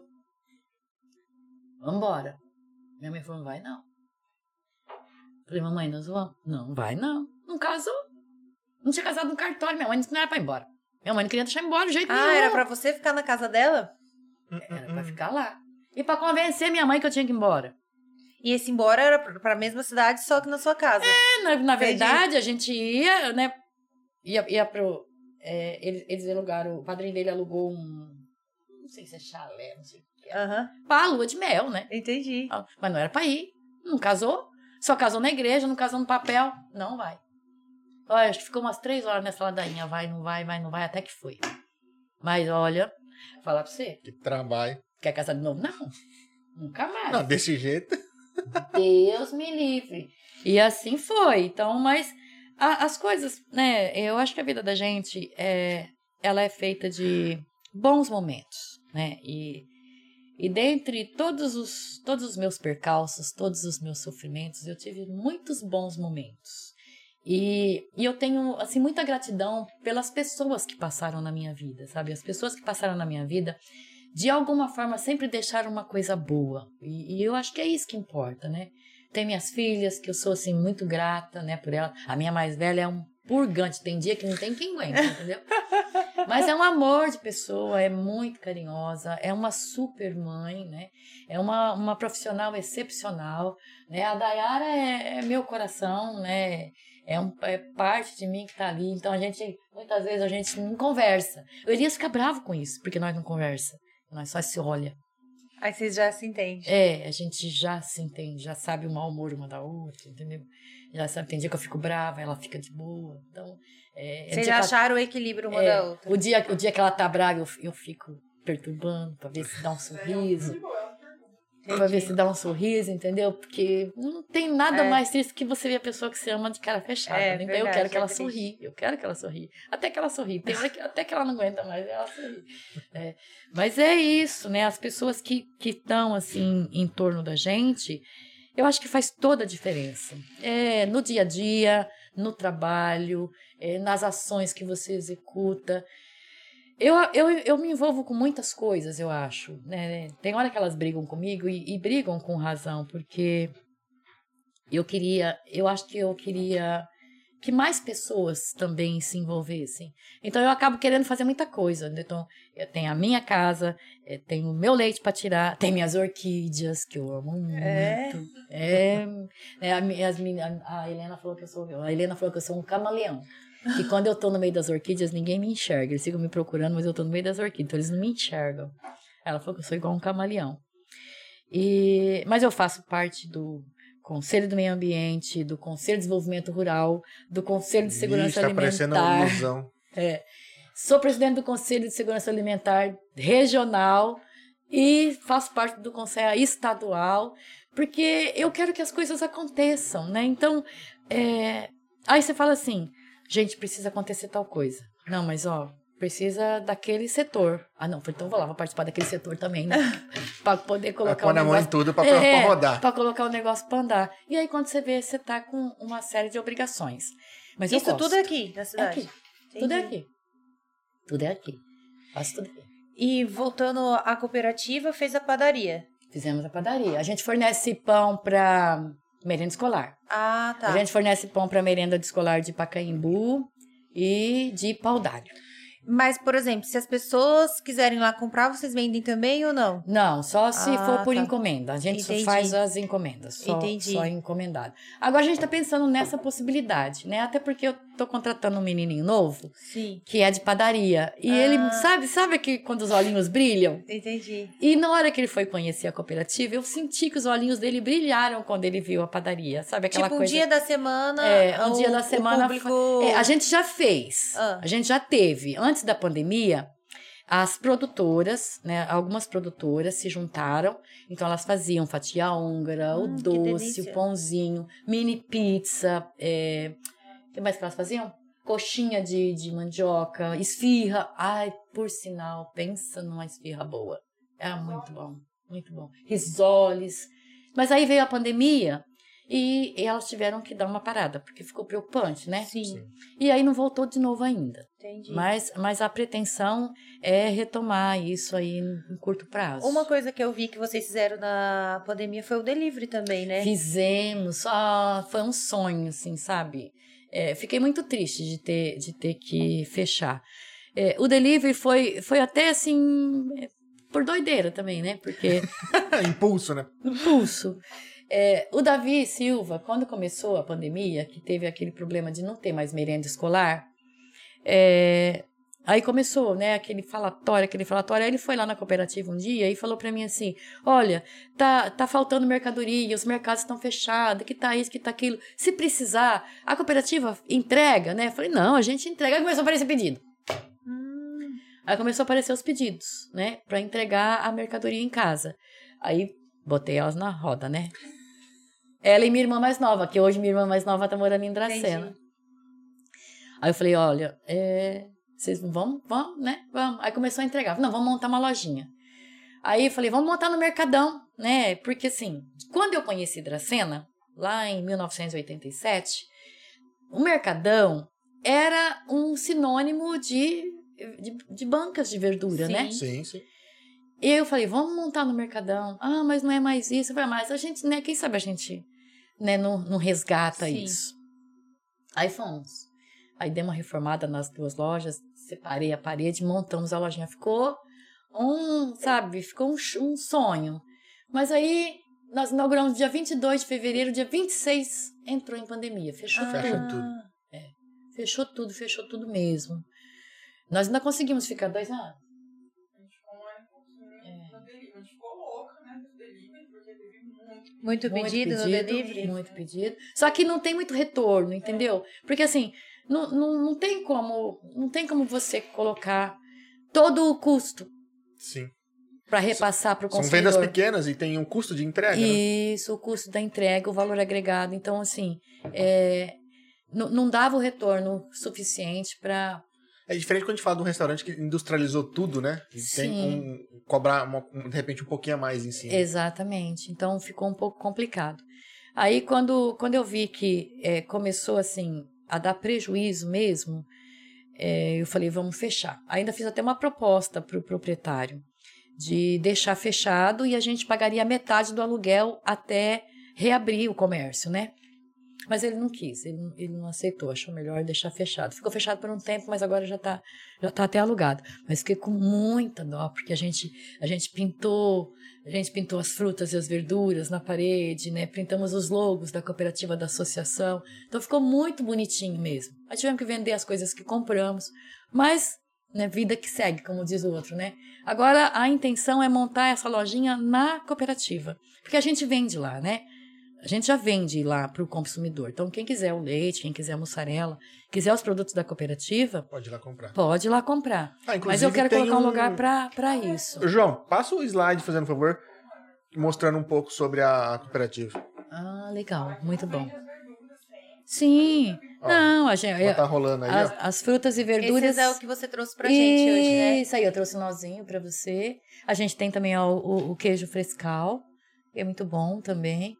Vambora. Minha mãe falou, não vai não. Falei, mamãe, nós vamos? Não, vai não. Não casou. Não tinha casado no cartório, minha mãe disse que não era pra ir embora. Minha mãe não queria deixar embora de jeito nenhum. Ah, era pra você ficar na casa dela? Era pra ficar lá. E pra convencer minha mãe que eu tinha que ir embora. E esse embora era pra mesma cidade, só que na sua casa. É, na, na verdade, a gente ia, né? Ia, ia pro. é, eles, eles alugaram, o padrinho dele alugou um. Não sei se é chalé, não sei o que é. Aham, Pra lua de mel, né? entendi. Ah, Mas não era pra ir. Não casou. Só casou na igreja, não casou no papel. Não vai. Olha, acho que ficou umas três horas nessa ladainha. Vai, não vai, vai, não vai, até que foi. Mas olha, vou falar pra você. Que trabalho. Quer casar de novo? Não. Nunca mais. Não, desse jeito. Deus me livre. E assim foi. Então, mas a- as coisas, né? Eu acho que a vida da gente é, ela é feita de bons momentos, né? E, e dentre todos os, todos os meus percalços, todos os meus sofrimentos, eu tive muitos bons momentos. E, e eu tenho, assim, muita gratidão pelas pessoas que passaram na minha vida, sabe? As pessoas que passaram na minha vida, de alguma forma, sempre deixaram uma coisa boa. E, e eu acho que é isso que importa, né? tem minhas filhas, que eu sou, assim, muito grata, né, por ela. A minha mais velha é um purgante, tem dia que não tem quem aguenta, entendeu? Mas é um amor de pessoa, é muito carinhosa, é uma super mãe, né? É uma, uma profissional excepcional, né? A Dayara é, é meu coração, né? É, um, é parte de mim que tá ali. Então a gente, muitas vezes a gente não conversa. O Elias fica bravo com isso, porque nós não conversa. Nós só se olha. Aí vocês já se entendem. É, a gente já se entende, já sabe o mau humor uma da outra, entendeu? Já sabe, tem dia que eu fico brava, ela fica de boa. Então, é, é Vocês já que ela- acharam o equilíbrio uma é, da outra. O dia, o dia que ela tá brava, eu, eu fico perturbando pra ver se dá um sorriso. Pra ver se dá um sorriso, entendeu? Porque não tem nada É. mais triste que você ver a pessoa que você ama de cara fechada. É, né? Então eu verdade, quero que é ela triste. sorri. Eu quero que ela sorri. Até que ela sorri. Tem hora que, até que ela não aguenta mais, ela sorri. É. Mas é isso, né? As pessoas que estão, assim, em torno da gente, eu acho que faz toda a diferença. É, no dia a dia, no trabalho, é, nas ações que você executa. Eu, eu, eu me envolvo com muitas coisas, eu acho. Né? Tem hora que elas brigam comigo e, e brigam com razão, porque eu queria, eu acho que eu queria que mais pessoas também se envolvessem. Então eu acabo querendo fazer muita coisa. né? Então eu tenho a minha casa, eh, tenho o meu leite para tirar, tem minhas orquídeas que eu amo muito. É? É, é, a, as meni- a Helena falou que eu sou, a Helena falou que eu sou um camaleão. Que quando eu tô no meio das orquídeas, ninguém me enxerga. Eles ficam me procurando, mas eu tô no meio das orquídeas, então eles não me enxergam. Ela falou que eu sou igual um camaleão. E, mas eu faço parte do Conselho do Meio Ambiente, do Conselho de Desenvolvimento Rural, do Conselho de Segurança Ih, tá Alimentar. ilusão. Sou presidente do Conselho de Segurança Alimentar Regional e faço parte do Conselho Estadual, porque eu quero que as coisas aconteçam, né? Então, é, aí você fala assim, gente, precisa acontecer tal coisa. Não, mas ó, precisa daquele setor. Ah, não, então vou lá, vou participar daquele setor também, né? Para poder colocar pôr o na mão em negócio tudo pra, pra- pra é, rodar. Pra colocar o negócio pra andar. E aí, quando você vê, você tá com uma série de obrigações. Mas Isso tudo é aqui, na É cidade. aqui. Tudo é aqui. Tudo é aqui. Faço tudo aqui. E voltando à cooperativa, fez a padaria. Fizemos a padaria. A gente fornece pão para merenda escolar. Ah, tá. A gente fornece pão para merenda de escolar de Pacaembu e de Paudalho. Mas, por exemplo, se as pessoas quiserem lá comprar, vocês vendem também ou não? Não, só se Ah, for por tá. encomenda. A gente Entendi. só faz as encomendas. Só, Entendi. Só encomendado. Agora a gente está pensando nessa possibilidade, né? Até porque eu tô contratando um menininho novo Sim. que é de padaria. E Ah. ele, sabe, sabe que quando os olhinhos brilham? Entendi. E na hora que ele foi conhecer a cooperativa, eu senti que os olhinhos dele brilharam quando ele viu a padaria. Sabe aquela tipo, um coisa? dia da semana. É, um o- dia da semana. público- É, a gente já fez. Ah. A gente já teve. Antes da pandemia, as produtoras, né? Algumas produtoras se juntaram. Então elas faziam fatia húngara, Hum, o doce, o pãozinho, mini pizza. É... O que mais que elas faziam? Coxinha de, de mandioca, esfirra. Ai, por sinal, pensa numa esfirra boa. Era muito bom, muito bom. Risoles. Mas aí veio a pandemia e, e elas tiveram que dar uma parada, porque ficou preocupante, né? Sim, E aí não voltou de novo ainda. entendi. Mas, mas a pretensão é retomar isso aí em curto prazo. Uma coisa que eu vi que vocês fizeram na pandemia foi o delivery também, né? Fizemos, ah, foi um sonho, assim, sabe? É, fiquei muito triste de ter, de ter que fechar. É, o delivery foi, foi até assim, é, por doideira também, né? Porque Impulso, né? impulso. É, o Davi Silva, quando começou a pandemia, que teve aquele problema de não ter mais merenda escolar, é, aí começou, né, aquele falatório, aquele falatório. Aí ele foi lá na cooperativa um dia e falou para mim assim: Olha, tá, tá faltando mercadoria, os mercados estão fechados, que tá isso, que tá aquilo. Se precisar, a cooperativa entrega, né? Eu falei: Não, a gente entrega. Aí começou a aparecer pedido. Hum, Aí começou a aparecer os pedidos, né? Pra entregar a mercadoria em casa. Aí botei elas na roda, né? Ela e minha irmã mais nova, que hoje minha irmã mais nova tá morando em Dracena. entendi. Aí eu falei, olha, é, vocês vão? Vão, né? Vamos. Aí começou a entregar. Não, vamos montar uma lojinha. Aí eu falei, vamos montar no Mercadão, né? Porque assim, quando eu conheci Dracena, lá em 1987, o Mercadão era um sinônimo de, de, de bancas de verdura, Sim. né? Sim, sim. E eu falei, vamos montar no Mercadão. Ah, mas não é mais isso. Eu falei, mas a gente, né? Quem sabe a gente né, não, não resgata Sim. isso. Aí fomos. Aí dei uma reformada nas duas lojas, separei a parede, montamos a lojinha. Ficou um, sabe, ficou um, um sonho. Mas aí nós inauguramos dia 22 de fevereiro, dia 26 entrou em pandemia, fechou Fecha tudo. tudo. Fechou tudo, fechou tudo mesmo. Nós ainda conseguimos ficar dois anos. A gente ficou um ano e pouquinho no delivery. A gente ficou louca, né, no delivery, porque teve muito. Muito, pedido, no delivery? Muito pedido. Só que não tem muito retorno, entendeu? Porque assim, não, não, não tem como, não tem como você colocar todo o custo Sim. para repassar para o São consumidor. vendas pequenas e tem um custo de entrega, né? Isso, o custo da entrega, o valor agregado. Então, assim, é, não, não dava o retorno suficiente para. É diferente quando a gente fala de um restaurante que industrializou tudo, né? E tem Sim. um, cobrar, uma- um, de repente, um pouquinho a mais em cima. Exatamente. Então ficou um pouco complicado. Aí quando, quando eu vi que é, começou assim a dar prejuízo mesmo, é, eu falei, vamos fechar. Ainda fiz até uma proposta para o proprietário de deixar fechado e a gente pagaria metade do aluguel até reabrir o comércio, né? Mas ele não quis, ele, não- ele não aceitou, achou melhor deixar fechado. Ficou fechado por um tempo, mas agora já está já tá até alugado. Mas fiquei com muita dó, porque a gente, a gente pintou, a gente pintou as frutas e as verduras na parede, né? Pintamos os logos da cooperativa da associação. Então ficou muito bonitinho mesmo. Aí tivemos que vender as coisas que compramos, mas né, vida que segue, como diz o outro, né? Agora a intenção é montar essa lojinha na cooperativa, porque a gente vende lá, né? A gente já vende lá para o consumidor. Então, quem quiser o leite, quem quiser a mussarela, quiser os produtos da cooperativa, Pode ir lá comprar. pode ir lá comprar. Ah, Mas eu quero colocar um lugar para isso. João, passa o slide, fazendo um favor, mostrando um pouco sobre a cooperativa. Ah, legal, muito bom. Sim. Ó, Não, a gente, tá rolando aí, as, ó. as frutas e verduras. Esse é o que você trouxe pra gente hoje, né? Isso aí, eu trouxe um nozinho pra você. A gente tem também ó, o, o queijo frescal, que é muito bom também.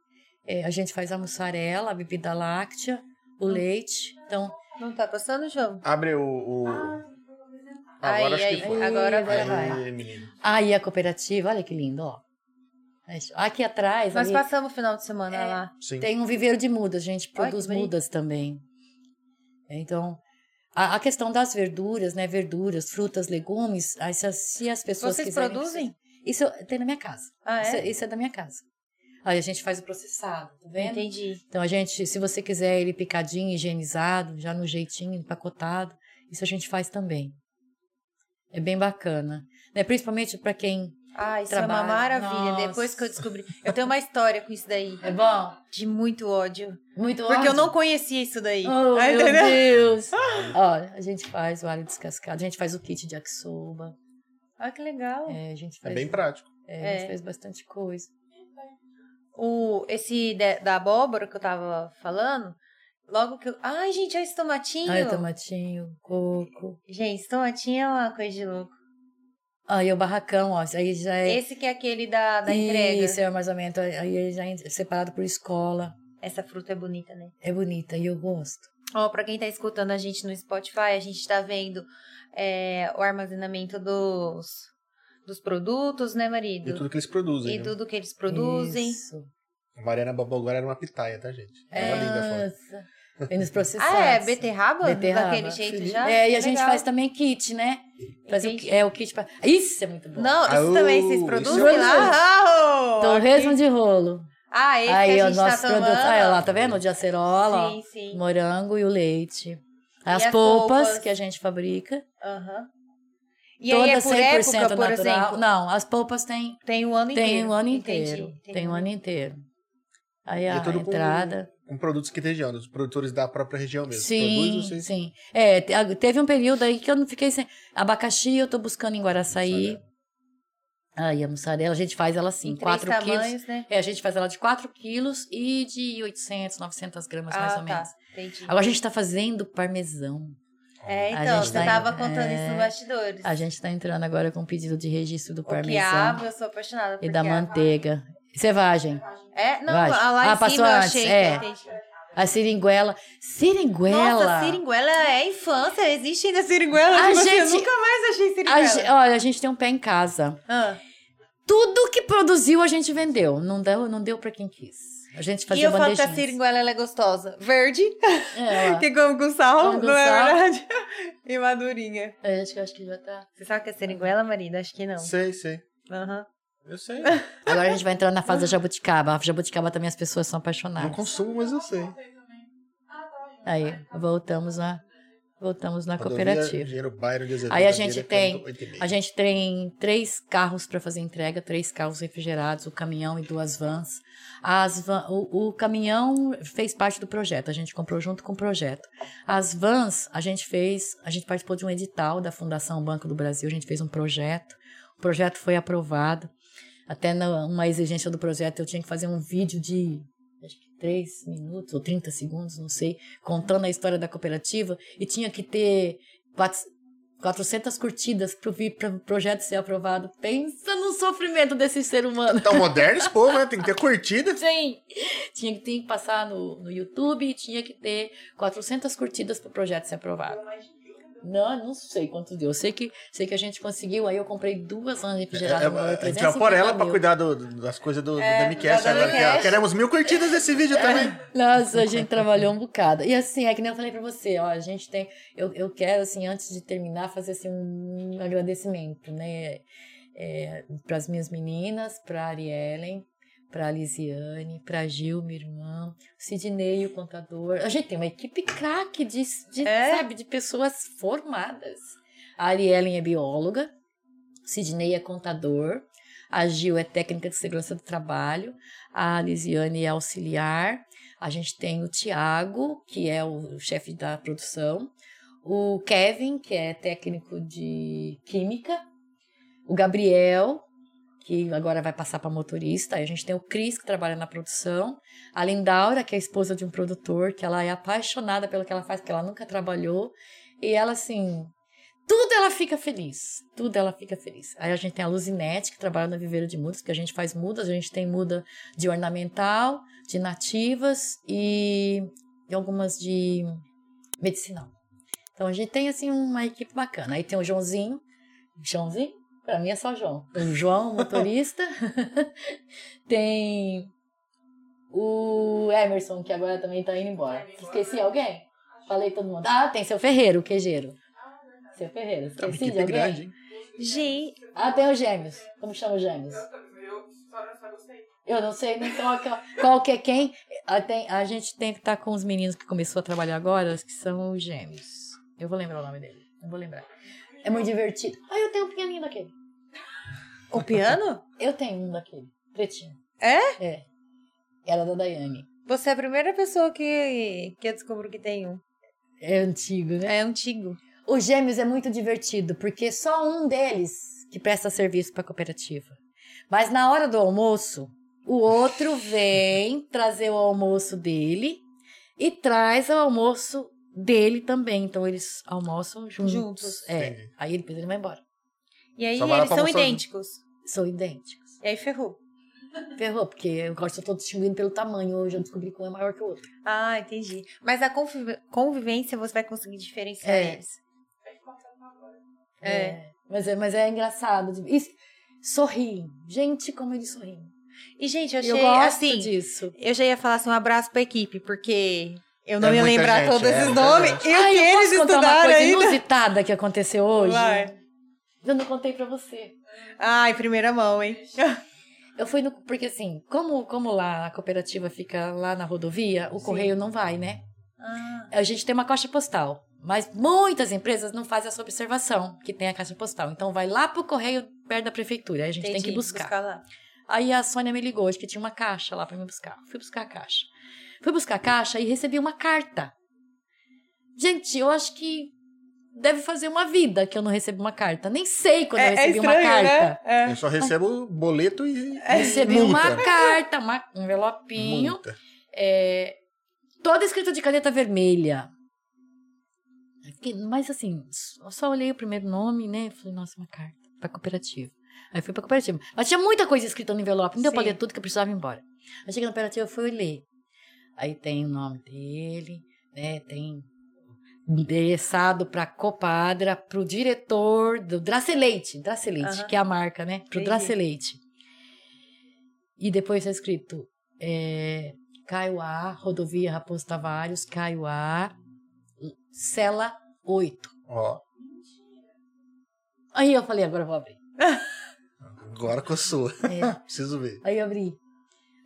É, a gente faz a mussarela, a bebida láctea, Hum. o leite. Então, Não tá passando, João? Abre o... o... Aí, Agora acho aí, que foi. agora vai. Aí, vai. Aí, menino. aí a cooperativa, olha que lindo, ó. Aqui atrás, Nós ali, passamos o final de semana É. lá. Sim. Tem um viveiro de mudas, a gente produz mudas também. Então, a, a questão das verduras, né? Verduras, frutas, legumes, aí se, as- se as pessoas Vocês quiserem... produzem? Isso eu- tem na minha casa. Ah, Isso, é? é, isso é da minha casa. Aí a gente faz o processado, tá vendo? Entendi. Então a gente, se você quiser ele picadinho, higienizado, já no jeitinho, empacotado, isso a gente faz também. É bem bacana. Né? Principalmente para quem Ah, isso Trabalho. é uma maravilha. Nossa. Depois que eu descobri. Eu tenho uma história com isso daí. é bom, De muito ódio. muito Porque ódio. eu não conhecia isso daí. Oh, Ah, meu entendeu? Deus! Olha, a gente faz o alho descascado, a gente faz o kit de yakisoba, Ah, que legal. é, a gente É faz, bem prático. é, a É. gente faz bastante coisa. O, esse de- da abóbora que eu tava falando, logo que eu. Ai, gente, olha esse tomatinho. Ai, tomatinho, coco. Gente, tomatinho é uma coisa de louco. Aí o barracão, ó, aí já é... Esse que é aquele da, da entrega. Isso, é o armazenamento, aí ele já é separado por escola. Essa fruta é bonita, né? É bonita e eu gosto. Ó, pra quem tá escutando a gente no Spotify, a gente tá vendo é, o armazenamento dos, dos produtos, né, marido? E tudo que eles produzem. E né? tudo que eles produzem. Isso. A Mariana Babou agora era uma pitaia, tá, gente? Tava linda a foto. Nossa. Vem nos processados. Ah, é beterraba? Beterraba. Daquele jeito Fininho. já? É, e a Que gente legal. faz também kit, né? Faz o, é o kit pra... Isso é muito bom. Não, isso Aô, também vocês isso produzem é- lá? Ah, Torresmo de rolo. Ah, esse Aí que a o gente nosso tá produto. tomando. Ah, lá, tá vendo? O de acerola, Sim, ó. sim. Morango e o leite. As, as polpas, polpas? que a gente fabrica. Aham. E aí é por época, por exemplo? Não, as polpas tem, Tem o ano tem inteiro. o ano inteiro. entendi. Tem o ano inteiro. Aí E a tudo com- entrada. Com produtos que tem região, dos produtores da própria região mesmo. Sim, sim. É, teve um período aí que eu não fiquei sem. Abacaxi eu tô buscando em Guaraçaí. Aí a mussarela, a gente faz ela assim, Em três 4 quilos. né? É, a gente faz ela de 4 quilos e de 800, 900 gramas, mais ah, ou tá. menos. Entendi. Agora a gente tá fazendo parmesão. É, A então, você tá tava contando isso é, no bastidores. A gente tá entrando agora com o pedido de registro do O parmesão quiabo, eu sou apaixonada por e da quiabo. manteiga. Cevagem. É, não, Vai. a lá Ah, passou eu antes, achei. é. A seringuela. Seringuela! Nossa, seringuela é infância. Existe ainda seringuela? A Tipo assim, eu gente- nunca mais achei A seringuela. ge- olha, a gente tem um pé em casa. Ah, Tudo que produziu a gente vendeu. Não deu, não deu para quem quis. A gente E fazia eu falo que a seringuela ela é gostosa. Verde, É. Que come com sal, com não é sal. verdade? E madurinha. É, acho, que- acho que já tá. Você sabe o que é seringuela, Marina? Acho que não. Sei, sei. Aham. Eu sei. Agora a gente vai entrar na fase da jabuticaba. A jabuticaba também as pessoas são Não apaixonadas. consumo, mas eu sei. Aí, voltamos na, voltamos na Rodovia cooperativa. Byron Aí a gente tem-. A gente tem três carros para fazer entrega, três carros refrigerados, o caminhão e duas vans. As van, o, o caminhão fez parte do projeto, a gente comprou junto com o projeto. As vans, a gente fez, a gente participou de um edital da Fundação Banco do Brasil, a gente fez um projeto. O projeto foi aprovado. Até uma exigência do projeto, eu tinha que fazer um vídeo de acho que 3 minutos ou 30 segundos, não sei, contando a história da cooperativa e tinha que ter quatro- 400 curtidas para o projeto ser aprovado. Pensa no sofrimento desse ser humano. Tão moderno esse povo, né? Tem que ter curtida. Sim. Tinha que, tinha que passar no, no YouTube e tinha que ter 400 curtidas para o projeto ser aprovado. Não, não sei quantos deu. Eu sei que, sei que a gente conseguiu. Aí eu comprei duas anos refrigeradas. É, no valor a gente 350 vai por ela mil. cuidar do- do- das coisas do, do É, agora. que, ó, Damicast. Queremos mil curtidas desse vídeo também. Nossa, a gente trabalhou um bocado. E assim, é que nem eu falei pra você, ó, a gente tem. Eu, eu quero, assim, antes de terminar, fazer assim, um agradecimento, né? É, para as minhas meninas, pra Ariellen, pra Lisiane, pra Gil, minha irmã, Sidney, o contador. A gente tem uma equipe craque de, de, É? sabe, de pessoas formadas. A Ariellen é bióloga, Sidney é contador, a Gil é técnica de segurança do trabalho, a Lisiane é auxiliar, a gente tem o Tiago, que é o chefe da produção, o Kevin, que é técnico de química, o Gabriel, que agora vai passar para motorista, aí a gente tem o Cris, que trabalha na produção, a Lindaura, que é a esposa de um produtor, que ela é apaixonada pelo que ela faz, porque ela nunca trabalhou, e ela, assim, tudo ela fica feliz. Tudo ela fica feliz. Aí a gente tem a Luzinete, que trabalha no viveiro de mudas, que a gente faz mudas. A gente tem muda de ornamental, de nativas e, algumas de medicinal. Então a gente tem, assim, uma equipe bacana. Aí tem o Joãozinho. Joãozinho? Pra mim é só João. O João, motorista. tem o Emerson, que agora também tá indo embora. Esqueci alguém? Falei todo mundo. Ah, tem seu Ferreiro, o quejeiro. Seu Ferreira, É uma esqueci de alguém? grande, hein? Gente, Ah, tem os gêmeos. Como chama os gêmeos? Eu só, só gostei. Eu não sei nem qual, que é- qual que é quem. Ah, tem- a gente tem que estar com os meninos que começou a trabalhar agora, que são os gêmeos. Eu vou lembrar o nome dele. Eu vou lembrar. É muito divertido. Ah, eu tenho um pianinho daquele. o piano? Eu tenho um daquele. Pretinho. É? É. Era da Daiane. Você é a primeira pessoa que, que eu descubro que tem um. É antigo, né? É antigo. Os gêmeos é muito divertido, porque só um deles que presta serviço para a cooperativa. Mas na hora do almoço, o outro vem trazer o almoço dele e traz o almoço dele também. Então eles almoçam juntos. Juntos. É. Entendi. Aí depois ele vai embora. E aí Só eles são idênticos. São idênticos. E aí ferrou. Ferrou, porque eu gosto todo distinguindo pelo tamanho. Hoje eu descobri que um é maior que o outro. Ah, entendi. Mas a conviv- convivência você vai conseguir diferenciar É. eles. É. Mas é, mas é engraçado. E sorriem. Gente, como eles sorriem. E, gente, eu Eu achei gosto assim. disso. Eu já ia falar assim, um abraço pra equipe, porque eu não É ia lembrar gente, todos é esses nomes. gente. E o que eu eles posso contar uma estudaram coisa ainda. inusitada que aconteceu hoje? Vai. Eu não contei pra você. Ai, primeira mão, hein? Eu fui no. Porque assim, como, como lá a cooperativa fica lá na rodovia, o Sim. correio não vai, né? Ah, A gente tem uma caixa postal. Mas muitas empresas não fazem essa observação, que tem a caixa postal. Então vai lá pro correio perto da prefeitura. Aí a gente tem entendi, que buscar. lá. Aí a Sônia me ligou hoje que tinha uma caixa lá pra me buscar. Fui buscar a caixa. Fui buscar a caixa e recebi uma carta. Gente, eu acho que deve fazer uma vida que eu não recebo uma carta. Nem sei quando eu É, é recebi estranho, uma carta. né? É. Eu só recebo boleto e Recebi multa. uma carta, uma, um envelopinho, é, toda escrita de caneta vermelha. Mas assim, eu só olhei o primeiro nome, né? Falei, nossa, uma carta pra cooperativa. Aí fui pra cooperativa. Mas tinha muita coisa escrita no envelope, não deu pra Sim. ler tudo que eu precisava ir embora. Aí cheguei na cooperativa, fui ler. Aí tem o nome dele, né? Tem endereçado pra Copadra, pro diretor do Draceleite, Draceleite, Aham. que é a marca, né? Pro Entendi. Draceleite. E depois tá escrito, é, Caiuá, rodovia Raposo Tavares, Caiuá, cela 8. Ó, Aí eu falei, agora eu vou abrir. agora coçou. É. Preciso ver. Aí eu abri.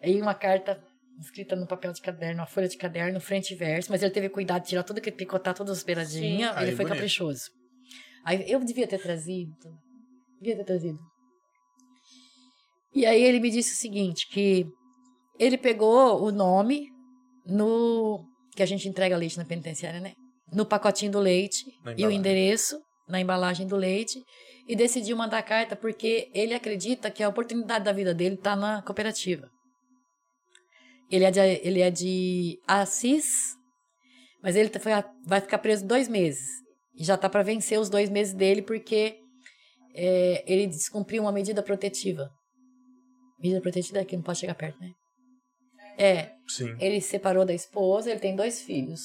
Aí uma carta escrita no papel de caderno, uma folha de caderno, frente e verso, mas ele teve cuidado de tirar tudo que picotar todas as beiradinhas, ele foi bonito. caprichoso. Aí eu devia ter trazido, devia ter trazido. E aí ele me disse o seguinte, que ele pegou o nome no que a gente entrega leite na penitenciária, né? No pacotinho do leite e o endereço na embalagem do leite e decidiu mandar carta porque ele acredita que a oportunidade da vida dele está na cooperativa. Ele é de, ele é de Assis, mas ele foi a- vai ficar preso dois meses. E já está para vencer os dois meses dele porque é, ele descumpriu uma medida protetiva. Medida protetiva é que não pode chegar perto, né? É, Sim. ele se separou da esposa, ele tem dois filhos.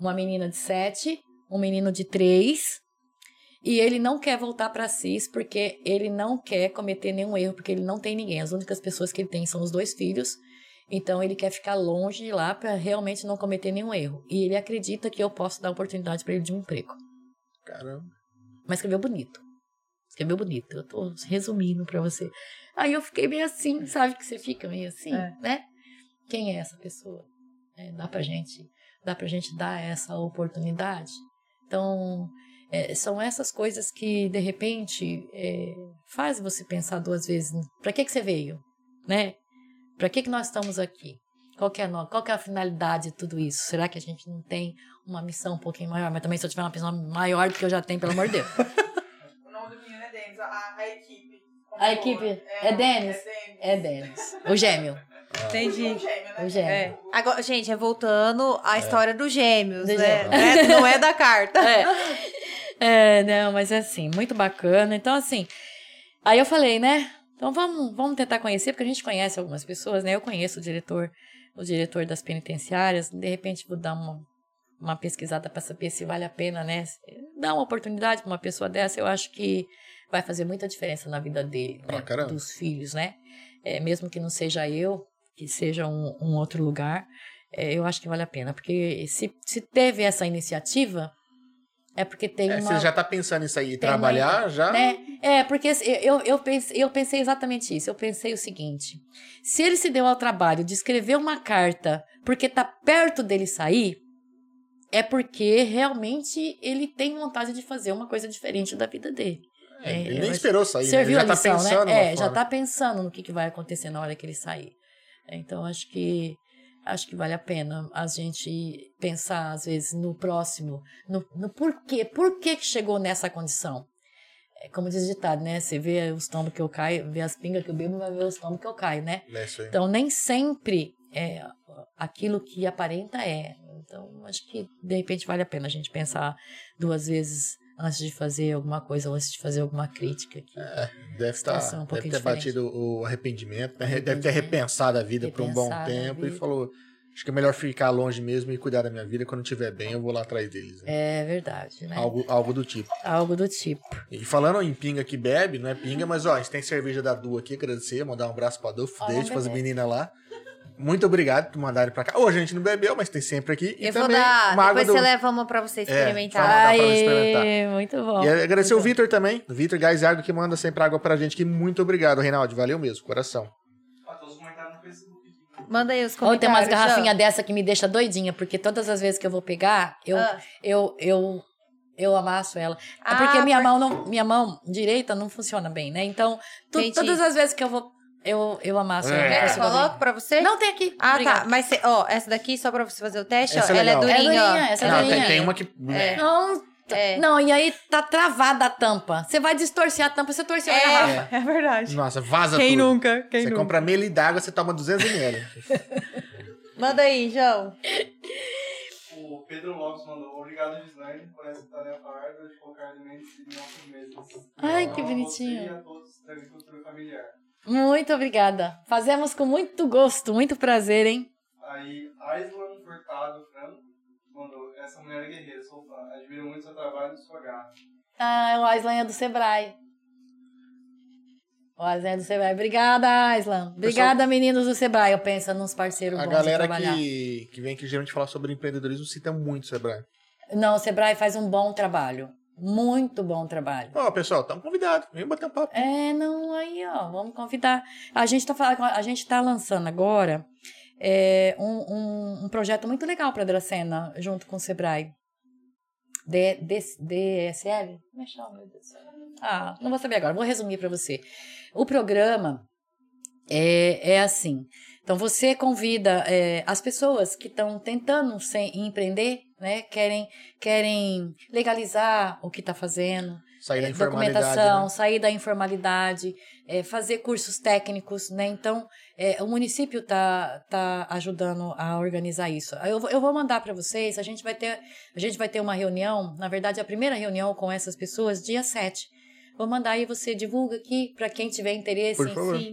Uma menina de sete, um menino de três. E ele não quer voltar para Assis porque ele não quer cometer nenhum erro, porque ele não tem ninguém. As únicas pessoas que ele tem são os dois filhos. Então ele quer ficar longe de lá para realmente não cometer nenhum erro. E ele acredita que eu posso dar oportunidade para ele de um emprego. Caramba. Mas escreveu bonito. Escreveu bonito. Eu tô resumindo para você. Aí eu fiquei meio assim, sabe que você fica meio assim, É. né? Quem é essa pessoa? É, dá pra gente, dá pra gente dar essa oportunidade. Então, é, são essas coisas que de repente é, faz você pensar duas vezes. Para que que você veio, né? Para que que nós estamos aqui? Qual que, é a, qual que é a finalidade de tudo isso? Será que a gente não tem uma missão um pouquinho maior? Mas também se eu tiver uma missão maior do que eu já tenho, pelo amor de Deus. O nome do menino é Denis, a, a equipe. A equipe é Denis? É É Denis. Denis. O gêmeo. Entendi. O gêmeo, né? O gêmeo. É. Agora, gente, é voltando à história dos gêmeos, Do né? gêmeo. Não é- Não é da carta. É. É, não, mas é assim, muito bacana. Então, assim, aí eu falei, né? Então vamos, vamos tentar conhecer, porque a gente conhece algumas pessoas, né? Eu conheço o diretor, o diretor das penitenciárias. De repente vou dar uma, uma pesquisada para saber se vale a pena, né? Dar uma oportunidade para uma pessoa dessa, eu acho que vai fazer muita diferença na vida dele, Pra né? dos filhos, né? É, mesmo que não seja eu, que seja um, um outro lugar, é, eu acho que vale a pena, porque se, se teve essa iniciativa, é porque tem É, uma você já tá pensando nisso aí, Tem uma- trabalhar já? né? É, porque assim, eu, eu, pensei, eu pensei exatamente isso. Eu pensei o seguinte: se ele se deu ao trabalho de escrever uma carta porque tá perto dele sair, é porque realmente ele tem vontade de fazer uma coisa diferente da vida dele. É, É, ele nem esperou sair, né? Serviu ele já tá lição, pensando né? É, já forma. tá pensando no que, que vai acontecer na hora que ele sair. Então, acho que acho que vale a pena a gente pensar, às vezes, no próximo, no, no porquê. Por que chegou nessa condição? É como diz o ditado, né? Você vê os tombos que eu caio, vê as pingas que eu bebo, vai ver os tombos que eu caio, né? É. Então, nem sempre é aquilo que aparenta é. Então, acho que, de repente, vale a pena a gente pensar duas vezes antes de fazer alguma coisa, ou antes de fazer alguma crítica. aqui. Deve, tá, situação um deve ter diferente. batido o arrependimento, né? deve ter Arrependimento. repensado a vida por um bom tempo e falou: acho que é melhor ficar longe mesmo e cuidar da minha vida. Quando estiver bem, eu vou lá atrás deles. né? É verdade, né? Algo, algo do tipo. Algo do tipo. E falando em pinga que bebe, não é pinga, mas ó, a gente tem cerveja da Du aqui, agradecer, mandar um abraço pra beijo pras beber. meninas lá. Muito obrigado por mandarem pra cá. Hoje a gente não bebeu, mas tem sempre aqui. E Eu vou também dar. uma água Depois do... você leva uma pra você fala. experimentar. Dá pra nós experimentar. Aê, muito bom. E agradecer o Vitor também, o Vitor Gás Água, que manda sempre água pra gente. Que muito obrigado, Reinaldo. Valeu mesmo, coração. Ah, todos os comentários no Facebook. aqui. Manda aí os Ou comentários. tem umas garrafinhas dessa que me deixa doidinha, porque todas as vezes que eu vou pegar, eu, Ah. eu, eu, eu amasso ela. É Ah, porque minha por- mão não, minha mão direita não funciona bem, né? Então, tu- todas as vezes que eu vou, eu, eu amasso É. eu coloque pra você? Não tem aqui. Ah, Obrigada. tá. Mas, cê- ó, essa daqui, só pra você fazer o teste, Essa ó, é ela é durinha, É durinha, essa é Não, tem, durinha. tem uma que. É. Não, É. não, e aí tá travada a tampa. Você vai distorcer a tampa, você torceu a É. garrafa. É verdade. Nossa, vaza Quem tudo. nunca? Quem Você nunca? compra meia d'água, você toma 200 ml. Manda aí, João. O Pedro Lopes mandou, obrigado Gislaine por essa tarefa árdua de colocar alimentos em nossos mesas. Ai, que Então, a você bonitinho. E a todos da agricultura familiar. Muito obrigada. Fazemos com muito gosto, muito prazer, hein? Aí, Aislan Furtado Franco mandou, essa mulher é guerreira, sou fã. Admiro muito seu trabalho e sua garra. Ah, o Aislan é do Sebrae. O Aislan é do Sebrae. Obrigada, Aislan. Obrigada, meninos do Sebrae. Eu penso nos parceiros A bons galera de trabalhar. que, que vem aqui geralmente falar sobre empreendedorismo cita muito o Sebrae. Não, o Sebrae faz um bom trabalho. Muito bom trabalho. Ó, pessoal, estamos convidados. Vem bater um papo. É, não, aí, ó, vamos convidar. A gente tá, falando, a gente tá lançando agora é, um, um, um projeto muito legal para Dracena, junto com o Sebrae. D, D, DSL? Como é que chama, meu Deus do céu? Ah, não vou saber agora, vou resumir para você. O programa é, é assim. Então, você convida é, as pessoas que estão tentando se, empreender, né? Querem, querem legalizar o que está fazendo, Sair da é, documentação, né? sair da informalidade, é, fazer cursos técnicos, né? Então, é, o município está tá ajudando a organizar isso. Eu, vou- eu vou mandar para vocês, a gente vai ter a gente vai ter uma reunião, na verdade, a primeira reunião com essas pessoas, dia 7. Vou mandar aí, você divulga aqui para quem tiver interesse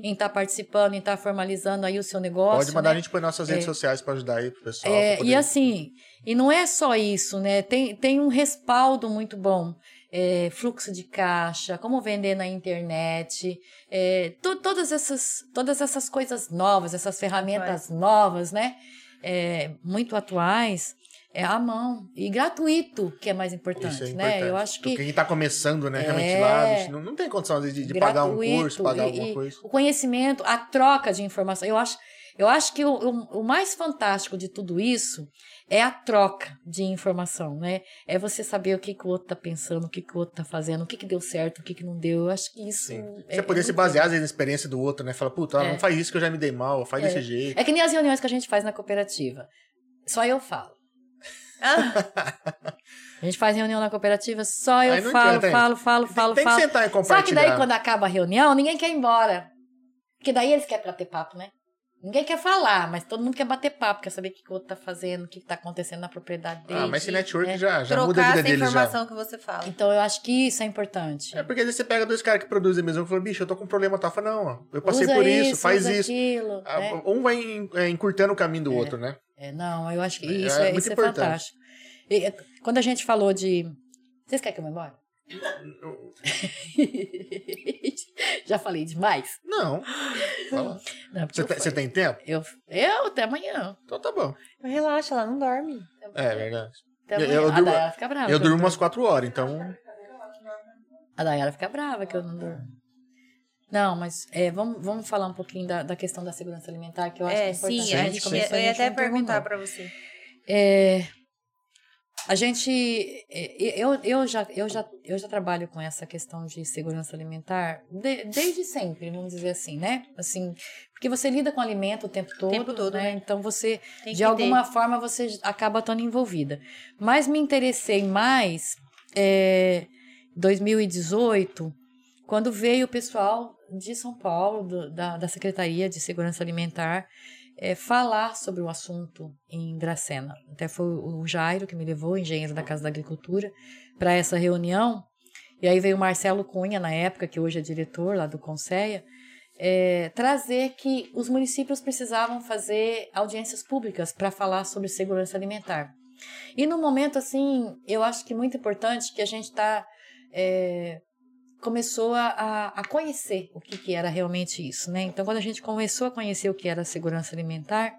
em estar participando, em estar formalizando aí o seu negócio. Pode mandar né? a gente para nossas redes É. sociais para ajudar aí pro pessoal. É, poder- e assim, e não é só isso, né? Tem, tem um respaldo muito bom. É, fluxo de caixa, como vender na internet, é, to- todas, essas, todas essas coisas novas, essas ferramentas novas, né? É, muito atuais, é à mão e gratuito, que é mais importante, é né? importante. Eu acho que Quem tá começando, né, realmente É. lá, bicho, não, não tem condição de, de pagar um curso, pagar e- alguma coisa. O conhecimento, a troca de informação. Eu acho, eu acho que o, o, o mais fantástico de tudo isso é a troca de informação, né? É você saber o que, que o outro tá pensando, o que, que o outro tá fazendo, o que, que deu certo, o que, que não deu. Eu acho que isso. Sim. é- Você poder é se basear às vezes, na experiência do outro, né? Fala, puta, É. não faz isso que eu já me dei mal, faz desse jeito. É que nem as reuniões que a gente faz na cooperativa. Só eu falo. A gente faz reunião na cooperativa, só eu falo, adianta, falo, falo, falo, tem, tem falo. que sentar e Só que compartilhar. daí, quando acaba a reunião, ninguém quer ir embora. Porque daí eles querem bater papo, né? Ninguém quer falar, mas todo mundo quer bater papo, quer saber o que que o outro tá fazendo, o que, que tá acontecendo na propriedade dele. Ah, mas esse network né? já, já muda a Trocar vida essa deles já. informação que você fala. Então eu acho que isso é importante. É porque às vezes você pega dois caras que produzem mesmo e fala, bicho, eu tô com um problema tal. Fala, não, ó, eu passei Usa por isso, faz usa isso. Aquilo, Ah, né? Um vai é, encurtando o caminho do outro, né? É, não, eu acho que É, isso é é, isso é fantástico. E, é, quando a gente falou de. Vocês querem que eu vá embora? Já falei demais? Não. Fala. Não, Você, tem- você tem tempo? Eu, eu até amanhã. Então tá bom. Relaxa, ela não dorme. É verdade. Até Eu- eu a durmo- Dayara fica brava. Eu durmo umas quatro horas, então. A Dayara fica brava que eu não durmo. Não, mas é, vamos, vamos falar um pouquinho da, da questão da segurança alimentar, que eu acho que é É, importante. sim, a gente, começou, eu a ia gente até perguntar pra você. É, a gente, é, eu, eu, já, eu, já, eu já trabalho com essa questão de segurança alimentar de- desde sempre, vamos dizer assim, né? Assim, porque você lida com alimento o tempo todo, tempo todo, né? né? Então você, Tem de alguma forma, você acaba estando envolvida. Mas me interessei mais é, 2018, quando veio o pessoal de São Paulo, do- da, da Secretaria de Segurança Alimentar, é, falar sobre o assunto em Dracena. Até foi o Jairo que me levou, engenheiro da Casa da Agricultura, para essa reunião. E aí veio o Marcelo Cunha, na época, que hoje é diretor lá do Conceia, é, trazer que os municípios precisavam fazer audiências públicas para falar sobre segurança alimentar. E no momento, assim, eu acho que muito importante que a gente está começou a, a, conhecer o que, que era realmente isso, né? Então, quando a gente começou a conhecer o que era segurança alimentar,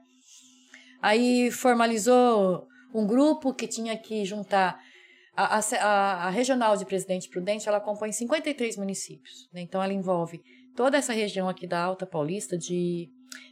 aí formalizou um grupo que tinha que juntar a, a, a- regional de Presidente Prudente, ela compõe 53 municípios, né? Então, ela envolve toda essa região aqui da Alta Paulista, de,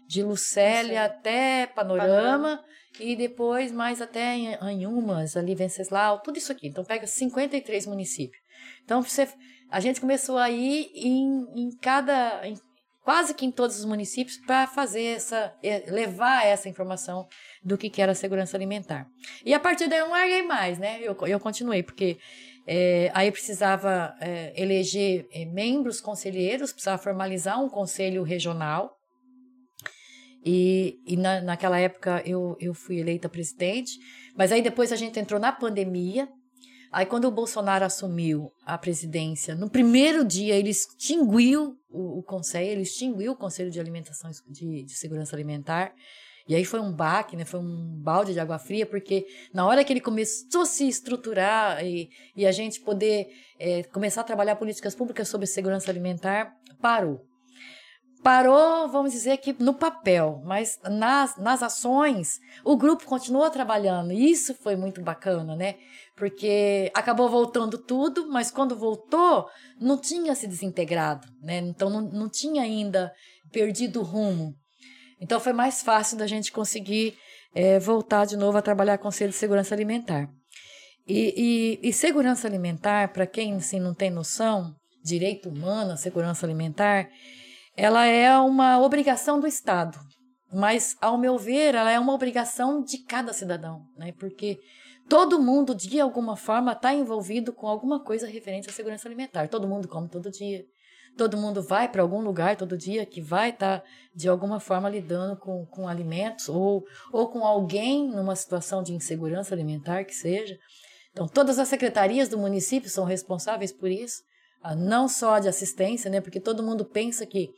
de Lucélia até Panorama, Panorama. e depois mais até em Anhumas, ali Venceslau, tudo isso aqui. Então, pega 53 municípios. Então, você, a gente começou a ir em, em cada, em- quase que em todos os municípios, para fazer essa, eh, levar essa informação do que, que era segurança alimentar. E a partir daí eu não larguei mais, né? Eu, eu continuei, porque eh, aí precisava eh, eleger eh, membros conselheiros, precisava formalizar um conselho regional. E, e na, naquela época eu, eu fui eleita presidente, mas aí depois a gente entrou na pandemia. Aí quando o Bolsonaro assumiu a presidência, no primeiro dia ele extinguiu o, o conselho, ele extinguiu o Conselho de Alimentação de, de Segurança Alimentar. E aí foi um baque, né? Foi um balde de água fria, porque na hora que ele começou a se estruturar e, e a gente poder eh, começar a trabalhar políticas públicas sobre segurança alimentar, parou. parou, vamos dizer que no papel, mas nas, nas ações o grupo continuou trabalhando. E isso foi muito bacana, né? Porque acabou voltando tudo, mas quando voltou, não tinha se desintegrado, né? Então não, não tinha ainda perdido o rumo. Então foi mais fácil da gente conseguir é, voltar de novo a trabalhar com Conselho de Segurança Alimentar. E, e, e segurança alimentar, para quem assim, não tem noção, direito humano, segurança alimentar, ela é uma obrigação do Estado. Mas, ao meu ver, ela é uma obrigação de cada cidadão, né? Porque todo mundo, de alguma forma, está envolvido com alguma coisa referente à segurança alimentar. Todo mundo come todo dia. Todo mundo vai para algum lugar todo dia que vai estar, tá, de alguma forma, lidando com, com alimentos ou, ou com alguém numa situação de insegurança alimentar que seja. Então, todas as secretarias do município são responsáveis por isso, ah, não só de assistência, né? Porque todo mundo pensa que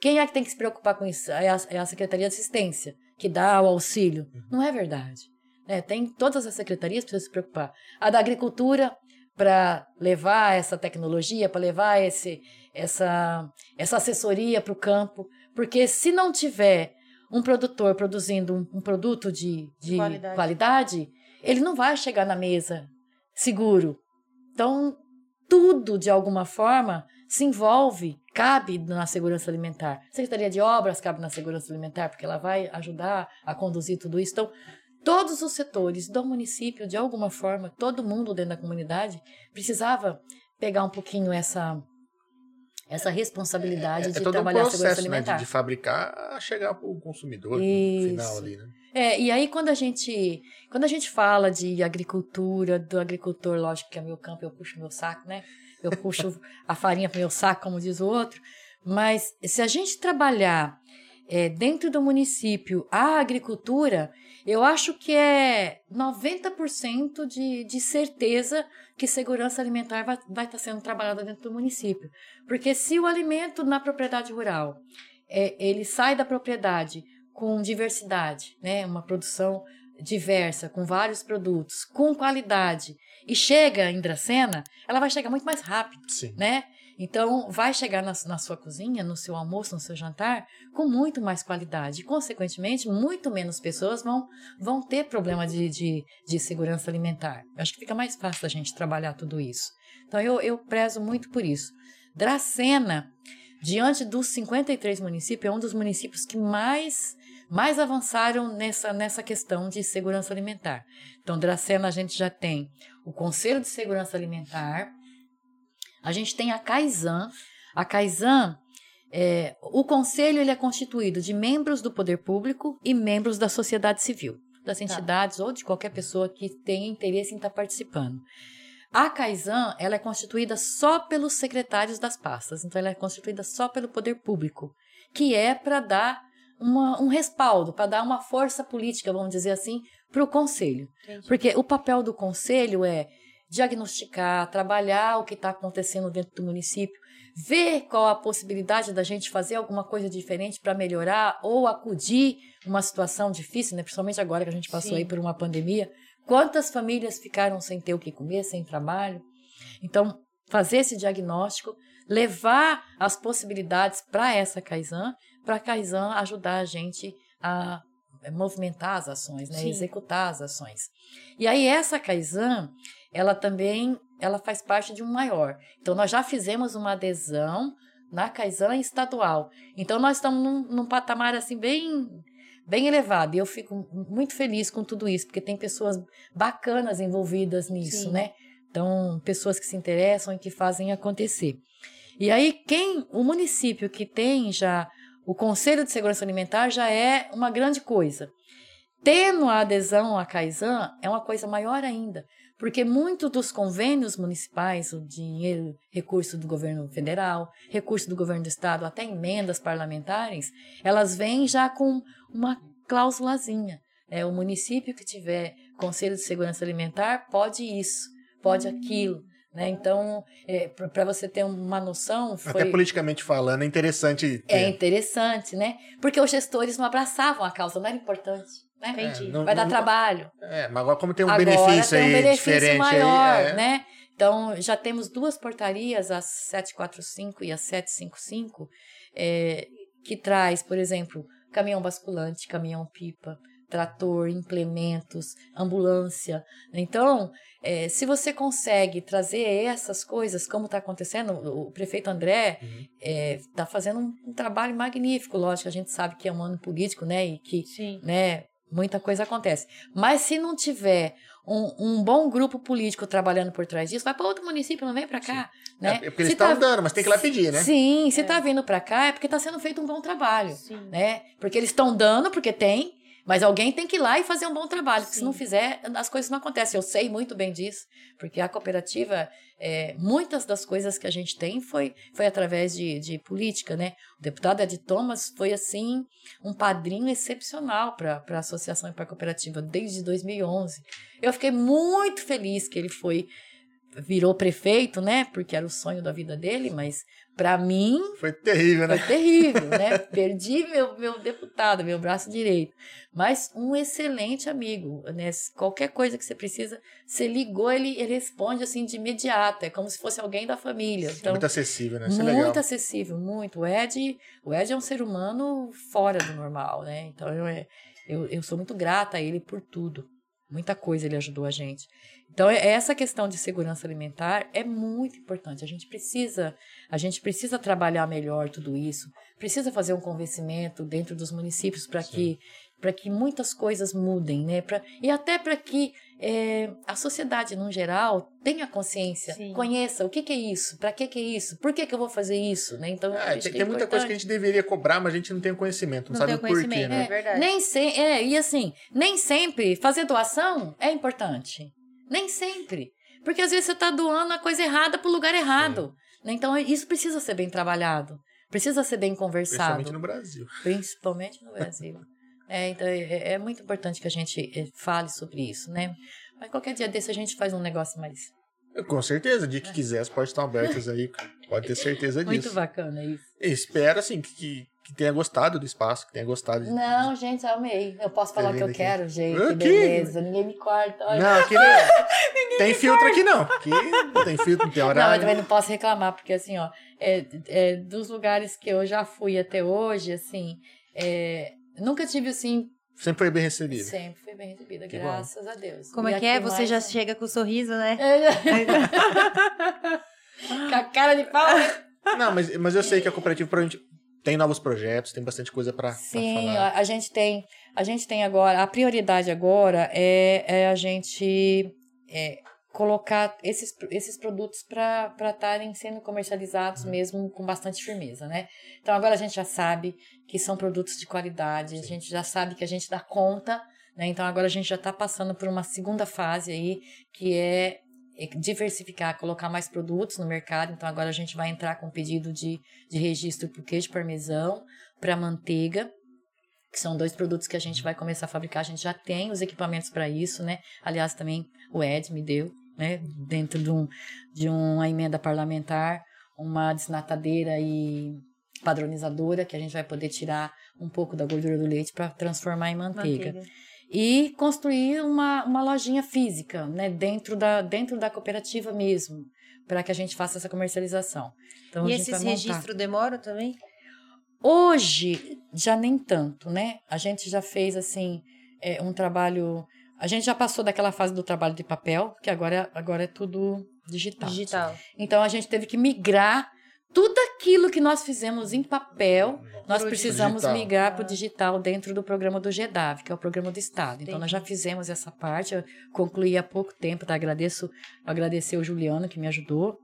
quem é que tem que se preocupar com isso? É a, é a Secretaria de Assistência, que dá o auxílio. Não é verdade. É, tem todas as secretarias precisam se preocupar. A da Agricultura, para levar essa tecnologia, para levar esse, essa, essa assessoria para o campo. Porque se não tiver um produtor produzindo um, um produto de, de qualidade. qualidade, ele não vai chegar na mesa seguro. Então, tudo, de alguma forma, se envolve, cabe na segurança alimentar. Secretaria de Obras cabe na segurança alimentar, porque ela vai ajudar a conduzir tudo isso. Então, todos os setores do município, de alguma forma, todo mundo dentro da comunidade, precisava pegar um pouquinho essa essa responsabilidade é, é, de trabalhar um processo, a segurança alimentar. Né, de, de, fabricar a chegar para o consumidor Isso. no final ali, né? É, e aí quando a gente quando a gente fala de agricultura, do agricultor, lógico que é meu campo, eu puxo meu saco, né? Eu puxo a farinha para meu saco, como diz o outro. Mas se a gente trabalhar é, dentro do município a agricultura, eu acho que é 90% de, de certeza que segurança alimentar vai, vai estar sendo trabalhada dentro do município. Porque se o alimento na propriedade rural, é, ele sai da propriedade com diversidade, né, uma produção diversa, com vários produtos, com qualidade, e chega em Dracena, ela vai chegar muito mais rápido, Sim. né? Então, vai chegar na, na, sua cozinha, no seu almoço, no seu jantar, com muito mais qualidade. Consequentemente, muito menos pessoas vão, vão ter problema de, de, de segurança alimentar. Eu acho que fica mais fácil a gente trabalhar tudo isso. Então, eu, eu prezo muito por isso. Dracena, diante dos 53 municípios, é um dos municípios que mais mais avançaram nessa, nessa questão de segurança alimentar. Então, Dracena, a gente já tem o Conselho de Segurança Alimentar, a gente tem a CAISAN. A CAISAN, é, o conselho ele é constituído de membros do poder público e membros da sociedade civil, das tá. entidades tá. ou de qualquer pessoa que tenha interesse em estar participando. A CAISAN ela é constituída só pelos secretários das pastas, então ela é constituída só pelo poder público, que é para dar uma, um respaldo, para dar uma força política, vamos dizer assim, para o conselho. Entendi. Porque o papel do conselho é diagnosticar, trabalhar o que está acontecendo dentro do município, ver qual a possibilidade da gente fazer alguma coisa diferente para melhorar ou acudir uma situação difícil, né? principalmente agora que a gente passou Sim. aí por uma pandemia. Quantas famílias ficaram sem ter o que comer, sem trabalho? Então, fazer esse diagnóstico, levar as possibilidades para essa Kaizen, para a Kaizen ajudar a gente a movimentar as ações, né? executar as ações. E aí essa Kaizen, ela também ela faz parte de um maior. Então, nós já fizemos uma adesão na Kaizen estadual. Então, nós estamos num, num patamar assim bem bem elevado. E eu fico muito feliz com tudo isso, porque tem pessoas bacanas envolvidas nisso, Sim. né? Então, pessoas que se interessam e que fazem acontecer. E aí, quem, o município que tem já o Conselho de Segurança Alimentar já é uma grande coisa. Tendo a adesão à Kaizen é uma coisa maior ainda, porque muitos dos convênios municipais, o dinheiro, recurso do governo federal, recurso do governo do estado, até emendas parlamentares, elas vêm já com uma cláusulazinha. É, o município que tiver Conselho de Segurança Alimentar pode isso, pode aquilo. Né? Então, é, para você ter uma noção. Foi... Até politicamente falando, é interessante. Ter... É interessante, né? Porque os gestores não abraçavam a causa, não era importante. Né? Entendi. É, não, Vai dar não, trabalho. É, mas agora como tem um agora benefício tem um aí benefício diferente maior, aí, é... né? Então, já temos duas portarias, a 745 e a 755, é, que traz, por exemplo, caminhão basculante, caminhão pipa, trator, implementos, ambulância. Então, é, se você consegue trazer essas coisas, como está acontecendo, o prefeito André está fazendo um, um trabalho magnífico. Lógico, a gente sabe que é um ano político, né? E que Sim. né, muita coisa acontece. Mas se não tiver um, um bom grupo político trabalhando por trás disso, vai para outro município, não vem para cá. Né? É porque eles Se tá- estão dando, mas tem que ir lá pedir, né? Sim, se É. está vindo para cá é porque está sendo feito um bom trabalho Sim. né? Porque eles estão dando, porque tem, mas alguém tem que ir lá e fazer um bom trabalho. Porque se não fizer, as coisas não acontecem. Eu sei muito bem disso, porque a cooperativa, é, muitas das coisas que a gente tem foi, foi através de, de política, né? O deputado Ed Thomas foi, assim, um padrinho excepcional para a associação e para a cooperativa desde 2011. Eu fiquei muito feliz que ele foi virou prefeito, né? Porque era o sonho da vida dele, mas para mim Foi terrível, né? foi terrível, né? Perdi meu, meu deputado, meu braço direito. Mas um excelente amigo, né? Qualquer coisa que você precisa, você ligou, ele, ele responde assim de imediato. É como se fosse alguém da família. Então, muito acessível, né? Isso é muito legal. acessível, muito. O Ed, o Ed é um ser humano fora do normal, né? Então eu, é- eu, eu sou muito grata a ele por tudo. Muita coisa ele ajudou a gente. Então, é- essa questão de segurança alimentar é muito importante. A gente precisa, a gente precisa trabalhar melhor tudo isso. Precisa fazer um convencimento dentro dos municípios para que para que muitas coisas mudem, né? Pra, e até para que é, a sociedade, no geral, tenha consciência, Sim. conheça o que, que é isso, para que, que é isso, por que, que eu vou fazer isso, né? Então, É, tem, que tem é muita coisa que a gente deveria cobrar, mas a gente não tem o conhecimento, não, Não sabe tem o porquê, né? é verdade. Nem se, é, e assim, nem sempre fazer doação é importante. Nem sempre. Porque às vezes você está doando a coisa errada para o lugar errado. né? Então, isso precisa ser bem trabalhado. Precisa ser bem conversado. Principalmente no Brasil. Principalmente no Brasil. É, então, é, é muito importante que a gente eh, fale sobre isso, né? Mas qualquer dia desse a gente faz um negócio mais. Com certeza, dia que quiser, as portas estão abertas aí, pode ter certeza disso. Muito bacana isso. Espero, assim, que, que tenha gostado do espaço, que tenha gostado de... Não, gente, eu amei. Eu posso falar o que eu aqui. quero, gente. Aqui. Beleza, ninguém me corta. Olha. Não, aqui não. tem filtro aqui não. Aqui não tem filtro, não tem Não, eu horário. também não posso reclamar, porque assim, ó, é, é, dos lugares que eu já fui até hoje, assim, é, nunca tive assim, Sempre foi bem recebido. sempre fui bem recebida, Que graças a Deus. Como E é que é? Você mais já um- chega com o sorriso, né? Com a cara de pau, né? Não, mas, mas eu sei que a cooperativa provavelmente tem novos projetos, tem bastante coisa pra, pra Sim, falar. a, a gente tem, a gente tem agora, a prioridade agora é, é a gente é, colocar esses, esses produtos para estarem sendo comercializados mesmo com bastante firmeza, né? Então agora a gente já sabe que são produtos de qualidade, a gente já sabe que a gente dá conta, né? Então agora a gente já está passando por uma segunda fase aí, que é é diversificar, colocar mais produtos no mercado. Então agora a gente vai entrar com pedido de, de registro para o queijo parmesão, para manteiga, que são dois produtos que a gente vai começar a fabricar. A gente já tem os equipamentos para isso, né? Aliás, também o Ed me deu, né? Dentro de, um, de uma emenda parlamentar, uma desnatadeira e padronizadora, que a gente vai poder tirar um pouco da gordura do leite para transformar em manteiga e construir uma, uma lojinha física, né, dentro da, dentro da cooperativa mesmo, para que a gente faça essa comercialização. Então, E esses registros demoram também? Hoje, já nem tanto, né? A gente já fez, assim, é, um trabalho... A gente já passou daquela fase do trabalho de papel, que agora, agora é tudo digital. Digital. Então, a gente teve que migrar tudo aquilo que nós fizemos em papel, nós Pro precisamos digital. migrar para o digital dentro do programa do GEDAV, que é o programa do Estado. Então, nós já fizemos essa parte, eu concluí há pouco tempo, tá? Agradeço, agradecer o Juliano que me ajudou.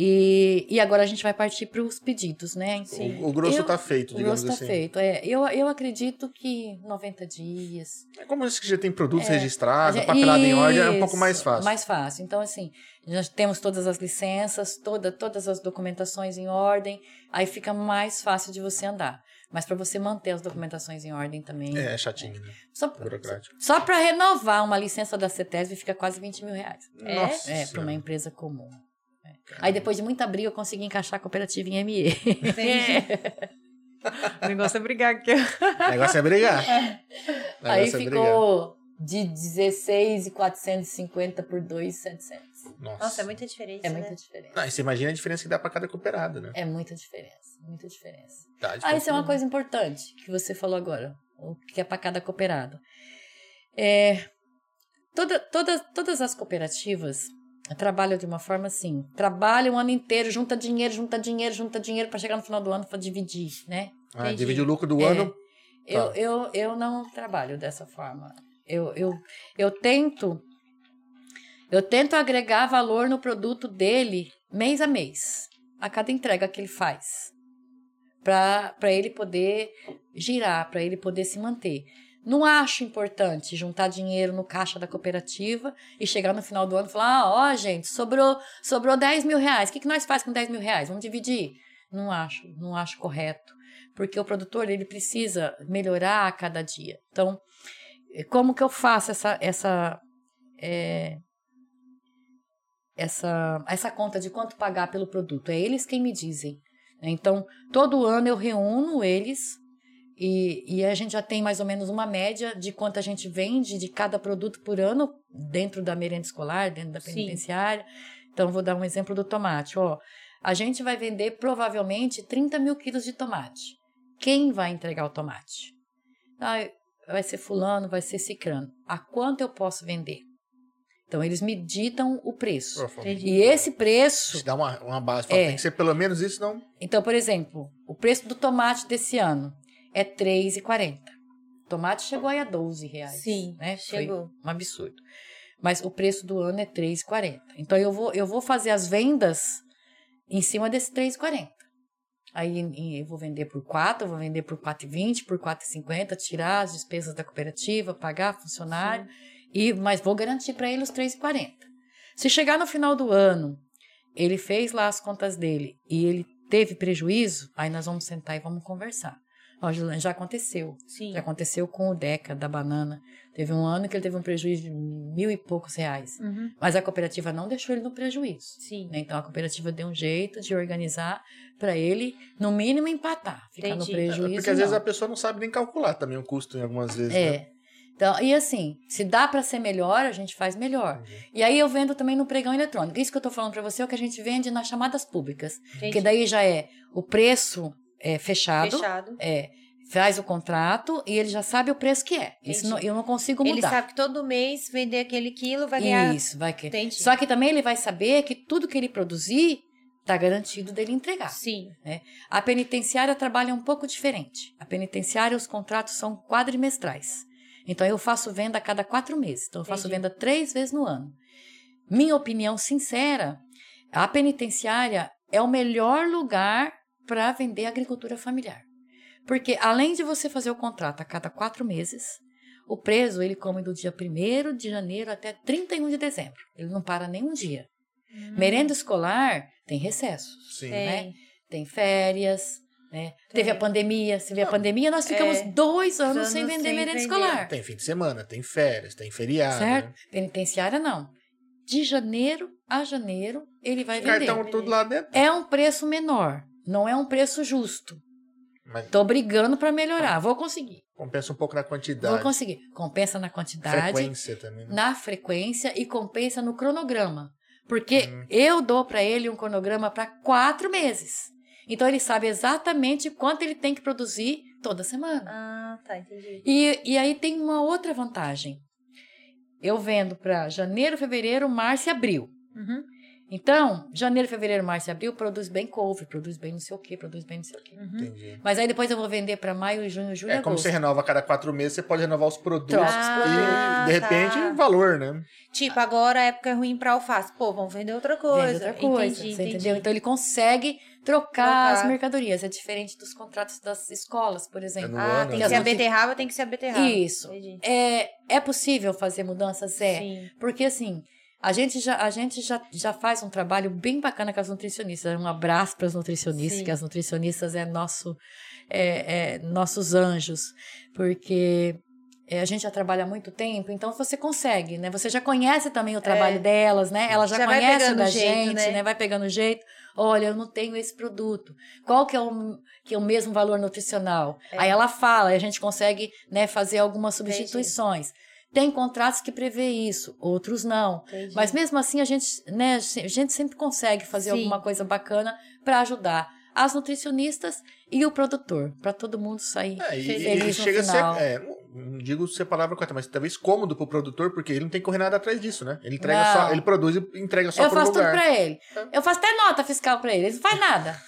E, e agora a gente vai partir para os pedidos, né? O, o grosso Eu- tá feito, O digamos grosso está assim. feito. É, eu, eu acredito que 90 dias. É como isso que já tem produtos É, registrados, A gente- papelado em ordem, é um pouco mais fácil. Mais fácil. Então, assim, nós temos todas as licenças, toda, todas as documentações em ordem, aí fica mais fácil de você andar. Mas para você manter as documentações em ordem também. É, é chatinho, né? Só, Burocrático. só para renovar uma licença da CETESB fica quase 20 mil reais. É? Nossa É, para uma empresa comum. É. Aí depois de muita briga eu consegui encaixar a cooperativa em ME. O negócio é brigar aqui. O negócio é brigar. Aí negócio é ficou de 16,450 por 2,700. brigar. Nossa. Nossa, é muita diferença, É né? muita diferença. Não, e você imagina a diferença que dá pra cada cooperado, né? É muita diferença. muita diferença. Tá, Ah, isso é uma coisa importante que você falou agora, o que é para cada cooperado. É, toda, toda, todas as cooperativas trabalham de uma forma assim, trabalham o ano inteiro, junta dinheiro, junta dinheiro, junta dinheiro para chegar no final do ano para dividir, né? Ah, divide o lucro do É. ano. Eu, Tá. eu, eu não trabalho dessa forma. Eu, eu, eu tento eu tento agregar valor no produto dele mês a mês, a cada entrega que ele faz, para ele poder girar, para ele poder se manter. Não acho importante juntar dinheiro no caixa da cooperativa e chegar no final do ano e falar: ah, ó, gente, sobrou, sobrou 10 mil reais. O que, que nós faz com 10 mil reais? Vamos dividir? Não acho, não acho correto. Porque o produtor ele precisa melhorar a cada dia. Então, eh, como que eu faço essa, essa, eh, essa, essa conta de quanto pagar pelo produto? É eles quem me dizem. né? Então, todo ano eu reúno eles e, e a gente já tem mais ou menos uma média de quanto a gente vende de cada produto por ano dentro da merenda escolar, dentro da Sim. penitenciária. Então, vou dar um exemplo do tomate. Ó, a gente vai vender provavelmente 30 mil quilos de tomate. Quem vai entregar o tomate? Ah, vai ser fulano, vai ser cicrano. A quanto eu posso vender? Então, eles me ditam o preço. E esse preço Te dá uma, uma base. Fala, É. Tem que ser pelo menos isso, não. então, por exemplo, o preço do tomate desse ano é R$ 3,40. O tomate chegou aí a 12 reais. Sim, né? Foi chegou. um absurdo. Mas o preço do ano é 3,40. Então eu vou, eu vou fazer as vendas em cima desse 3,40. Aí eu vou vender por 4, eu vou vender por 4,20, por 4,50, tirar as despesas da cooperativa, pagar funcionário, e mas vou garantir para ele os 3,40. Se chegar no final do ano, ele fez lá as contas dele e ele teve prejuízo, aí nós vamos sentar e vamos conversar. Ó, Juliana, já aconteceu. Sim. Já aconteceu com o Deca da banana. Teve um ano que ele teve um prejuízo de mil e poucos reais. Uhum. Mas a cooperativa não deixou ele no prejuízo. Sim. né? Então a cooperativa deu um jeito de organizar para ele, no mínimo, empatar. Ficar Entendi. no prejuízo. Porque às vezes não. a pessoa não sabe nem calcular também o custo em algumas vezes. né? É. Então, e assim, se dá para ser melhor, a gente faz melhor. E aí eu vendo também no pregão eletrônico. Isso que eu tô falando para você é o que a gente vende nas chamadas públicas. Entendi. Porque daí já é o preço é, fechado, Fechado. é, faz o contrato e ele já sabe o preço que é. Isso não- eu não consigo mudar. Ele sabe que todo mês vender aquele quilo vai ganhar. Isso, vai que. Entendi. Só que também ele vai saber que tudo que ele produzir tá garantido dele entregar. Sim. A penitenciária trabalha um pouco diferente. A penitenciária, os contratos são quadrimestrais. Então, eu faço venda a cada quatro meses. Então, eu faço Entendi. venda três vezes no ano. Minha opinião sincera, a penitenciária é o melhor lugar para vender agricultura familiar. Porque, além de você fazer o contrato a cada quatro meses, o preso, ele come do dia 1 de janeiro até 31 de dezembro. Ele não para nem um dia. Merenda escolar tem recessos Sim. Tem. né? Tem férias, né? Teve a Tem. pandemia. Se vê a pandemia, nós ficamos É. dois anos Anos sem vender sem merenda vender. escolar. Tem fim de semana, tem férias, tem feriado. Certo? né? Penitenciária, não. De janeiro a janeiro, ele vai vender. Cartão tudo lá dentro. É um preço menor. Não é um preço justo. Mas Tô brigando para melhorar. Vou conseguir. compensa um pouco na Vou quantidade. conseguir. Compensa na quantidade, Frequência também. né? na frequência e compensa no cronograma. Porque Hum. eu dou para ele um cronograma para quatro meses. Então ele sabe exatamente quanto ele tem que produzir toda semana. Ah, tá, entendi. E, e aí tem uma outra vantagem. Eu vendo para janeiro, fevereiro, março e abril. Uhum. Então, janeiro, fevereiro, março e abril produz bem couve, produz bem não sei o quê, produz bem não sei o quê. Uhum. Entendi. Mas aí depois eu vou vender para maio, junho, julho É como agosto. você renova a cada quatro meses, você pode renovar os produtos e, de produtos. repente, Ah, tá. valor, né? Tipo, agora a época é ruim pra alface. Pô, vamos vender outra coisa. Vende outra coisa, Entendi, você entendi. entendeu? Então ele consegue trocar, Trocar. as mercadorias. É diferente dos contratos das escolas, por exemplo. É no Ah, ano, tem né? que ser a beterraba, tem que ser a beterraba. Isso. Entendi. É, é possível fazer mudanças? É. Sim. Porque assim, a gente, já, a gente já, já faz um trabalho bem bacana com as nutricionistas. Um abraço para as nutricionistas, Sim. que as nutricionistas é nosso, é, é nossos anjos. Porque é, a gente já trabalha há muito tempo, então você consegue, né? Você já conhece também o trabalho delas, né? Ela já, É. Já conhece da jeito, gente, né? né? Vai pegando jeito. Olha, eu não tenho esse produto. Qual que é o, que é o mesmo valor nutricional? É. Aí ela fala, e a gente consegue né, fazer algumas substituições. Tem contratos que prevê isso, outros não. Entendi. Mas mesmo assim, a gente, né, a gente sempre consegue fazer Sim. alguma coisa bacana para ajudar as nutricionistas e o produtor, para todo mundo sair É, e, e feliz chega final. a ser, é, não- digo ser a palavra correta, mas talvez cômodo pro produtor, porque ele não tem que correr nada atrás disso, né? Ele entrega Não. só, ele produz e entrega só eu pro faço lugar. tudo pra ele. Eu faço até nota fiscal pra ele. Ele não faz nada.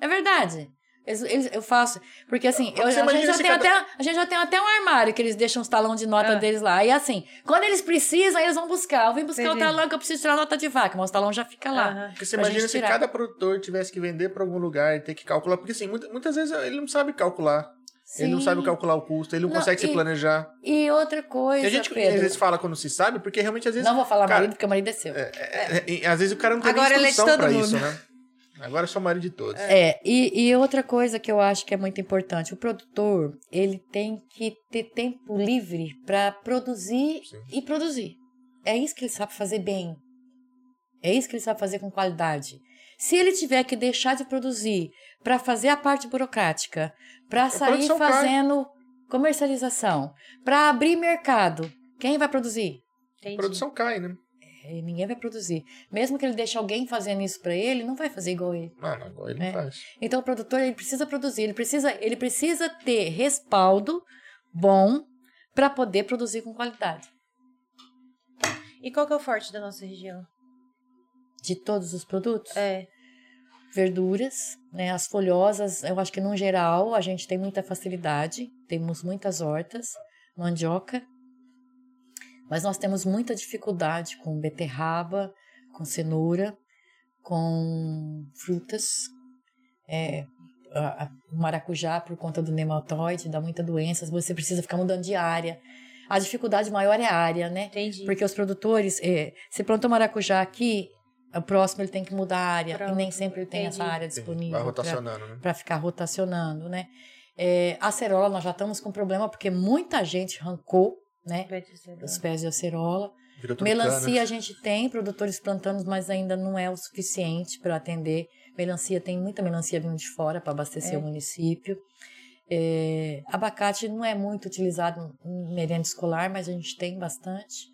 É verdade. Eles- eles- eu faço. Porque assim, eu- a, gente já se tem cada- até, a gente já tem até um armário que eles deixam os talões de nota Ah. deles lá. E assim, quando eles precisam, eles vão buscar. Eu vim buscar Entendi. o talão que eu preciso tirar a nota de vaca, mas o talão já fica lá. Porque você imagina se tirar. cada produtor tivesse que vender pra algum lugar e ter que calcular. Porque assim, muita- muitas vezes ele não sabe calcular. Ele não Sim. sabe calcular o custo, ele não, Não, consegue se e- planejar. E outra coisa, E a gente Pedro. às vezes fala quando se sabe, porque realmente às vezes. Não vou falar cara, marido, porque o marido é seu. É, é- é- às vezes o cara não tem Agora nem é instrução pra mundo. isso, né? Agora eu sou marido de todos. É, e, e outra coisa que eu acho que é muito importante, o produtor, ele tem que ter tempo livre para produzir Sim. e produzir. É isso que ele sabe fazer bem. É isso que ele sabe fazer com qualidade. Se ele tiver que deixar de produzir para fazer a parte burocrática, para sair produção cai. fazendo comercialização, para abrir mercado, quem vai produzir? A Entendi. produção cai, né? É, Ninguém vai produzir. Mesmo que ele deixe alguém fazendo isso para ele, não vai fazer igual ele. Ah, não, agora ele É. não faz. Então o produtor ele precisa produzir, ele precisa, ele precisa ter respaldo bom para poder produzir com qualidade. E qual que é o forte da nossa região? De todos os produtos, É. verduras, né, as folhosas, eu acho que no geral a gente tem muita facilidade, temos muitas hortas, mandioca, mas nós temos muita dificuldade com beterraba, com cenoura, com frutas, é, a- a- o maracujá por conta do nematóide dá muita doença, você precisa ficar mudando de área. A dificuldade maior é a área, né? Entendi. Porque os produtores, é, se plantou maracujá aqui, o próximo ele tem que mudar a área. Pronto, e nem sempre ele tem entendi. essa área disponível. Vai pra- rotacionando, né? para ficar rotacionando, né? É, a acerola nós já estamos com problema porque muita gente arrancou, né? Os pés de acerola. Melancia a gente tem produtores plantando, mas ainda não é o suficiente para atender. Melancia tem muita melancia vindo de fora para abastecer É. o município. É, abacate não é muito utilizado em merenda escolar, mas a gente tem bastante.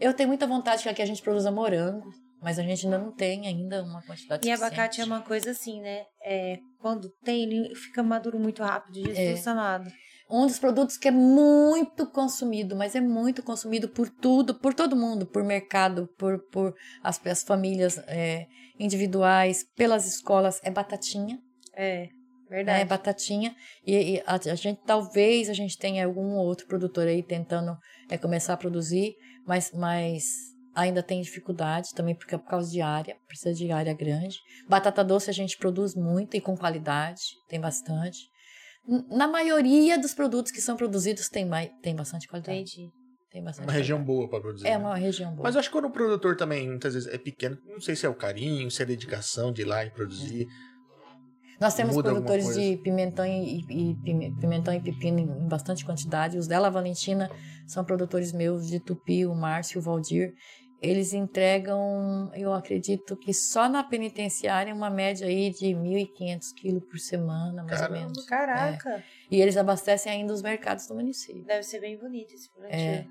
Eu tenho muita vontade que aqui a gente produza morango, mas a gente ainda não tem ainda uma quantidade E suficiente. abacate é uma coisa assim, né? É, quando tem, ele fica maduro muito rápido, Jesus amado. Um dos produtos que é muito consumido, mas é muito consumido por tudo, por todo mundo, por mercado, por, por as, as famílias é, individuais, pelas escolas, é batatinha, É, né? verdade. Batatinha. E, e a, a gente talvez a gente tenha algum outro produtor aí tentando é, começar a produzir, mas, mas ainda tem dificuldade também porque é por causa de área, precisa de área grande. Batata doce a gente produz muito e com qualidade, tem bastante. Na maioria dos produtos que são produzidos tem, tem bastante qualidade. Entendi. Tem bastante Uma região boa pra produzir. É né? uma região boa. Mas eu acho que quando o produtor também, muitas vezes, é pequeno, não sei se é o carinho, se é a dedicação de ir lá e produzir. Nós temos muda produtores de pimentão e, e- e pime- pimentão e pepino em, em bastante quantidade. Os dela Valentina são produtores meus de Tupi, o Márcio o Valdir. Eles entregam, eu acredito que só na penitenciária uma média aí de 1.500 quilos por semana, mais Caramba. ou menos. Caraca. E eles abastecem ainda os mercados do município. Deve ser bem bonito esse plantio. É.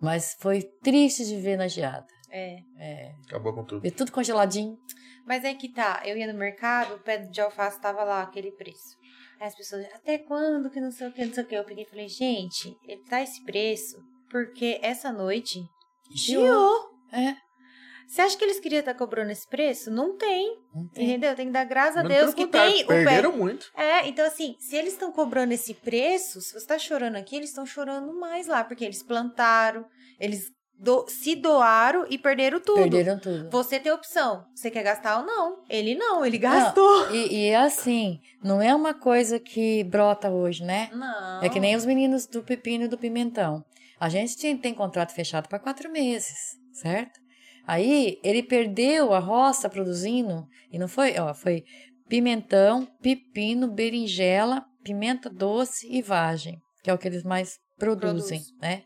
Mas foi triste de ver na geada. É. É. Acabou com tudo. Ver tudo congeladinho. Mas é que tá, eu ia no mercado, o pé de alface tava lá, aquele preço. Aí as pessoas, até quando que não sei o que, não sei o que. Eu peguei e falei, gente, ele tá esse preço porque essa noite chiou. É. Você acha que eles queriam estar cobrando esse preço? Não tem, Não tem. entendeu? Tem que dar graças a Deus que contrário, tem o pé. Perderam muito. É, então assim, se eles estão cobrando esse preço, se você tá chorando aqui, eles estão chorando mais lá, porque eles plantaram, eles do- se doaram e perderam tudo. Perderam tudo. Você tem opção. Você quer gastar ou não? Ele não, ele gastou. E, e é assim, não é uma coisa que brota hoje, né? Não. É que nem os meninos do pepino e do pimentão. A gente tem, tem contrato fechado para quatro meses, certo? Aí ele perdeu a roça produzindo, e não foi, ó, foi pimentão, pepino, berinjela, pimenta doce e vagem, que é o que eles mais produzem, Produz. né?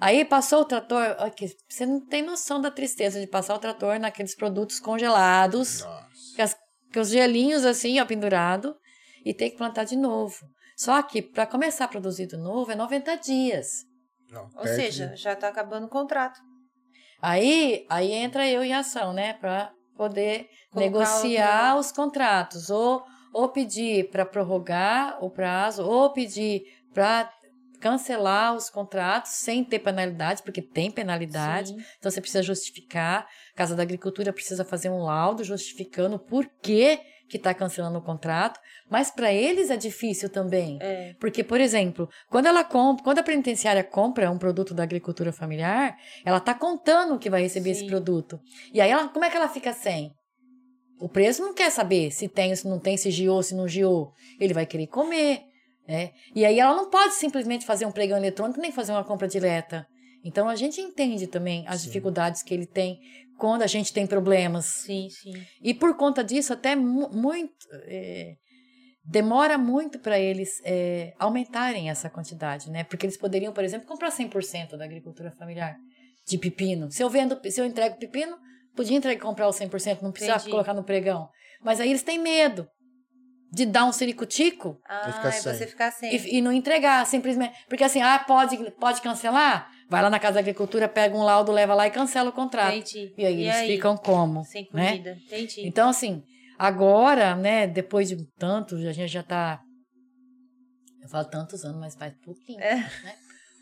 Aí passou o trator, ó, que você não tem noção da tristeza de passar o trator naqueles produtos congelados, com, as- com os gelinhos assim, ó, pendurado, e ter que plantar de novo. Só que para começar a produzir de novo é 90 dias. Não, Ou seja, de- já tá acabando o contrato. Aí, aí entra eu em ação, né, para poder Colocar negociar os contratos ou ou pedir para prorrogar o prazo, ou pedir para cancelar os contratos sem ter penalidade, porque tem penalidade. Sim. Então você precisa justificar. A Casa da Agricultura precisa fazer um laudo justificando por que que está cancelando o contrato. Mas para eles é difícil também. É. Porque, por exemplo, quando ela compra, quando a penitenciária compra um produto da agricultura familiar, ela está contando que vai receber esse Sim. produto. E aí, ela, como é que ela fica sem? O preço não quer saber se tem, se não tem, se giou, se não giou. Ele vai querer comer. Né? E aí ela não pode simplesmente fazer um pregão eletrônico nem fazer uma compra direta. Então a gente entende também as Sim. dificuldades que ele tem quando a gente tem problemas. Sim, sim. E por conta disso, até mu- muito. é, demora muito para eles é, aumentarem essa quantidade, né? Porque eles poderiam, por exemplo, comprar 100% da agricultura familiar de pepino. Se eu vendo, se eu entrego pepino, podia entregar comprar o 100%, não precisava Entendi. colocar no pregão. Mas aí eles têm medo de dar um ciricutico Ah, ficar é sem. você ficar sem. e, e não entregar, simplesmente. Porque assim, ah, pode, pode cancelar? Vai lá na Casa da Agricultura, pega um laudo, leva lá e cancela o contrato. Entendi. E aí eles ficam como? Sem né? comida. Entendi. Então, assim, agora, né, depois de tanto, a gente já tá. Eu falo tantos anos, mas faz pouquinho. É. Né?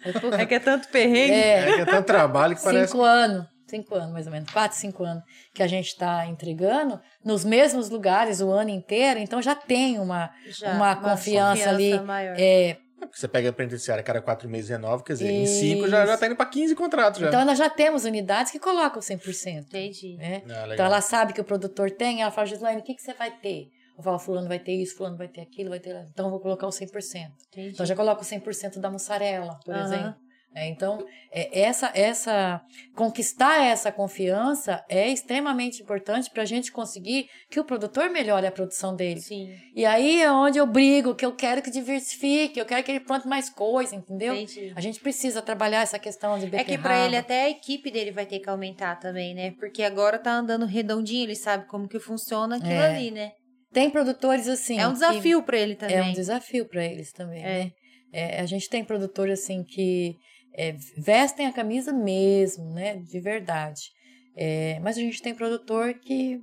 Faz pouquinho. É que é tanto perrengue. É, É que é tanto trabalho que parece. cinco anos. Cinco anos, mais ou menos. Quatro, cinco anos que a gente está entregando nos mesmos lugares o ano inteiro. Então já tem uma. Já, uma confiança ali, maior. é, Porque Você pega a penitenciária cada quatro meses renova, quer dizer, em Isso. cinco já, já tá indo pra 15 contratos já. então nós já temos unidades que colocam 100%. Entendi. Né? Ah. Então ela sabe que o produtor tem, ela fala, Gislaine, o que, que você vai ter? Eu falo, fulano vai ter isso, fulano vai ter aquilo, vai ter... Então eu vou colocar o 100%. Entendi. Então já coloco 100% da mussarela, por Aham. exemplo. É, então, é, essa, essa conquistar essa confiança é extremamente importante para a gente conseguir que o produtor melhore a produção dele. Sim. E aí é onde eu brigo, que eu quero que diversifique, eu quero que ele plante mais coisa, entendeu? Entendi. A gente precisa trabalhar essa questão de É que beterraba. pra ele até a equipe dele vai ter que aumentar também, né? Porque agora tá andando redondinho, ele sabe como que funciona aquilo É. ali, né? Tem produtores assim. é um desafio pra ele também. É um desafio para eles também, É. né? É, a gente tem produtores assim que é, vestem a camisa mesmo, né? De verdade. É, mas a gente tem produtor que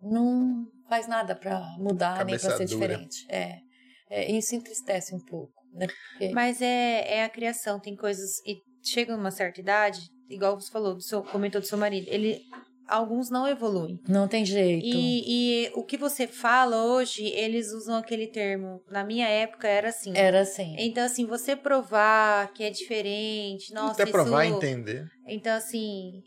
não faz nada para mudar nem Cabeça para ser dura. diferente. É, é, isso entristece um pouco, né? Porque- Mas é, é a criação, tem coisas. E chega numa certa idade, igual você falou, do seu, comentou do seu marido, ele. Alguns não evoluem. não tem jeito. E, e o que você fala hoje, eles usam aquele termo. Na minha época era assim. Era assim. Então, assim, você provar que é diferente, nossa, Até provar e isso... entender. Então, assim,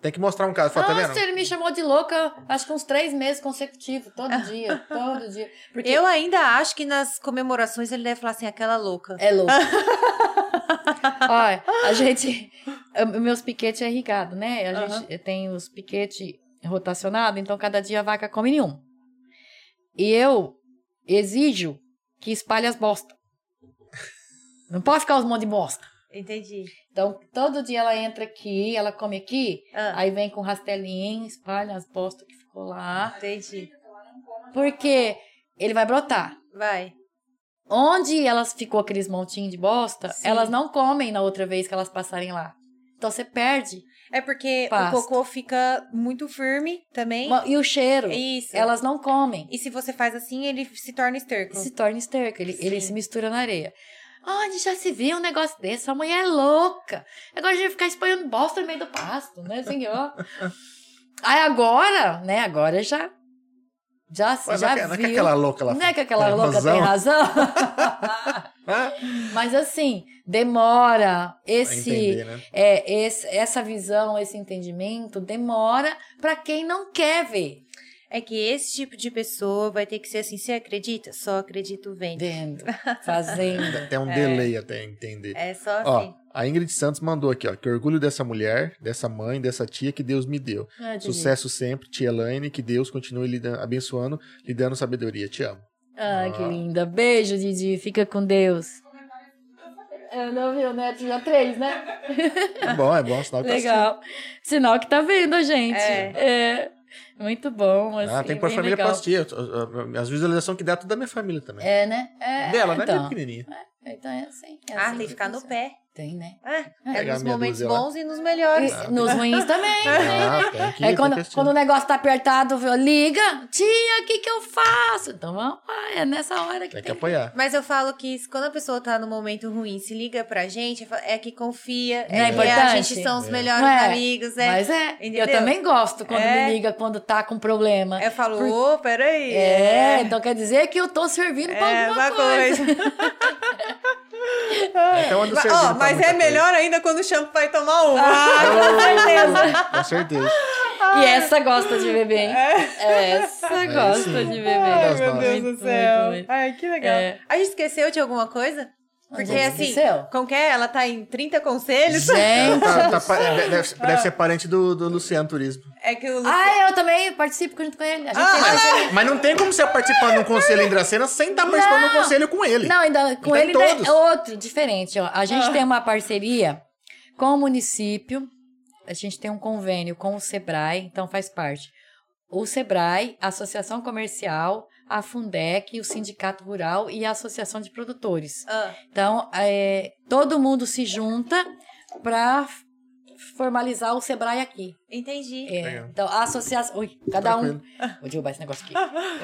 Tem que mostrar um caso. Fala, tá Nossa, ele me chamou de louca, acho que uns três meses consecutivos, todo dia, todo dia. Porque eu ainda acho que nas comemorações ele deve falar assim, aquela louca. É louco. Olha, a gente. o- Meus piquetes é irrigado, né? A Aham. gente tem os piquetes rotacionados, então cada dia a vaca come nenhum. E eu exijo que espalhe as bosta. Não pode ficar os monte de bosta. Entendi. Então, todo dia ela entra aqui, ela come aqui, Ah, aí vem com rastelinho, espalha as bostas que ficou lá. entendi. Porque ele vai brotar. Vai. Onde elas ficou aqueles montinhos de bosta, Sim. elas não comem na outra vez que elas passarem lá. Então você perde. É porque o cocô fica muito firme também. E o cheiro, Isso. elas não comem. E se você faz assim, ele se torna esterco. Se torna esterco, ele, ele se mistura na areia. Onde já se viu um negócio desse? A mulher é louca. Agora a gente vai ficar espalhando bosta no meio do pasto, né, senhor? Aí agora, né, agora já... Já, Mas já não é que- não é viu. que aquela louca lá Não é que aquela tem louca razão? tem razão. Mas assim, demora esse... entender, né? é, esse- essa visão, esse entendimento demora para quem não quer ver. É que esse tipo de pessoa vai ter que ser assim, você acredita? Só acredito vendo. Vendo, fazendo. Tem um delay até entender. É só assim. Ó, a Ingrid Santos mandou aqui, ó. Que orgulho dessa mulher, dessa mãe, dessa tia que Deus me deu. Ah. Sucesso sempre, tia Elaine. Que Deus continue lhe abençoando, lhe dando sabedoria. Te amo. Ah, que Ah. linda. Beijo, Didi. Fica com Deus. Eu não vi o Neto já três, né? É bom, é bom. Sinal que tá Legal. Sinal que tá vendo a gente. É. É. Muito bom. assistindo. Assim, Ah, tem que pôr bem família legal. As visualizações que dá, tudo da minha família também. É, né? É, Dela, né? então. Minha pequenininha. Então é assim. é ah, assim tem que ficar no pé. Tem, né? É, é nos meia momentos dúzia lá. bons e nos melhores. E nos ruins também, né? Ah, tem que, É quando, que quando o negócio tá apertado, liga, tia, o que que eu faço? Então vamos lá, é nessa hora que Tem que tem. apoiar. Mas eu falo que quando a pessoa tá no momento ruim, se liga pra gente, é que confia, é é, que a importante? gente são os É. melhores é? amigos, é. Mas é, Entendeu? eu também gosto quando É. me liga quando tá com problema. Eu falo, ô, peraí. É, então quer dizer que eu tô servindo pra É, alguma uma coisa. coisa. Então Mas, ó, pra mas é coisa. melhor ainda quando o shampoo vai tomar uma. Ah, com certeza. Com certeza. E essa gosta de beber, hein? É. Essa gosta sim. de beber. Ai, meu. Deus Muito, do céu. Ai, que legal. É. A gente esqueceu de alguma coisa? Porque assim, como que é? Ela tá em 30 conselhos. Gente, Tá- tá deve, deve ser parente do, do Luciano Turismo. É que o Ah, eu também participo junto com ele. A gente Ah, parceria. Mas não tem como você participar de um conselho em Dracena sem estar participando de um Não. conselho com ele. Não, ainda com Tem ele todos. é outro, diferente. Ó. A gente tem uma parceria com o município, a gente tem um convênio com o Sebrae, então faz parte. O Sebrae, a Associação Comercial, a Fundec, o Sindicato Rural e a Associação de Produtores. Ah, Então, é, todo mundo se junta para formalizar o Sebrae aqui. entendi. É, então, a associação. Ui, cada um. Vou derrubar esse negócio aqui.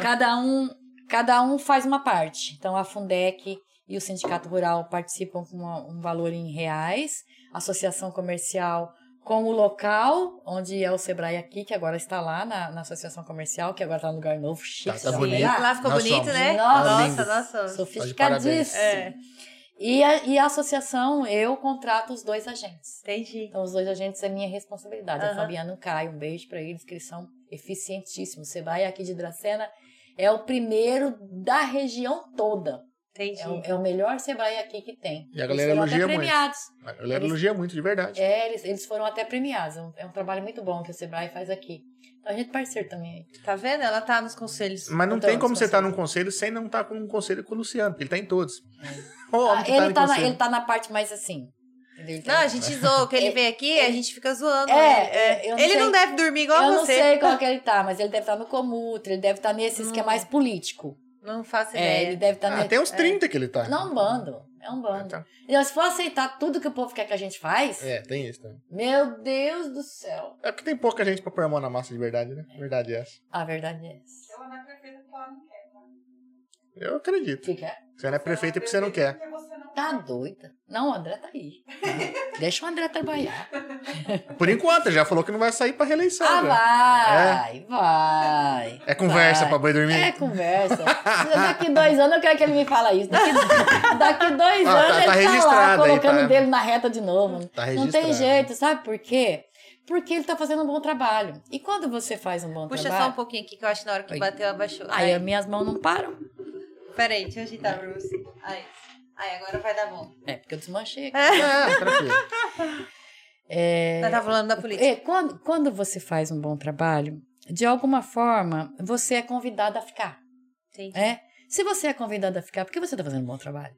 cada, um, cada um faz uma parte. Então, a Fundec e o Sindicato Rural participam com uma- um valor em reais, a Associação Comercial com o local, onde é o Sebrae aqui, que agora está lá na, na Associação Comercial, que agora está num lugar novo, chique. Tá- tá bonito. pegar? Lá ficou Nós bonito, somos. né? Nossa, lindo. nossa. Sofisticadíssimo. É, E, a, e a associação, eu contrato os dois agentes. entendi. Então, os dois agentes é minha responsabilidade. A Aham. Fabiana e o Caio, um beijo pra eles, que eles são eficientíssimos. Você vai aqui de Dracena, é o primeiro da região toda. Entendi. É o, é o melhor Sebrae aqui que tem. E a galera eles foram elogia até muito. premiados. A galera Eles- elogia muito, de verdade. É, eles, eles foram até premiados. É um, é um trabalho muito bom que o Sebrae faz aqui. Então, a gente é parceiro também. Tá vendo? Ela tá nos conselhos. Mas não Então, tem como você estar conselho. num conselho sem não estar com um conselho com o Luciano, porque ele tá em todos. Homem Ah, que ele, em tá na, ele tá na parte mais assim. Tá- Não, a gente zoou que ele É, veio aqui, a gente fica zoando. É, ele. é, eu não ele sei- não deve dormir igual eu não você. sei qual que ele tá, mas ele deve estar no Comutre, ele deve estar nesses que é mais político. Não faço É, ideia. ele deve estar Ah, nesse. tem uns 30 que ele tá. Não, é um bando. É um bando. Então, E se for aceitar tudo que o povo quer que a gente faz, é, tem isso também. meu Deus do céu. É porque tem pouca gente pra pôr a mão na massa de verdade, né? Verdade é essa. A verdade é essa. Ela não é prefeita porque ela não quer, tá? Eu acredito. Fica. Você não é prefeita porque você não quer. Porque você Tá doida. Não, o André tá aí. Deixa o André trabalhar. Por enquanto, já falou que não vai sair pra reeleição. Ah, já. vai, vai. É conversa vai. pra boi dormir? É conversa. Daqui dois anos eu quero que ele me fala isso. Daqui, daqui dois Ah, tá- anos tá ele tá lá aí, colocando tá- o dele na reta de novo. Tá Não tem jeito, sabe por quê? Porque ele tá fazendo um bom trabalho. E quando você faz um bom Puxa trabalho... só um pouquinho aqui que eu acho que na hora que Oi. bateu, abaixou. Aí Aí, as minhas mãos não param. peraí, deixa eu agitar pra você. Aí. Aí, agora vai dar bom. É, porque eu desmanchei aqui. É, tranquilo. Ela tá falando da política. É, quando, quando você faz um bom trabalho, de alguma forma, você é convidado a ficar. Entendi. É? Se você é convidado a ficar, por que você está fazendo um bom trabalho?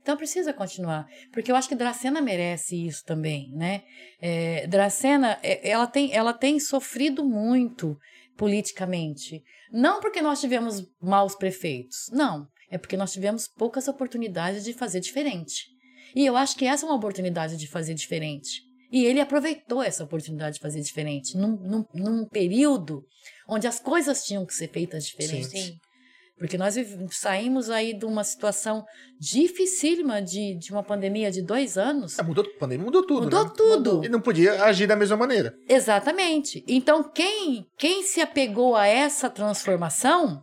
Então precisa continuar, porque eu acho que Dracena merece isso também, né? É, Dracena, é, ela tem, ela tem sofrido muito politicamente, não porque nós tivemos maus prefeitos, não, é porque nós tivemos poucas oportunidades de fazer diferente. E eu acho que essa é uma oportunidade de fazer diferente. E ele aproveitou essa oportunidade de fazer diferente num, num, num período onde as coisas tinham que ser feitas diferentes. Sim. Porque nós saímos aí de uma situação dificílima de, de uma pandemia de dois anos. É, mudou, a pandemia mudou tudo, Mudou né? tudo. E não podia agir da mesma maneira. Exatamente. Então, quem, quem se apegou a essa transformação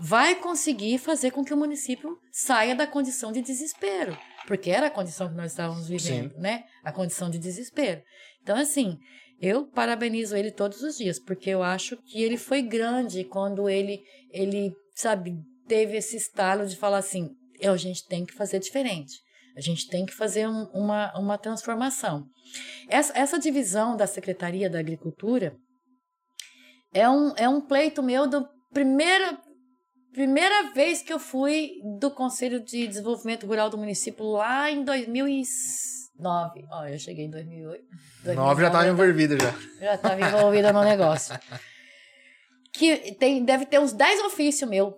vai conseguir fazer com que o município saia da condição de desespero. Porque era a condição que nós estávamos vivendo, né? A condição de desespero. Então, assim, eu parabenizo ele todos os dias, porque eu acho que ele foi grande quando ele, ele sabe, teve esse estalo de falar assim: "É, a gente tem que fazer diferente. A gente tem que fazer um- uma, uma transformação. Essa, essa divisão da Secretaria da Agricultura é um, é um pleito meu do primeira, primeira vez que eu fui do Conselho de Desenvolvimento Rural do município lá em 2009. Ó, eu cheguei em 2008. Nove já tava 2009, envolvida já. já estava envolvida no negócio. Que tem, deve ter uns 10 ofícios meu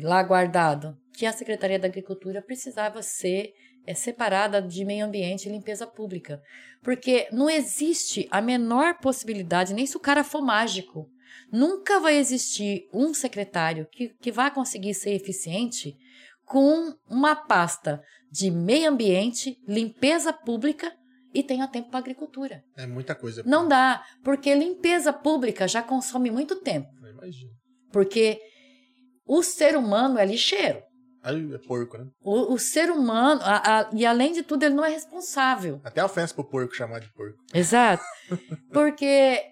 lá guardado, que a Secretaria da Agricultura precisava ser é separada de meio ambiente e limpeza pública. Porque não existe a menor possibilidade, nem se o cara for mágico, nunca vai existir um secretário que, que vá conseguir ser eficiente com uma pasta de meio ambiente, limpeza pública e tenha tempo para agricultura. É muita coisa. Não dá, porque limpeza pública já consome muito tempo. Eu imagino. Porque o ser humano é lixeiro. É porco, né? O, o ser humano, a- a- e além de tudo, ele não é responsável. Até ofensa pro porco chamar de porco. Exato. Porque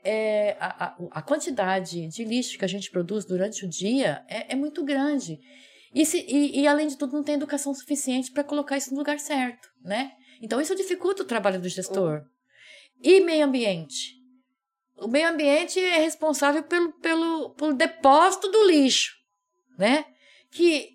é, a, a- a quantidade de lixo que a gente produz durante o dia é, é muito grande. E, se- e- e, além de tudo, não tem educação suficiente para colocar isso no lugar certo, né? Então, isso dificulta o trabalho do gestor. E meio ambiente? O meio ambiente é responsável pelo, pelo, pelo depósito do lixo, né? Que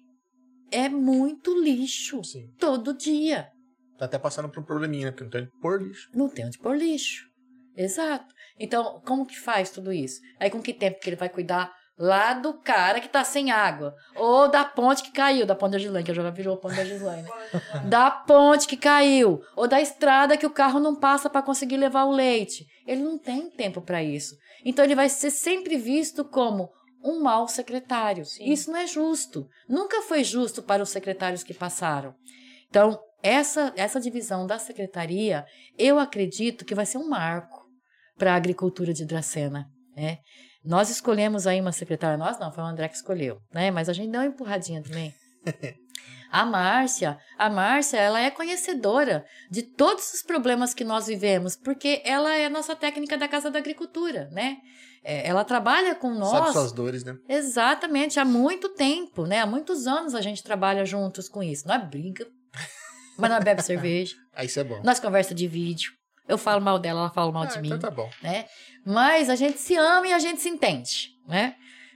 é muito lixo Sim. todo dia. Tá até passando por um probleminha, né? Porque não tem onde pôr lixo. Não tem onde pôr lixo. Exato. Então, como que faz tudo isso? Aí, com que tempo que ele vai cuidar lá do cara que tá sem água? Ou da ponte que caiu, da ponte da Gislaine, que já virou ponte da Gislaine. né? da ponte que caiu. Ou da estrada que o carro não passa para conseguir levar o leite. Ele não tem tempo para isso. Então, ele vai ser sempre visto como um mau secretário. Isso não é justo. Nunca foi justo para os secretários que passaram. Então, essa, essa divisão da secretaria, eu acredito que vai ser um marco para a agricultura de Dracena. Né? Nós escolhemos aí uma secretária, nós não, foi o André que escolheu, né? mas a gente deu uma empurradinha também. A Márcia, a Márcia, ela é conhecedora de todos os problemas que nós vivemos, porque ela é nossa técnica da Casa da Agricultura, né? É, ela trabalha com nós. Sabe suas dores, né? Exatamente, há muito tempo, né? Há muitos anos a gente trabalha juntos com isso. Não é briga, mas nós bebe cerveja, Aí isso é bom. nós conversa de vídeo. Eu falo mal dela, ela fala mal de Ah, mim, então tá bom. né? Mas a gente se ama e a gente se entende, né?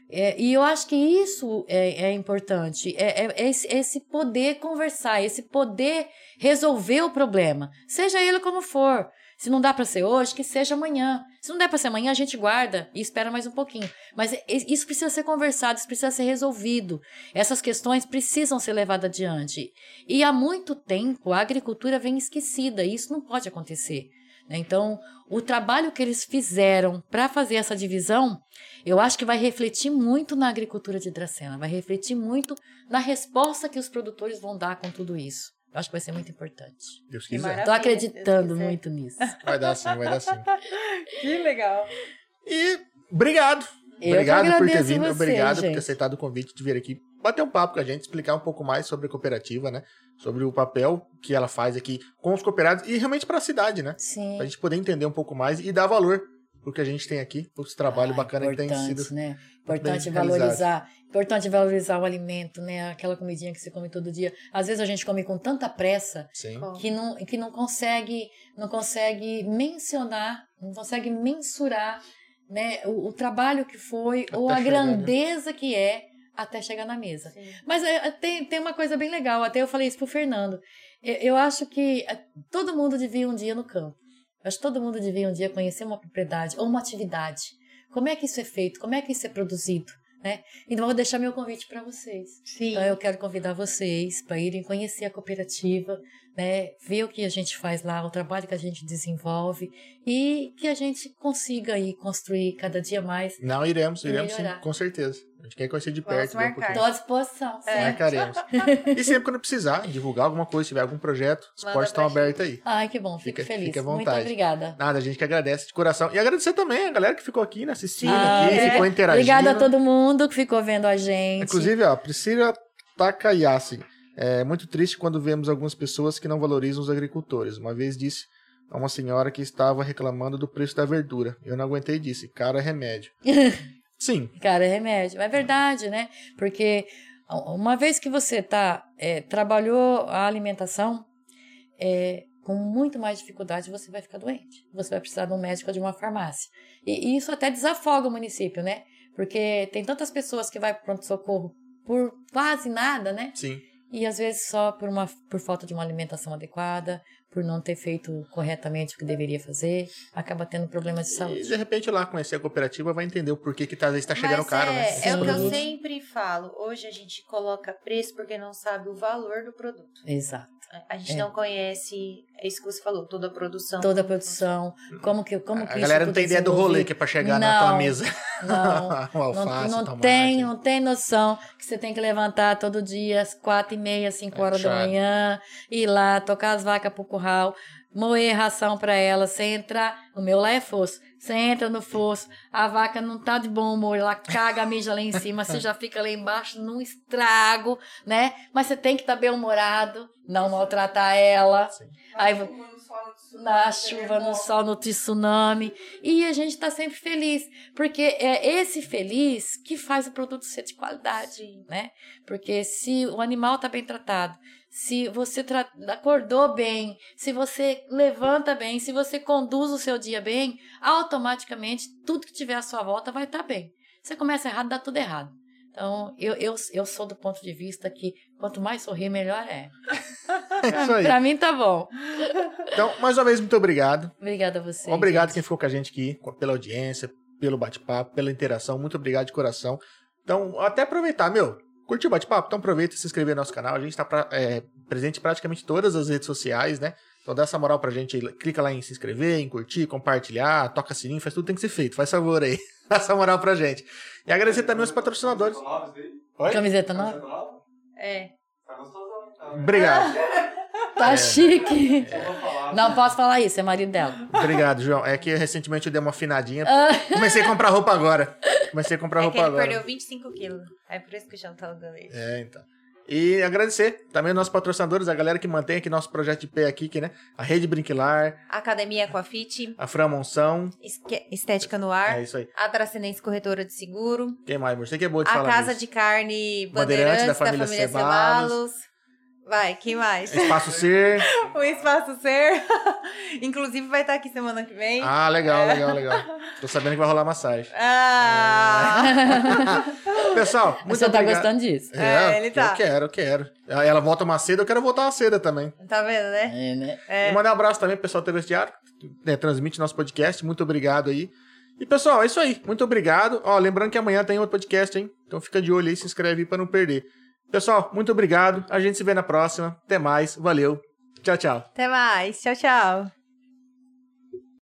É, e eu acho que isso é, é importante, é, é esse, esse poder conversar, esse poder resolver o problema, seja ele como for. Se não dá para ser hoje, que seja amanhã. Se não der para ser amanhã, a gente guarda e espera mais um pouquinho. Mas é- isso precisa ser conversado, isso precisa ser resolvido. Essas questões precisam ser levadas adiante. E há muito tempo a agricultura vem esquecida e isso não pode acontecer. né? Então, o trabalho que eles fizeram para fazer essa divisão, eu acho que vai refletir muito na agricultura de Dracena, vai refletir muito na resposta que os produtores vão dar com tudo isso. Eu acho que vai ser muito importante. Deus quiser. Estou acreditando Deus quiser. muito nisso. Vai dar sim, vai dar sim. Que legal. E obrigado. Eu obrigado por ter vindo. você, obrigado por ter gente. aceitado o convite de vir aqui bater um papo com a gente, explicar um pouco mais sobre a cooperativa, né? Sobre o papel que ela faz aqui com os cooperados e realmente para a cidade, né? Sim. Pra gente poder entender um pouco mais e dar valor pro que a gente tem aqui, pro trabalho Ah, bacana que tem sido. né? Importante valorizar, importante valorizar o alimento, né? Aquela comidinha que você come todo dia. Às vezes a gente come com tanta pressa Sim. que não, que não consegue, não consegue mencionar, não consegue mensurar, né? O, o trabalho que foi ou a Até chegar, né? grandeza que é até chegar na mesa. Mas é, é, tem, tem uma coisa bem legal, até eu falei isso pro Fernando. Eu, eu acho que é, todo mundo devia um dia no campo. Acho que todo mundo devia um dia conhecer uma propriedade ou uma atividade. Como é que isso é feito? Como é que isso é produzido? Né? Então, eu vou deixar meu convite para vocês. Sim. Então, eu quero convidar vocês para irem conhecer a cooperativa, né? ver o que a gente faz lá, o trabalho que a gente desenvolve e que a gente consiga aí construir cada dia mais. Não, iremos, iremos sim, com certeza. A gente quer conhecer de Vamos perto. um marcar. Estou à disposição. É. Marcaremos. e sempre quando precisar, divulgar alguma coisa, se tiver algum projeto, os portas estão abertos aí. Ai, que bom, fico Fica- feliz. fica à Muito vontade. obrigada. Nada, a gente que agradece de coração. E agradecer também a galera que ficou aqui, né, assistindo Ah, aqui, é. ficou interagindo. Obrigada a todo mundo que ficou vendo a gente. Inclusive, ó, Priscila Takayasi. É muito triste quando vemos algumas pessoas que não valorizam os agricultores. Uma vez disse a uma senhora que estava reclamando do preço da verdura. Eu não aguentei e disse, cara, é remédio. Sim, Cara, é remédio. É verdade, né? Porque uma vez que você tá, é, trabalhou a alimentação, é, com muito mais dificuldade você vai ficar doente. Você vai precisar de um médico ou de uma farmácia. E, e isso até desafoga o município, né? Porque tem tantas pessoas que vai para pronto-socorro por quase nada, né? sim. E às vezes só por, uma, por falta de uma alimentação adequada, por não ter feito corretamente o que deveria fazer, acaba tendo problemas de E saúde. de repente lá conhecer a cooperativa vai entender o porquê que às vezes tá chegando Mas caro, é, né? É esses o que eu sempre falo. Hoje a gente coloca preço porque não sabe o valor do produto. Exato. A gente É. não conhece, é isso que você falou, toda a produção. Toda a produção, como que, como que a isso galera não tem ideia do rolê que é pra chegar na tua Não, mesa. Não, alface, não, não tem, não tem noção que você tem que levantar todo dia às quatro e meia, cinco É horas da puxado. manhã, ir lá, tocar as vacas pro curral, moer ração pra elas, você entrar, o meu lá é fosso, você entra no fosso, a vaca não tá de bom humor, ela caga, mija lá em cima, você já fica lá embaixo num estrago, né? Mas você tem que estar bem humorado, não maltratar ela. Aí, vo- na chuva, no sol, no tsunami. E a gente tá sempre feliz, porque é esse feliz que faz o produto ser de qualidade, né? Porque se o animal tá bem tratado, se você acordou bem, se você levanta bem, se você conduz o seu dia bem, automaticamente tudo que tiver à sua volta vai estar bem. Você começa errado, dá tudo errado. Então, eu, eu, eu sou do ponto de vista que quanto mais sorrir, melhor é. É isso aí. Pra mim tá bom. Então, mais uma vez, muito obrigado. Obrigada a você. Obrigado gente. quem ficou com a gente aqui, pela audiência, pelo bate-papo, pela interação. Muito obrigado de coração. Então, até aproveitar, meu. Curtiu o bate-papo? Então aproveita e se inscrever no nosso canal. A gente está presente em praticamente todas as redes sociais, né? Então dá essa moral pra gente aí. Clica lá em se inscrever, em curtir, compartilhar, toca sininho, faz tudo que tem que ser feito. Faz favor aí. Dá essa moral pra gente. E agradecer também os patrocinadores. Oi? Camiseta nova? É. Tá gostosão, então. Obrigado. Tá É. chique. Eu vou falar. Não posso falar isso, é marido dela. Obrigado, João. É que recentemente eu dei uma afinadinha. Ah. Comecei a comprar roupa agora. Comecei a comprar É que roupa ele agora. perdeu 25 quilos. É por isso que o João tá usando isso. É, então. E agradecer também aos nossos patrocinadores, a galera que mantém aqui nosso projeto de pé aqui, que, né? A Rede Brinquilar, Academia Aquafit, a Fran Monção. Esque- Estética no Ar, É isso aí. a Dracenense Corretora de Seguro, Quem mais, amor? Você que é boa de a falar Casa disso. de Carne Bandeirantes, Bandeirantes, da da família família, Ceballos. Vai, quem mais? Espaço Ser. o Espaço Ser. Inclusive vai estar aqui semana que vem. Ah, legal, legal, legal. Tô sabendo que vai rolar massagem. Ah! Pessoal, muito Você tá obrigado. gostando disso? É, ele tá. Eu quero, eu quero. Ela volta uma seda, eu quero voltar uma seda também. Tá vendo, né? É, né? É. E mandar um abraço também pro pessoal do TV Diário, que né, transmite nosso podcast. Muito obrigado aí. E pessoal, é isso aí. Muito obrigado. Ó, lembrando que amanhã tem outro podcast, hein? Então fica de olho aí, se inscreve aí pra não perder. Pessoal, muito obrigado. A gente se vê na próxima. Até mais. Valeu. Tchau, tchau. Até mais. Tchau, tchau.